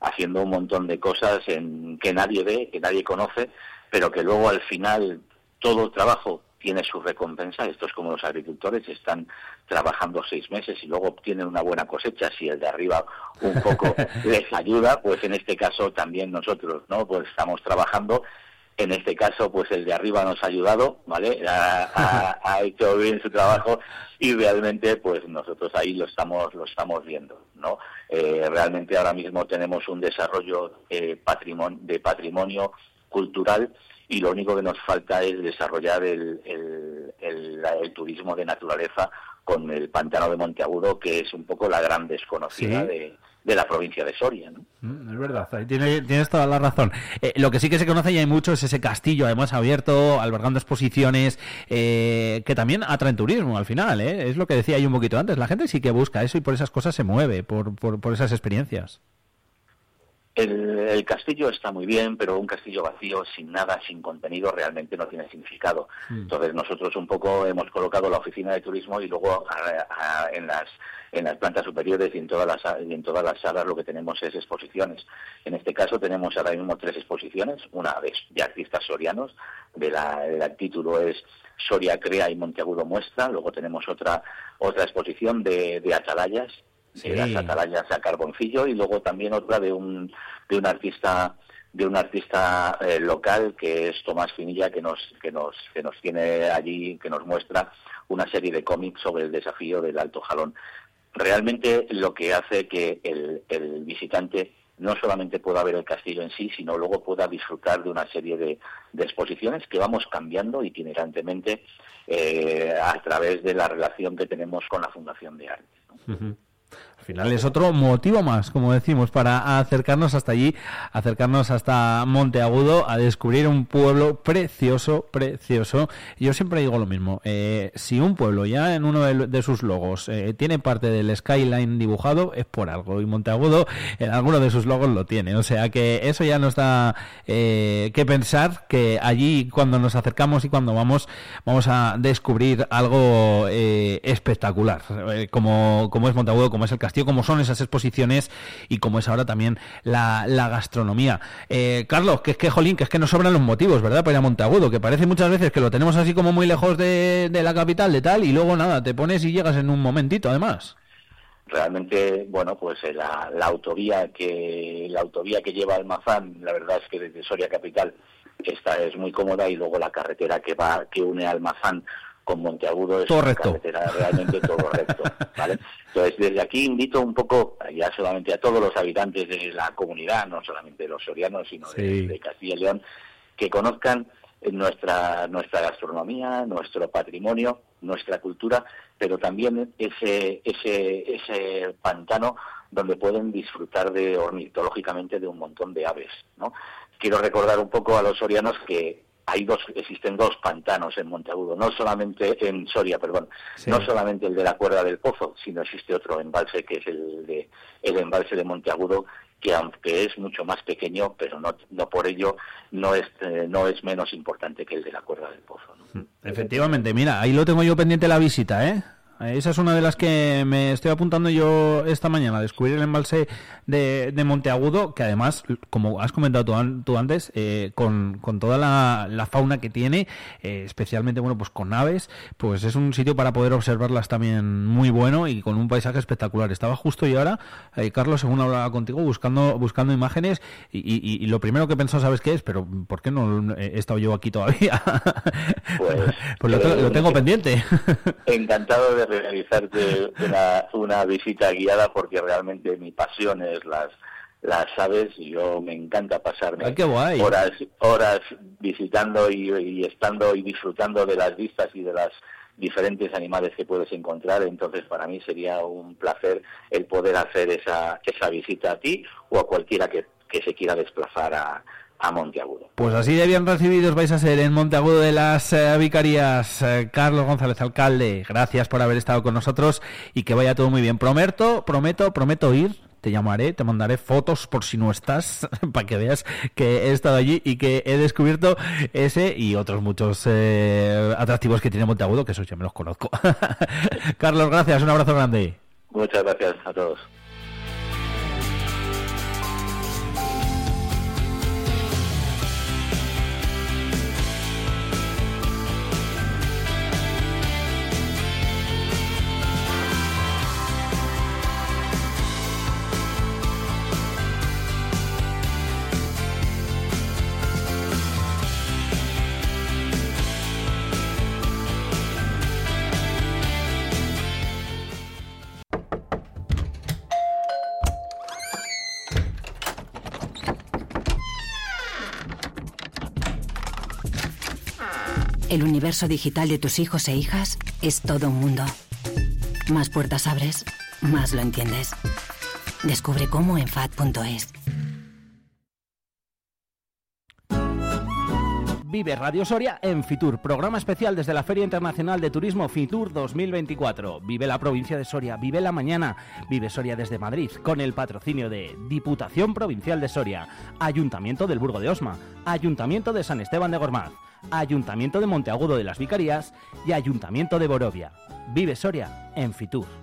haciendo un montón de cosas en, que nadie ve, que nadie conoce, pero que luego al final todo el trabajo tiene su recompensa. Esto es como los agricultores, están trabajando seis meses y luego obtienen una buena cosecha. Si el de arriba un poco les ayuda, pues en este caso también nosotros, ¿no? Pues estamos trabajando en este caso, pues el de arriba nos ha ayudado, ¿vale? Ha, ha- ha hecho bien su trabajo y realmente, pues nosotros ahí lo estamos, lo estamos viendo, ¿no? Eh, realmente ahora mismo tenemos un desarrollo eh, patrimon- de patrimonio cultural y lo único que nos falta es desarrollar el, el- el- la- el turismo de naturaleza con el pantano de Monteagudo, que es un poco la gran desconocida Sí. de, de la provincia de Soria, ¿no? Mm, Es verdad, tienes toda la razón. Eh, lo que sí que se conoce y hay mucho es ese castillo, además abierto, albergando exposiciones, eh, que también atraen turismo al final, ¿eh? Es lo que decía yo un poquito antes. La gente sí que busca eso y por esas cosas se mueve, por, por, por esas experiencias. El, el castillo está muy bien, pero un castillo vacío, sin nada, sin contenido, realmente no tiene significado. Entonces nosotros un poco hemos colocado la oficina de turismo y luego a- a- en las en las plantas superiores y en todas las y en todas las salas lo que tenemos es exposiciones. En este caso tenemos ahora mismo tres exposiciones, una de, de artistas sorianos, de la, el título es Soria crea y Monteagudo muestra. Luego tenemos otra otra exposición de, de atalayas Sí. de las atalayas a Carboncillo y luego también otra de un de un artista de un artista eh, local que es Tomás Finilla que nos que nos que nos tiene allí que nos muestra una serie de cómics sobre el desafío del Alto Jalón realmente lo que hace que el, el visitante no solamente pueda ver el castillo en sí, sino luego pueda disfrutar de una serie de, de exposiciones que vamos cambiando itinerantemente eh, a través de la relación que tenemos con la Fundación de Arte. Es otro motivo más, como decimos, para acercarnos hasta allí, acercarnos hasta Monteagudo, a descubrir un pueblo precioso, precioso. Yo siempre digo lo mismo, eh, si un pueblo ya en uno de, sus logos eh, tiene parte del skyline dibujado, es por algo, y Monteagudo en alguno de sus logos lo tiene. O sea que eso ya nos da eh, que pensar que allí cuando nos acercamos y cuando vamos, vamos a descubrir algo espectacular, como, como es Monteagudo, como es el castillo, como son esas exposiciones y como es ahora también la, la gastronomía. Eh, Carlos, que es que, jolín, que es que nos sobran los motivos, ¿verdad? Para ir a Monteagudo, que parece muchas veces que lo tenemos así como muy lejos de, la capital, de tal, y luego nada, te pones y llegas en un momentito, además. realmente bueno pues eh, la, la autovía que la autovía que lleva Almazán la verdad es que desde Soria capital esta es muy cómoda y luego la carretera que va que une Almazán con Monteagudo es Todo una recto. carretera realmente todo recto ¿vale? entonces desde aquí invito un poco ya solamente a todos los habitantes de la comunidad no solamente los sorianos sino de- Sí. de Castilla y León que conozcan nuestra nuestra gastronomía, nuestro patrimonio, nuestra cultura, pero también ese ese ese pantano donde pueden disfrutar de ornitológicamente de un montón de aves, ¿no? Quiero recordar un poco a los sorianos que hay dos existen dos pantanos en Monteagudo, no solamente en Soria, perdón, Sí. no solamente el de la Cuerda del Pozo, sino existe otro embalse que es el de el embalse de Monteagudo que aunque es mucho más pequeño, pero no, no por ello no es eh, no es menos importante que el de la Cuerda del Pozo. ¿no? Efectivamente, mira, ahí lo tengo yo pendiente la visita, ¿eh? Esa es una de las que me estoy apuntando yo esta mañana, descubrir el embalse de, de Monteagudo, que además, como has comentado tú, an- tú antes, eh, con, con toda la, la fauna que tiene, eh, especialmente, bueno, pues con aves, pues es un sitio para poder observarlas también muy bueno y con un paisaje espectacular. Estaba justo y ahora, eh, Carlos, según hablaba contigo, buscando buscando imágenes y, y- y lo primero que he pensado, ¿sabes qué es? Pero, ¿por qué no he estado yo aquí todavía? Pues, Pues lo, eh, lo tengo pendiente. Encantado de realizarte una, una visita guiada porque realmente mi pasión es las las aves. Yo me encanta pasarme guay. horas horas visitando y, y estando y disfrutando de las vistas y de las diferentes animales que puedes encontrar. Entonces, para mí sería un placer el poder hacer esa, esa visita a ti o a cualquiera que, que se quiera desplazar a, a Monteagudo. Pues así de bien recibidos vais a ser en Monteagudo de las eh, Vicarías. Eh, Carlos González, alcalde, gracias por haber estado con nosotros y que vaya todo muy bien. Prometo, prometo, prometo ir. Te llamaré, te mandaré fotos por si no estás, para que veas que he estado allí y que he descubierto ese y otros muchos eh, atractivos que tiene Monteagudo, que esos ya me los conozco. Carlos, gracias, un abrazo grande. Muchas gracias a todos. El universo digital de tus hijos e hijas es todo un mundo. Más puertas abres, más lo entiendes. Descubre cómo en FAD.es. Vive Radio Soria en Fitur, programa especial desde la Feria Internacional de Turismo Fitur 2024. Vive la provincia de Soria, vive la mañana, vive Soria desde Madrid, con el patrocinio de Diputación Provincial de Soria, Ayuntamiento del Burgo de Osma, Ayuntamiento de San Esteban de Gormaz, Ayuntamiento de Monteagudo de las Vicarías y Ayuntamiento de Borovia. Vive Soria en Fitur.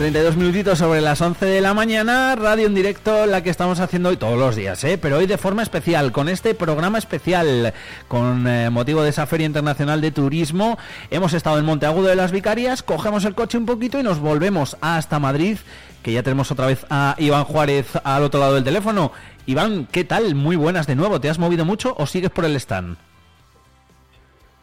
...32 minutitos sobre las 11 de la mañana... ...radio en directo, la que estamos haciendo hoy todos los días... ¿eh? ...pero hoy de forma especial, con este programa especial... ...con eh, motivo de esa Feria Internacional de Turismo... ...hemos estado en Monteagudo de las Vicarias... ...cogemos el coche un poquito y nos volvemos hasta Madrid... ...que ya tenemos otra vez a Iván Juárez al otro lado del teléfono... Iván, ¿qué tal? Muy buenas de nuevo... ¿Te has movido mucho o sigues por el stand?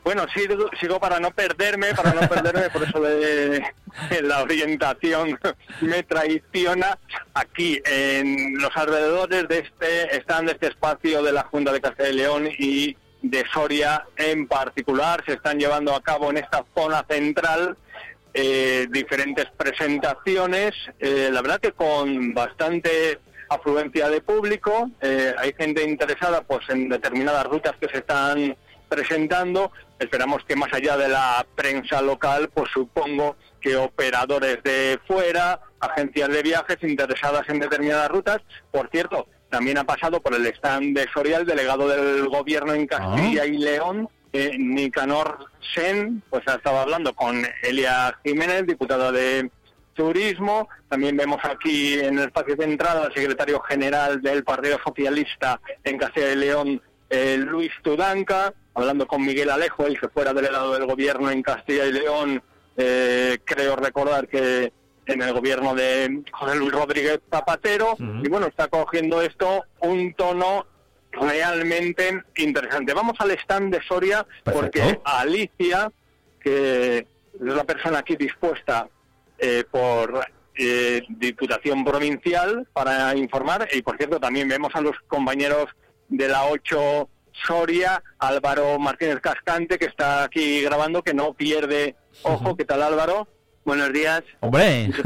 Bueno, sigo, sigo para no perderme, para no perderme, por eso de, la orientación me traiciona. Aquí, en los alrededores de este stand, de este espacio de la Junta de Castilla y León y de Soria en particular, se están llevando a cabo en esta zona central eh, diferentes presentaciones, eh, la verdad que con bastante afluencia de público, eh, hay gente interesada pues en determinadas rutas que se están presentando. Esperamos que más allá de la prensa local, pues supongo que operadores de fuera, agencias de viajes interesadas en determinadas rutas. Por cierto, también ha pasado por el stand de Soria el delegado del gobierno en Castilla y León, eh, Nicanor Sen, pues ha estado hablando con Elia Jiménez, diputada de Turismo. También vemos aquí en el espacio central al secretario general del Partido Socialista en Castilla y León, eh, Luis Tudanca, hablando con Miguel Alejo, el que fuera delegado del gobierno en Castilla y León, eh, creo recordar que en el gobierno de José Luis Rodríguez Zapatero, y bueno, está cogiendo esto un tono realmente interesante. Vamos al stand de Soria porque Alicia, que es la persona aquí dispuesta eh, por eh, Diputación Provincial para informar, y por cierto también vemos a los compañeros de la 8 Soria, Álvaro Martínez Cascante, que está aquí grabando, que no pierde ojo. ¿Qué tal Álvaro? Buenos días. Hombre.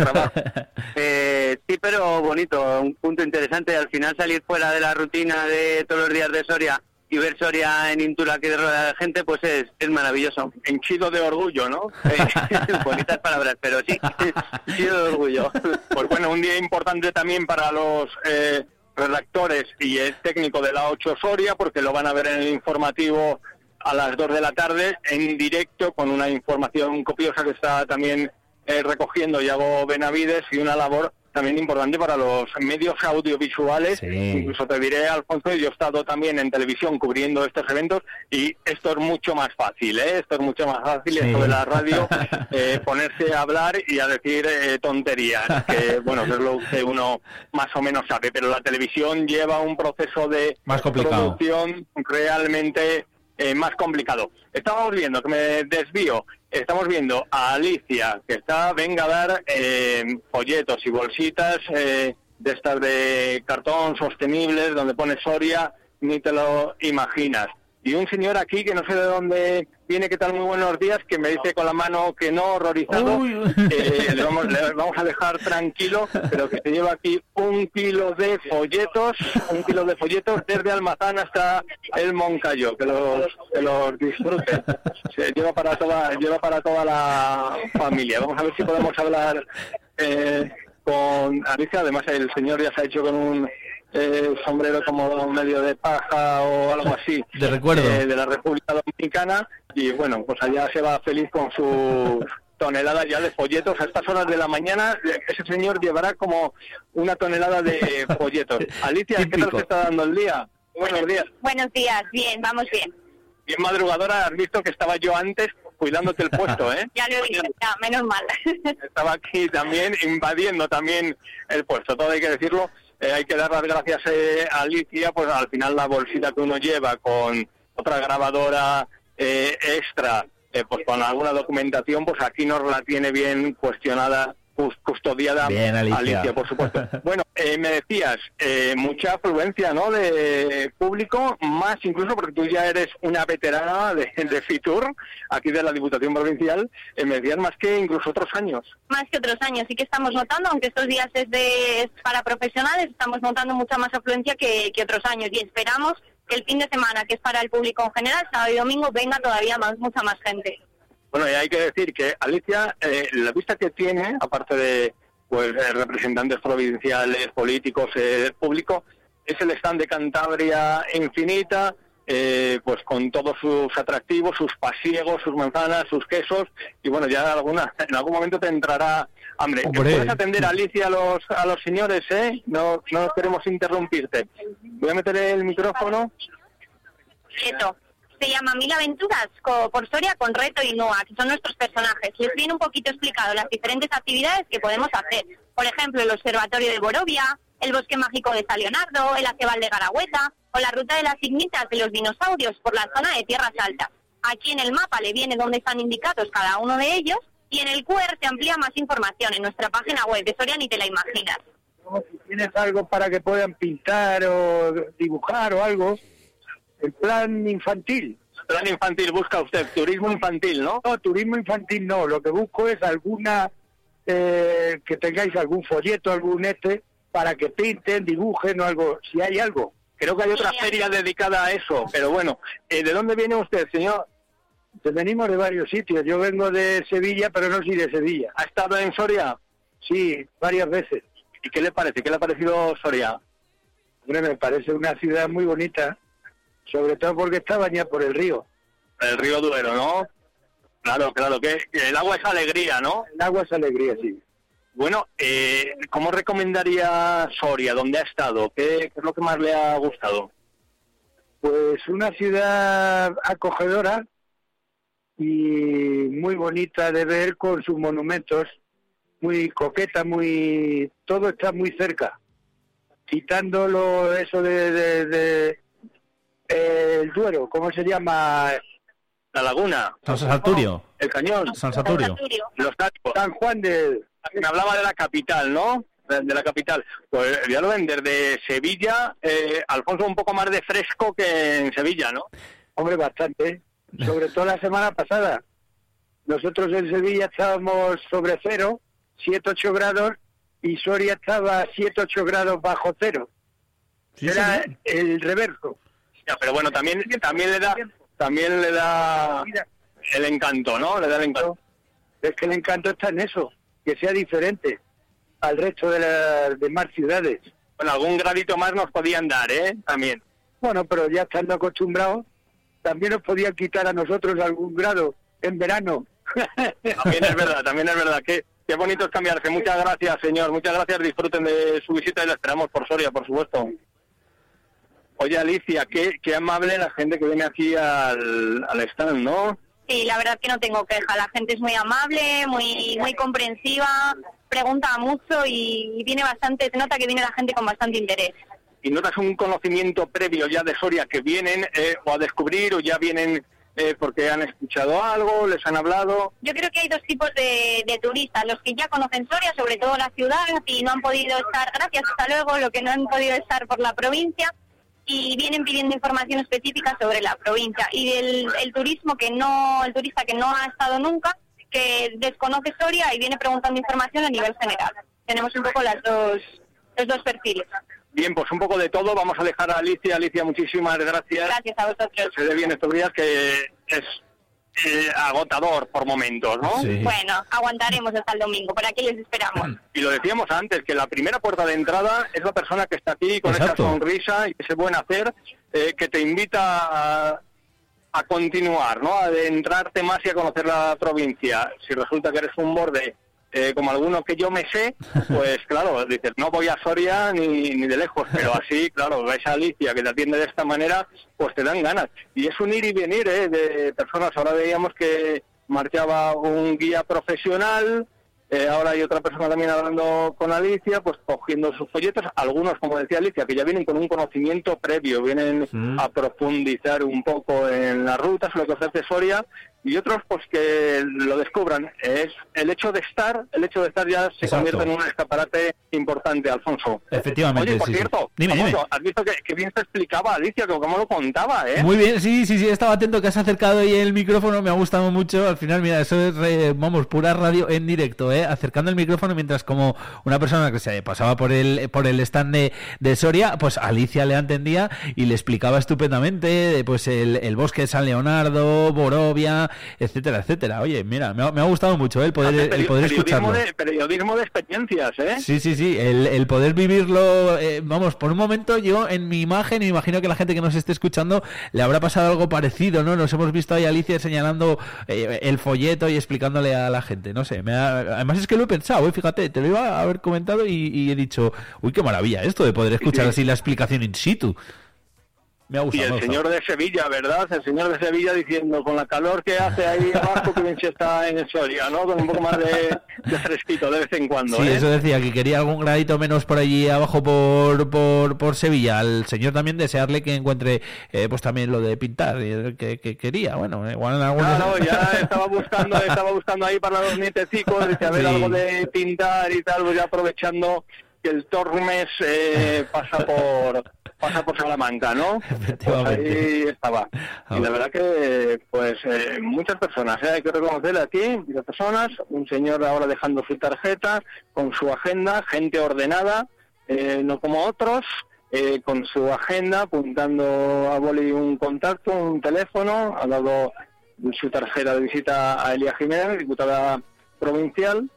Eh, sí, pero bonito, un punto interesante. Al final salir fuera de la rutina de todos los días de Soria y ver Soria en Intula que rodeada de gente, pues es, es maravilloso. Henchido de orgullo, ¿no? Bonitas palabras, pero sí, henchido de orgullo. Pues bueno, un día importante también para los eh, redactores y el técnico de la 8 Soria, porque lo van a ver en el informativo a las 2 de la tarde en directo con una información copiosa que está también eh, recogiendo Iago Benavides y una labor también importante para los medios audiovisuales. Sí. Incluso te diré, Alfonso, yo he estado también en televisión cubriendo estos eventos y esto es mucho más fácil, ¿eh? Esto es mucho más fácil, Sí. esto de la radio, eh, ponerse a hablar y a decir eh, tonterías, que bueno, que es lo que uno más o menos sabe, pero la televisión lleva un proceso de Más complicado. producción realmente eh, más complicado. Estábamos viendo, que me desvío, estamos viendo a Alicia, que está, venga a dar eh, folletos y bolsitas eh, de estas de cartón sostenibles, donde pone Soria, ni te lo imaginas. Y un señor aquí, que no sé de dónde viene, que tal, muy buenos días, que me dice con la mano que no, horrorizado, eh, le, vamos, le vamos a dejar tranquilo, pero que se lleva aquí un kilo de folletos, un kilo de folletos desde Almazán hasta el Moncayo, que los, que los disfrute. Se lleva para toda, lleva para toda la familia. Vamos a ver si podemos hablar eh, con Alicia. Además, el señor ya se ha hecho con un eh, sombrero como medio de paja o algo así. De recuerdo. eh, de la República Dominicana. Y bueno, pues allá se va feliz con su tonelada ya de folletos. A estas horas de la mañana, ese señor llevará como una tonelada de folletos. Alicia, ¿qué tal se está dando el día? Buenos días. Buenos días, bien, vamos bien. Bien madrugadora, has visto que estaba yo antes cuidándote el puesto, ¿eh? Ya lo he visto, ya, menos mal. estaba aquí también invadiendo también el puesto, todo hay que decirlo. Eh, hay que dar las gracias eh, a Alicia, pues al final la bolsita que uno lleva con otra grabadora eh, extra, eh, pues con alguna documentación, pues aquí nos la tiene bien cuestionada, custodiada Bien, Alicia. por supuesto. bueno, eh, me decías, eh, mucha afluencia, ¿no?, de público, más incluso porque tú ya eres una veterana de, de Fitur, aquí de la Diputación Provincial, eh, me decías más que incluso otros años. Más que otros años, sí que estamos notando, aunque estos días es, de, es para profesionales, estamos notando mucha más afluencia que, que otros años y esperamos que el fin de semana, que es para el público en general, sábado y domingo, venga todavía más, mucha más gente. Bueno, y hay que decir que Alicia, eh, la vista que tiene, aparte de pues eh, representantes provinciales, políticos, eh, público, es el stand de Cantabria Infinita, eh, pues con todos sus atractivos, sus pasiegos, sus manzanas, sus quesos, y bueno, ya alguna, en algún momento te entrará hambre. Hombre. Puedes atender Alicia a los, a los señores, ¿eh? No, no queremos interrumpirte. Voy a meter el micrófono. Eso. Se llama Mil Aventuras por Soria con Reto y Noa, que son nuestros personajes. Les viene un poquito explicado las diferentes actividades que podemos hacer. Por ejemplo, el Observatorio de Borovia, el Bosque Mágico de San Leonardo, el Aceval de Garagüeta o la Ruta de las Ignitas de los Dinosaurios por la zona de Tierras Altas. Aquí en el mapa le viene dónde están indicados cada uno de ellos y en el QR se amplía más información en nuestra página web de Soria ni te la imaginas. tienes algo para que puedan pintar o dibujar o algo, el plan infantil. Plan infantil, busca usted, turismo infantil, ¿no? No, turismo infantil no, lo que busco es alguna, eh, que tengáis algún folleto, algún este, para que pinten, dibujen o algo, si hay algo. Creo que hay otra feria dedicada a eso, pero bueno, eh, ¿de dónde viene usted, señor? Pues venimos de varios sitios, yo vengo de Sevilla, pero no soy de Sevilla. ¿Ha estado en Soria? Sí, varias veces. ¿Y qué le parece? ¿Qué le ha parecido Soria? Hombre, me parece una ciudad muy bonita, sobre todo porque está bañada por el río. El río Duero, ¿no? Claro, claro, que, el agua es alegría, ¿no? El agua es alegría, sí. Bueno, eh, ¿cómo recomendaría Soria? ¿Dónde ha estado? ¿Qué, qué es lo que más le ha gustado? Pues una ciudad acogedora y muy bonita de ver con sus monumentos, muy coqueta, muy todo está muy cerca. Quitando lo, eso de, de- de- el Duero, ¿cómo se llama? La laguna. San Saturio. El cañón. San Saturio. Los Cáricos. San Juan de... Me hablaba de la capital, ¿no? De, la capital. Pues ya lo ven, desde Sevilla, eh, Alfonso, un poco más de fresco que en Sevilla, ¿no? Hombre, bastante. Sobre todo la semana pasada. Nosotros en Sevilla estábamos sobre cero, 7-8 grados, y Soria estaba 7-8 grados bajo cero. Era el reverso. Ya, pero bueno, también, también le da, también le da el encanto, ¿no? Le da el encanto. Es que el encanto está en eso, que sea diferente al resto de las demás ciudades. Bueno, algún gradito más nos podían dar, ¿eh? También. Bueno, pero ya estando acostumbrados, también nos podían quitar a nosotros algún grado en verano. También es verdad, también es verdad que Qué bonito es cambiarse. Muchas gracias, señor. Muchas gracias. Disfruten de su visita y la esperamos por Soria, por supuesto. Oye, Alicia, qué, qué amable la gente que viene aquí al, al stand, ¿no? Sí, la verdad que no tengo queja. La gente es muy amable, muy muy comprensiva, pregunta mucho y, viene bastante, se nota que viene la gente con bastante interés. ¿Y notas un conocimiento previo ya de Soria que vienen eh, o a descubrir o ya vienen eh, porque han escuchado algo, les han hablado? Yo creo que hay dos tipos de, de turistas, los que ya conocen Soria, sobre todo la ciudad, y no han podido estar, gracias, hasta luego, lo que no han podido estar por la provincia, y vienen pidiendo información específica sobre la provincia. Y el, el turismo que no, el turista que no ha estado nunca, que desconoce Soria y viene preguntando información a nivel general. Tenemos un poco las dos, los dos perfiles. Bien, pues un poco de todo. Vamos a dejar a Alicia. Alicia, muchísimas gracias. Gracias a vosotros. Se ve bien estos días que es eh, agotador por momentos, ¿no? Bueno, aguantaremos hasta el domingo, por aquí les esperamos. Y lo decíamos antes, que la primera puerta de entrada es la persona que está aquí con Exacto. esa sonrisa y ese buen hacer eh, que te invita a, a continuar, ¿no? A adentrarte más y a conocer la provincia. Si resulta que eres un borde eh, como alguno que yo me sé, pues claro, dices, no voy a Soria ni, ni de lejos, pero así, claro, ves a Alicia que te atiende de esta manera, pues te dan ganas. Y es un ir y venir ¿eh? de personas. Ahora veíamos que marchaba un guía profesional, eh, ahora hay otra persona también hablando con Alicia, pues cogiendo sus folletos, algunos, como decía Alicia, que ya vienen con un conocimiento previo, vienen a profundizar un poco en las rutas, lo que ofrece Soria, y otros pues que lo descubran. Es el hecho de estar, el hecho de estar ya se Exacto. convierte en un escaparate importante, Alfonso. Efectivamente, Oye, por sí, sí. cierto, Dime, Alfonso, dime. has visto que, que bien te explicaba Alicia, que cómo lo contaba, ¿eh? Muy bien, sí, sí, sí, estaba atento que has acercado ahí el micrófono, me ha gustado mucho. Al final, mira, eso es, eh, vamos, pura radio en directo, ¿eh? Acercando el micrófono mientras como una persona que se pasaba por el, por el stand de, de Soria, pues Alicia le entendía y le explicaba estupendamente, pues el, el bosque de San Leonardo, Borovia, etcétera, etcétera. Oye, mira, me ha, me ha gustado mucho eh, el poder, el poder escucharlo. de, periodismo de experiencias, ¿eh? Sí, sí, sí, el, el poder vivirlo, eh, vamos, por un momento yo en mi imagen, me imagino que la gente que nos esté escuchando le habrá pasado algo parecido, ¿no? Nos hemos visto ahí a Alicia señalando eh, el folleto y explicándole a la gente, no sé, me ha- además es que lo he pensado, ¿eh? fíjate, te lo iba a haber comentado y, y he dicho, uy, qué maravilla esto de poder escuchar sí. así la explicación in situ. Me ha Y el me señor de Sevilla, ¿verdad? El señor de Sevilla diciendo, con la calor que hace ahí abajo, que bien se está en Soria, ¿no? Con un poco más de, de fresquito de vez en cuando, Sí, ¿eh? eso decía, que quería algún gradito menos por allí abajo por, por, por Sevilla. Al señor también desearle que encuentre eh, pues también lo de pintar que, que quería. Bueno, igual en algunos... Claro, ya estaba buscando, estaba buscando ahí para los nietecicos, dice, a ver Sí. algo de pintar y tal, pues ya aprovechando que el Tormes eh, pasa por pasa por Salamanca, ¿no? Pues ahí estaba. Y la verdad que, pues, eh, muchas personas, ¿eh? hay que reconocerle aquí, muchas personas, un señor ahora dejando su tarjeta, con su agenda, gente ordenada, eh, no como otros, eh, con su agenda, apuntando a boli un contacto, un teléfono, ha dado su tarjeta de visita a Elia Jiménez, diputada provincial,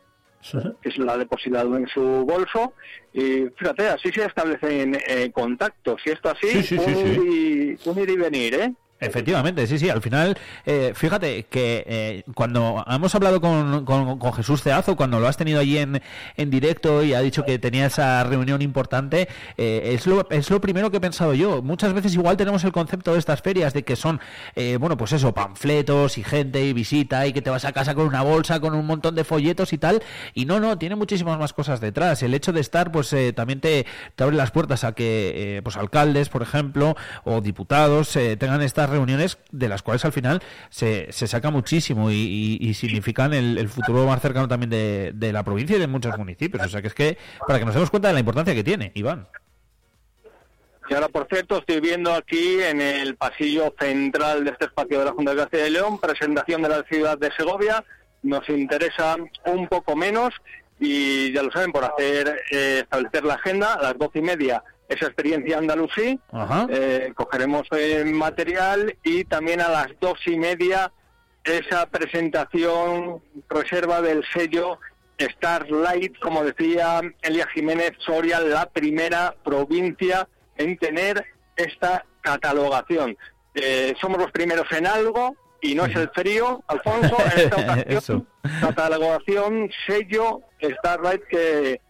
que se la ha depositado en su bolso. Y fíjate, así se establecen eh, contactos. Y esto así, Sí, un, sí. Un ir y venir, ¿eh? Efectivamente, sí, sí. Al final, eh, fíjate que eh, cuando hemos hablado con, con- Jesús Ceazo, cuando lo has tenido allí en, en directo y ha dicho que tenía esa reunión importante, eh, es, lo, es lo primero que he pensado yo. Muchas veces igual tenemos el concepto de estas ferias de que son, eh, bueno, pues eso, panfletos y gente y visita y que te vas a casa con una bolsa, con un montón de folletos y tal. Y no, no, tiene muchísimas más cosas detrás. El hecho de estar, pues eh, también te, te abre las puertas a que, pues alcaldes, por ejemplo, o diputados tengan estas reuniones de las cuales al final se, se saca muchísimo y, y- y significan el, el futuro más cercano también de, de la provincia y de muchos municipios. O sea que es que para que nos demos cuenta de la importancia que tiene, Iván. Y ahora, por cierto, estoy viendo aquí en el pasillo central de este espacio de la Junta de Castilla y León, presentación de la ciudad de Segovia. Nos interesa un poco menos y ya lo saben, por hacer eh, establecer la agenda a las doce y media esa experiencia andalusí. Eh, cogeremos el material y también a las dos y media esa presentación reserva del sello Starlight, como decía Elia Jiménez Soria, la primera provincia en tener esta catalogación. Eh, somos los primeros en algo y no es el frío, Alfonso, en esta ocasión, Eso. catalogación sello Starlight que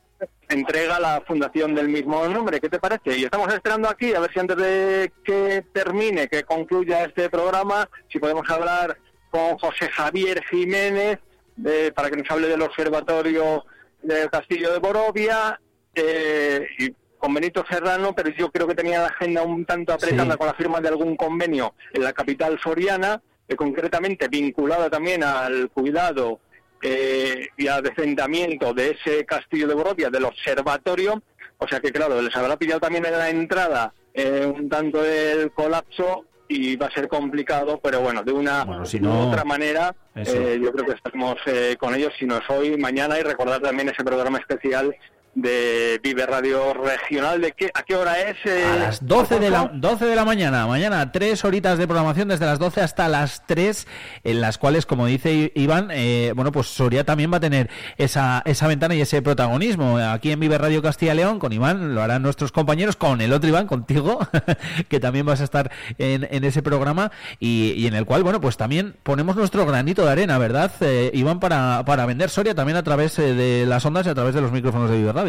entrega la fundación del mismo nombre. ¿Qué te parece? Y estamos esperando aquí a ver si antes de que termine, que concluya este programa, si podemos hablar con José Javier Jiménez eh, para que nos hable del observatorio del Castillo de Borovia eh, y con Benito Serrano, pero yo creo que tenía la agenda un tanto apretada Sí. con la firma de algún convenio en la capital soriana, eh, concretamente vinculada también al cuidado eh, y al descendamiento de ese castillo de Borovia, del observatorio. O sea que, claro, les habrá pillado también en la entrada eh, un tanto el colapso y va a ser complicado, pero bueno, de una si u otra manera, eh, yo creo que estamos eh, con ellos, si no es hoy, mañana, y recordar también ese programa especial de Vive Radio Regional. ¿De qué, ¿A qué hora es? eh, A las 12 de, la, Alfonso? 12 de la mañana, mañana, tres horitas de programación desde las 12 hasta las 3, en las cuales, como dice Iván, eh, bueno, pues Soria también va a tener esa, esa ventana y ese protagonismo. Aquí en Vive Radio Castilla y León, con Iván, lo harán nuestros compañeros, con el otro Iván, contigo, que también vas a estar en, en ese programa y, y en el cual, bueno, pues también ponemos nuestro granito de arena, ¿verdad, eh, Iván, para, para vender Soria también a través eh, de las ondas y a través de los micrófonos de Vive Radio?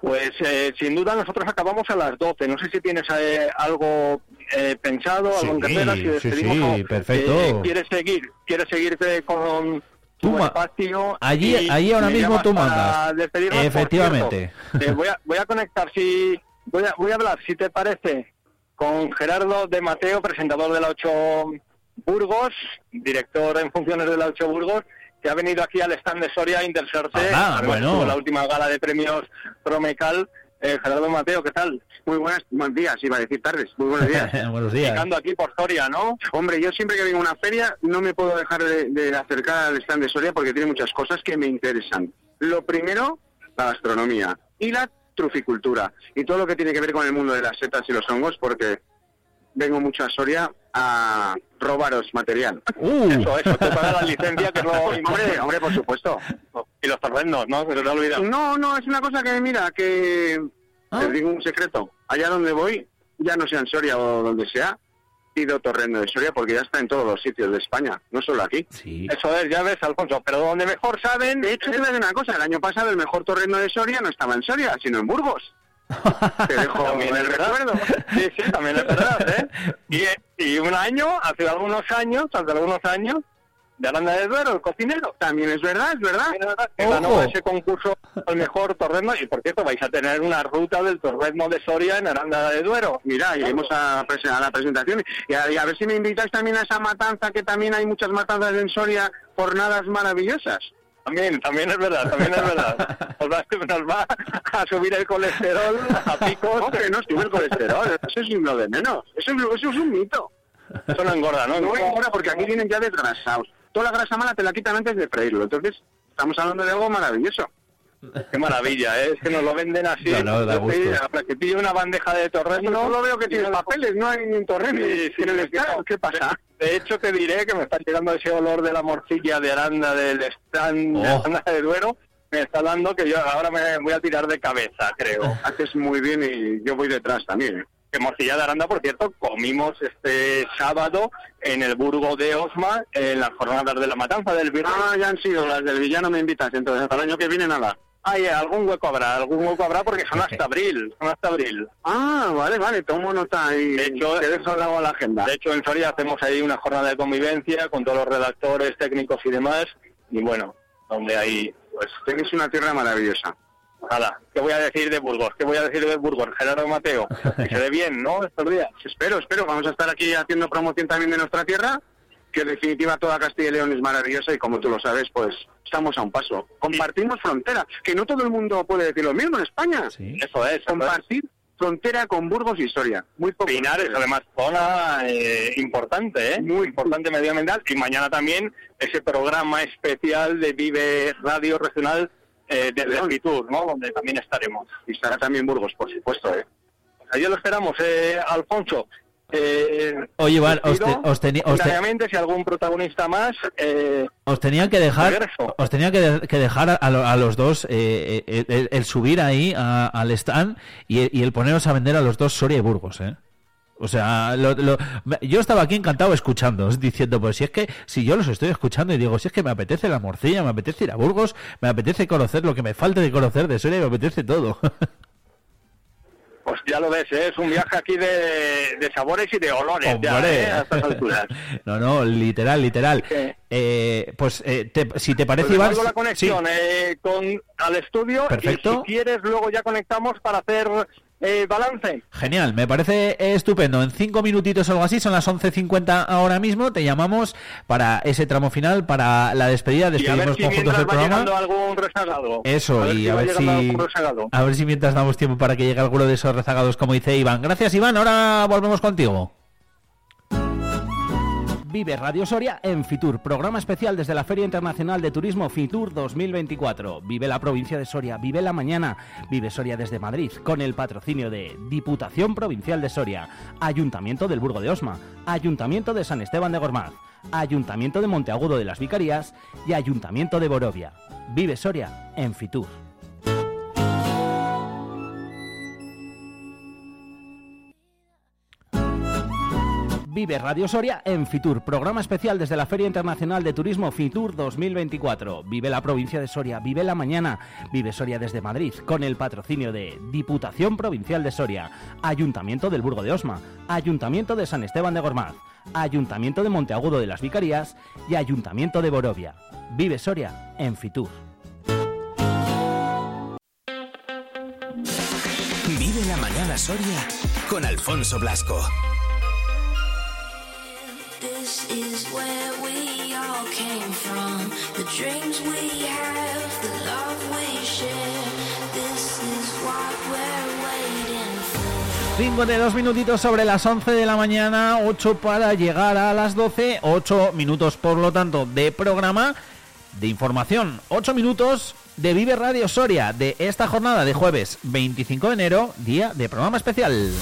Pues eh, sin duda nosotros acabamos a las 12. No sé si tienes eh, algo eh, pensado, algo en cartera, si sí, despedimos sí, perfecto. eh, ¿Quieres seguir? ¿Quieres seguirte con tu espacio? Allí- allí ahora mismo tú mandas. Efectivamente. cierto, eh, voy, a, voy a conectar, si voy a, voy a hablar, si te parece, con Gerardo de Mateo, presentador de la 8 Burgos, director en funciones de la 8 Burgos, que ha venido aquí al stand de Soria a interesarse. Ah, bueno. la última gala de premios Promecal. Eh, Gerardo Mateo, ¿qué tal? Muy buenas, buenos días, iba a decir tardes. Muy buenos días. Buenos días. Llegando aquí por Soria, ¿no? Hombre, yo siempre que vengo a una feria no me puedo dejar de, de acercar al stand de Soria porque tiene muchas cosas que me interesan. Lo primero, la gastronomía y la truficultura y todo lo que tiene que ver con el mundo de las setas y los hongos porque vengo mucho a Soria a robaros material. Uh. Eso, eso, te pagas la licencia, que lo Hombre, hombre, por supuesto. Y los torrendos, ¿no? Se los ha olvidado. No, no, es una cosa que, mira, que te digo un secreto. Allá donde voy, ya no sea en Soria o donde sea, pido torrendo de Soria porque ya está en todos los sitios de España, no solo aquí. Eso es, ya ves, Alfonso. Pero donde mejor saben... De hecho, te voy a decir una cosa, el año pasado el mejor torrendo de Soria no estaba en Soria, sino en Burgos. Te dejo También el recuerdo. Sí, sí, también es verdad, ¿eh? Y, y un año, hace algunos años, hace algunos años, de Aranda de Duero, el cocinero. También es verdad, es verdad. Que ganó ese concurso el mejor torrendo. Y por cierto, vais a tener una ruta del torrendo de Soria en Aranda de Duero. Mira, iremos a, a la presentación y a, y a ver si me invitáis también a esa matanza, que también hay muchas matanzas en Soria, jornadas maravillosas. También, también es verdad, también es verdad. Nos va, nos va a subir el colesterol a picos. No, que no sube el colesterol, eso es lo de menos. Eso, es- eso es un mito. Eso no engorda, ¿no? No engorda porque aquí vienen ya desgrasados. Toda la grasa mala te la quitan antes de freírlo. Entonces, estamos hablando de algo maravilloso. Qué maravilla, ¿eh? es que nos lo venden así. No, no, da gusto. que pille una bandeja de torrendo. Solo veo que tienes papeles, no hay ni un torrendo. Sí, sí, en el estado. no. ¿Qué pasa? De hecho, te diré que me está llegando ese olor de la morcilla de Aranda del stand de Oh. Aranda de Duero. Me está dando que yo ahora me voy a tirar de cabeza, creo. Haces muy bien y yo voy detrás también. ¿eh? Que morcilla de Aranda, por cierto, comimos este sábado en el Burgo de Osma en las jornadas de la matanza del Virrey. Ah, ya han sido las del villano, me invitas. Entonces, para el año que viene nada. Ay, algún hueco habrá, algún hueco habrá porque son hasta abril, son hasta abril. Ah, vale, vale, tomo nota ahí. De hecho, te dejo al lado la agenda. De hecho, en Soria hacemos ahí una jornada de convivencia con todos los redactores, técnicos y demás. Y bueno, donde hay, pues... Tenéis una tierra maravillosa. Nada, ¿qué voy a decir de Burgos? ¿Qué voy a decir de Burgos? Gerardo Mateo, que se ve bien, ¿no? Estos días. Espero, espero. Vamos a estar aquí haciendo promoción también de nuestra tierra, que en definitiva toda Castilla y León es maravillosa y como tú lo sabes, pues estamos a un paso. Compartimos frontera, que no todo el mundo puede decir lo mismo en España. Eso es. Compartir frontera con Burgos y Soria. Muy poco. Pinares, además, zona eh, importante, ¿eh? Muy importante medioambiental. Y mañana también ese programa especial de Vive Radio Regional eh, desde Fitur, ¿no? Donde también estaremos. Y estará también Burgos, por supuesto, ¿eh? Ahí lo esperamos, eh, Alfonso. Eh, Oye, Iván, os, te- os si algún protagonista más, eh, os tenían que dejar, Regreso. os tenían que, de- que dejar a, a lo- a los dos eh, eh, el, el subir ahí a- al stand y, y el poneros a vender a los dos Soria y Burgos, ¿eh? O sea, lo- lo- yo estaba aquí encantado escuchando, diciendo, pues si es que, si yo los estoy escuchando y digo, si es que me apetece la morcilla, me apetece ir a Burgos, me apetece conocer lo que me falte de conocer de Soria, me apetece todo. Pues ya lo ves, ¿eh? es un viaje aquí de, de sabores y de olores, ya. ¿eh? a estas alturas. no, no, literal, literal. Eh, pues eh, te- si te parece, Pues Iván... la conexión eh, con, al estudio Perfecto. y si quieres luego ya conectamos para hacer eh, balance. Genial, me parece estupendo. En cinco minutitos o algo así, son las 11.50 ahora mismo, te llamamos para ese tramo final, para la despedida, despedimos si conjuntos del programa. algún rezagado. Eso, a y si a ver si, algún rezagado. a ver si mientras damos tiempo para que llegue alguno de esos rezagados, como dice Iván. Gracias, Iván. Ahora volvemos contigo. Vive Radio Soria en Fitur, programa especial desde la Feria Internacional de Turismo Fitur 2024. Vive la provincia de Soria, vive la mañana, vive Soria desde Madrid, con el patrocinio de Diputación Provincial de Soria, Ayuntamiento del Burgo de Osma, Ayuntamiento de San Esteban de Gormaz, Ayuntamiento de Monteagudo de las Vicarías y Ayuntamiento de Borovia. Vive Soria en Fitur. Vive Radio Soria en Fitur, programa especial desde la Feria Internacional de Turismo Fitur 2024. Vive la provincia de Soria, vive la mañana, vive Soria desde Madrid, con el patrocinio de Diputación Provincial de Soria, Ayuntamiento del Burgo de Osma, Ayuntamiento de San Esteban de Gormaz, Ayuntamiento de Monteagudo de las Vicarías y Ayuntamiento de Borovia. Vive Soria en Fitur. Vive la mañana Soria con Alfonso Blasco. This is where we all came from. The dreams we have, the love we share. This is what we're waiting for. 52 minutitos sobre las 11 de la mañana, 8 para llegar a las 12, 8 minutos por lo tanto de programa, de información, 8 minutos de Vive Radio Soria de esta jornada de jueves 25 de enero, día de programa especial.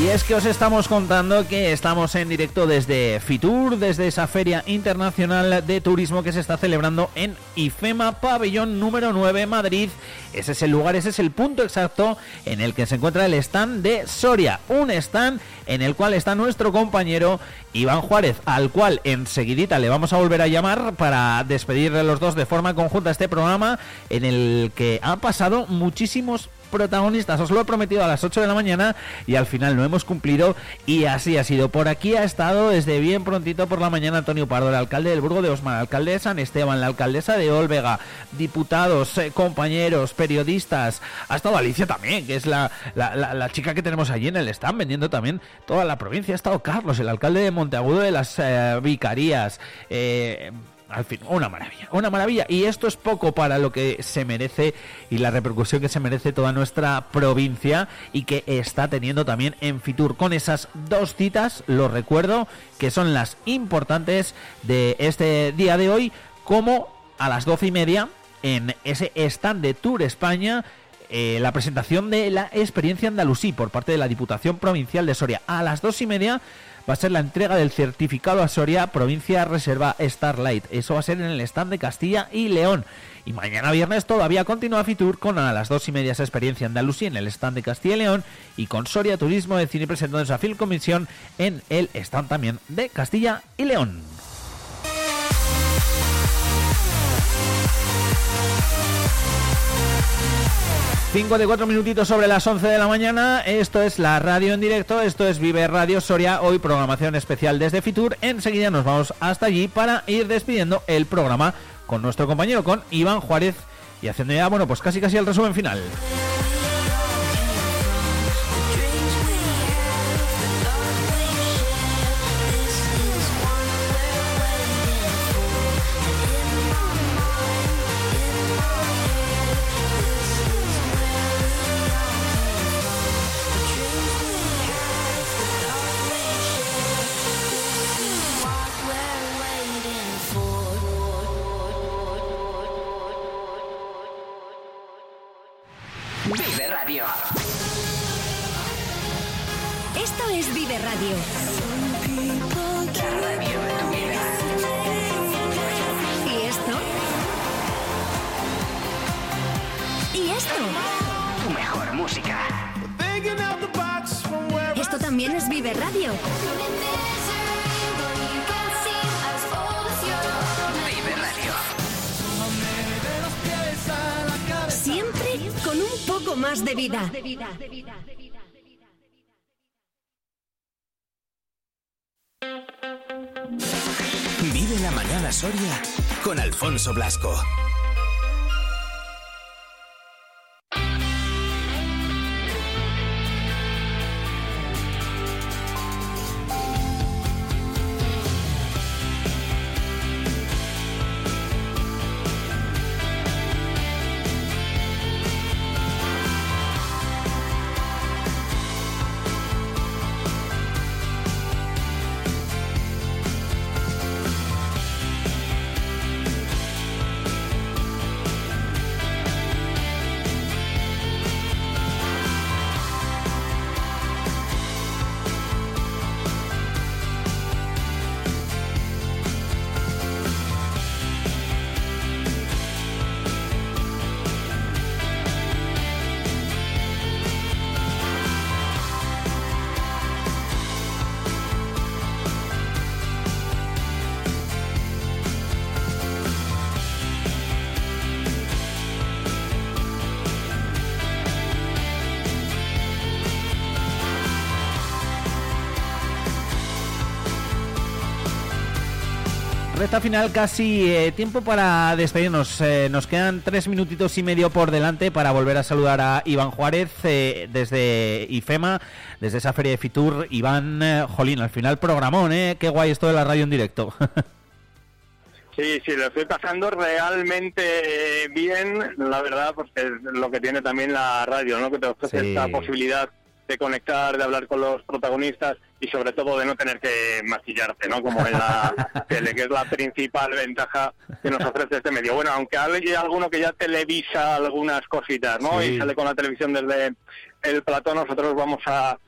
Y es que os estamos contando que estamos en directo desde Fitur, desde esa Feria Internacional de Turismo que se está celebrando en IFEMA Pabellón número 9 Madrid. Ese es el lugar, ese es el punto exacto en el que se encuentra el stand de Soria. Un stand en el cual está nuestro compañero Iván Juárez, al cual enseguidita le vamos a volver a llamar para despedirle los dos de forma conjunta este programa en el que han pasado muchísimos protagonistas. Os lo he prometido a las 8 de la mañana y al final no hemos cumplido y así ha sido. Por aquí ha estado desde bien prontito por la mañana Antonio Pardo, el alcalde del Burgo de Osma, el alcalde de San Esteban, la alcaldesa de Olvega, diputados, eh, compañeros, periodistas. Ha estado Alicia también, que es la- la chica que tenemos allí en el stand vendiendo también toda la provincia. Ha estado Carlos, el alcalde de Monteagudo de las eh, Vicarías. Eh, al fin, una maravilla, una maravilla. Y esto es poco para lo que se merece y la repercusión que se merece toda nuestra provincia y que está teniendo también en Fitur con esas dos citas, lo recuerdo, que son las importantes de este día de hoy, como a las doce y media en ese stand de Tour España. eh, la presentación de la experiencia andalusí por parte de la Diputación Provincial de Soria. A las dos y media va a ser la entrega del certificado a Soria, provincia reserva Starlight. Eso va a ser en el stand de Castilla y León. Y mañana viernes todavía continúa Fitur con a las dos y media experiencia Andalucía en el stand de Castilla y León y con Soria Turismo de Cine presentando a Film Comisión en el stand también de Castilla y León. Cinco de cuatro minutitos sobre las 11 de la mañana. Esto es la radio en directo. Esto es Vive Radio Soria. Hoy programación especial desde Fitur. Enseguida nos vamos hasta allí para ir despidiendo el programa con nuestro compañero, con Iván Juárez. Y haciendo ya, bueno, pues casi casi el resumen final. Soria con Alfonso Blasco. Recta final, casi eh, tiempo para despedirnos. Eh, nos quedan tres minutitos y medio por delante para volver a saludar a Iván Juárez eh, desde IFEMA, desde esa feria de Fitur. Iván, eh, jolín, al final programón, ¿eh? Qué guay esto de la radio en directo. Sí, sí, lo estoy pasando realmente bien, la verdad, porque es lo que tiene también la radio, ¿no? Que te ofrece Sí. esta posibilidad de conectar, de hablar con los protagonistas y sobre todo de no tener que maquillarte, ¿no? Como en la tele, que es la principal ventaja que nos ofrece este medio. Bueno, aunque hay alguno que ya televisa algunas cositas, ¿no? Sí. Y sale con la televisión desde el plató, nosotros vamos a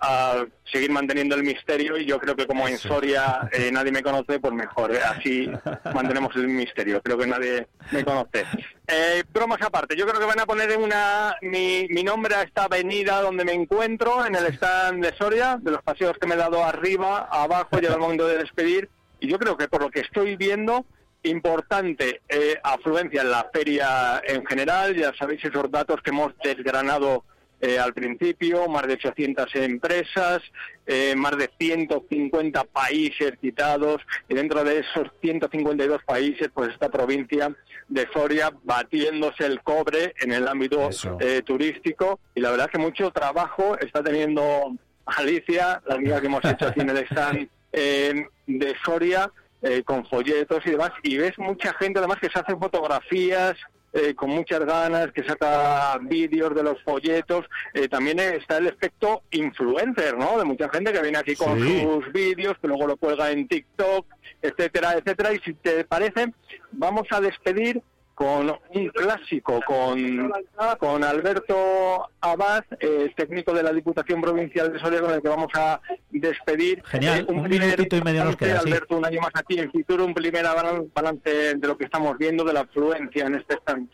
a seguir manteniendo el misterio y yo creo que como en Soria eh, nadie me conoce, pues mejor, eh, así mantenemos el misterio, creo que nadie me conoce. Eh, bromas aparte, yo creo que van a poner una mi, mi nombre a esta avenida donde me encuentro, en el stand de Soria, de los paseos que me he dado arriba, abajo, llega el momento de despedir, y yo creo que por lo que estoy viendo, importante eh, afluencia en la feria en general, ya sabéis esos datos que hemos desgranado eh, al principio, más de 800 empresas, eh, más de 150 países citados, y dentro de esos 152 países, pues esta provincia de Soria batiéndose el cobre en el ámbito eh, turístico, y la verdad que mucho trabajo está teniendo Alicia, la amiga que hemos hecho aquí en el stand eh, de Soria, eh, con folletos y demás, y ves mucha gente además que se hace fotografías eh, con muchas ganas, que saca vídeos de los folletos. Eh, también está el efecto influencer, ¿no? De mucha gente que viene aquí con Sí. sus vídeos, que luego lo cuelga en TikTok, etcétera, etcétera. Y si te parece, vamos a despedir con un clásico, con, con Alberto Abad, eh, técnico de la Diputación Provincial de Soria, con el que vamos a despedir. Genial, Eh, un primer minutito y medio nos queda, sí. Alberto, un año más aquí en Fitur, un primer balance de lo que estamos viendo, de la afluencia en este stand.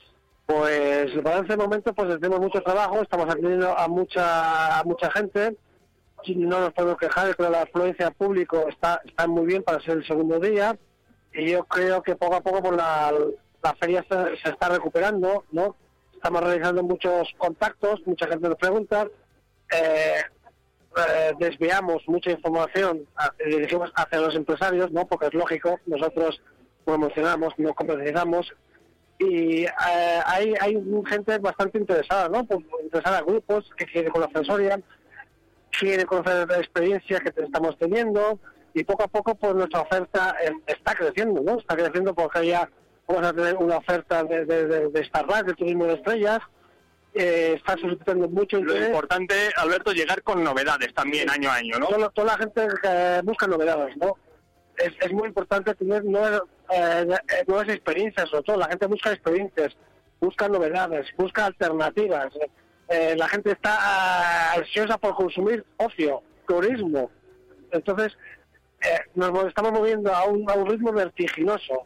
Pues balance de momento, pues tenemos mucho trabajo, estamos atendiendo a mucha a mucha gente, no nos podemos quejar, pero la afluencia al público está, está muy bien para ser el segundo día, y yo creo que poco a poco pues, la, la feria se, se está recuperando, ¿no? Estamos realizando muchos contactos, mucha gente nos pregunta, eh, eh, desviamos mucha información, a- dirigimos hacia los empresarios, ¿no? Porque es lógico, nosotros promocionamos, no comercializamos, y eh, hay, hay gente bastante interesada, ¿no? Pues, interesada a grupos que quieren conocer Soria, quieren conocer la experiencia que estamos teniendo y poco a poco pues nuestra oferta eh, está creciendo, ¿no? Está creciendo porque ya vamos a tener una oferta de, de, de, de Starlight, de turismo de estrellas, eh, está suscitando mucho Lo interés. importante, Alberto, llegar con novedades también año a año, ¿no? Toda, toda la gente busca novedades, ¿no? Es, es muy importante tener nuevas, eh, eh, nuevas experiencias, sobre todo la gente busca experiencias, busca novedades, busca alternativas. Eh, la gente está ah, ansiosa por consumir ocio, turismo. Entonces, eh, nos estamos moviendo a un, a un ritmo vertiginoso.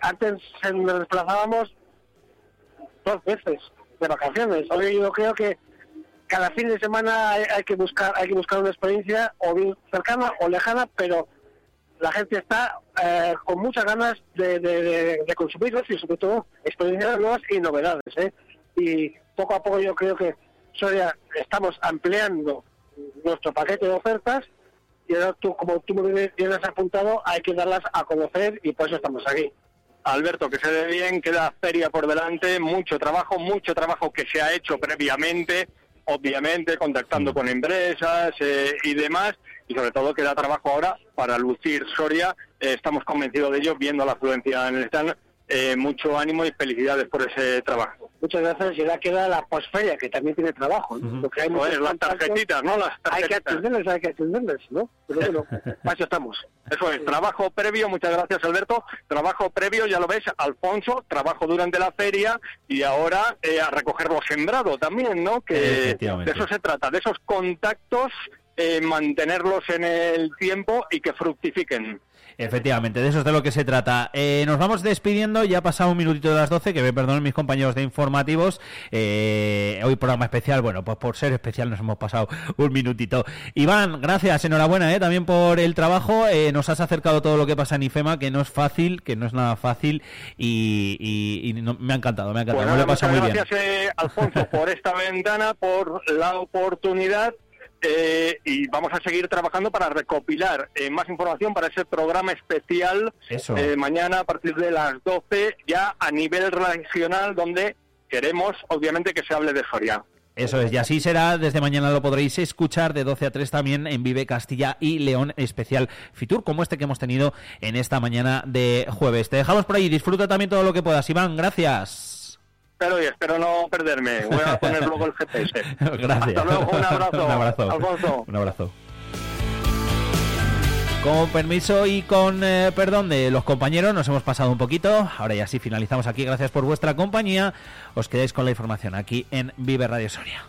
Antes eh, nos desplazábamos dos veces de vacaciones. Hoy yo creo que cada fin de semana hay, que buscar hay que buscar una experiencia o bien cercana o lejana, pero la gente está eh, con muchas ganas de, de, consumirlos y sobre todo experiencias nuevas y novedades. ¿eh? Y poco a poco yo creo que Soria estamos ampliando nuestro paquete de ofertas y ahora tú, como tú me bien has apuntado, hay que darlas a conocer y por eso estamos aquí. Alberto, que se ve bien, queda feria por delante, mucho trabajo, mucho trabajo que se ha hecho previamente, obviamente contactando con empresas eh, y demás, y sobre todo queda trabajo ahora para lucir Soria. Eh, estamos convencidos de ello, viendo la afluencia en el stand. Eh, mucho ánimo y felicidades por ese trabajo. Muchas gracias. Y ahora queda la posferia, que también tiene trabajo. ¿no? Porque hay muchos Joder, las contactos, tarjetitas, ¿no? Las Hay que tarjetitas. atenderles, hay que atenderles, ¿no? Pero bueno, para eso estamos. Eso es, trabajo previo, muchas gracias Alberto, trabajo previo, ya lo ves, Alfonso, trabajo durante la feria y ahora eh, a recoger lo sembrado también, ¿no? Que de eso se trata, de esos contactos, eh, mantenerlos en el tiempo y que fructifiquen. Efectivamente, de eso es de lo que se trata. Eh, nos vamos despidiendo, ya ha pasado un minutito de las 12, que me perdonen mis compañeros de informativos. Eh, hoy programa especial, bueno, pues por ser especial nos hemos pasado un minutito. Iván, gracias, enhorabuena eh, también por el trabajo. Eh, nos has acercado todo lo que pasa en IFEMA, que no es fácil, que no es nada fácil y, y- y no- me ha encantado, me ha encantado. Bueno, me lo he pasado muy muchas bien. gracias eh, Alfonso por esta ventana, por la oportunidad. Eh, y vamos a seguir trabajando para recopilar eh, más información para ese programa especial eh, mañana a partir de las 12 ya a nivel regional donde queremos obviamente que se hable de Soria. Eso es, y así será. Desde mañana lo podréis escuchar de 12 a 3 también en Vive Castilla y León especial Fitur, como este que hemos tenido en esta mañana de jueves. Te dejamos por ahí. Disfruta también todo lo que puedas. Iván, gracias espero y espero no perderme. Voy a poner luego el GPS. Gracias. Hasta luego, un abrazo. un abrazo. Un abrazo. Con permiso y con eh, perdón de los compañeros, nos hemos pasado un poquito. Ahora ya sí finalizamos aquí. Gracias por vuestra compañía. Os quedáis con la información aquí en Vive Radio Soria.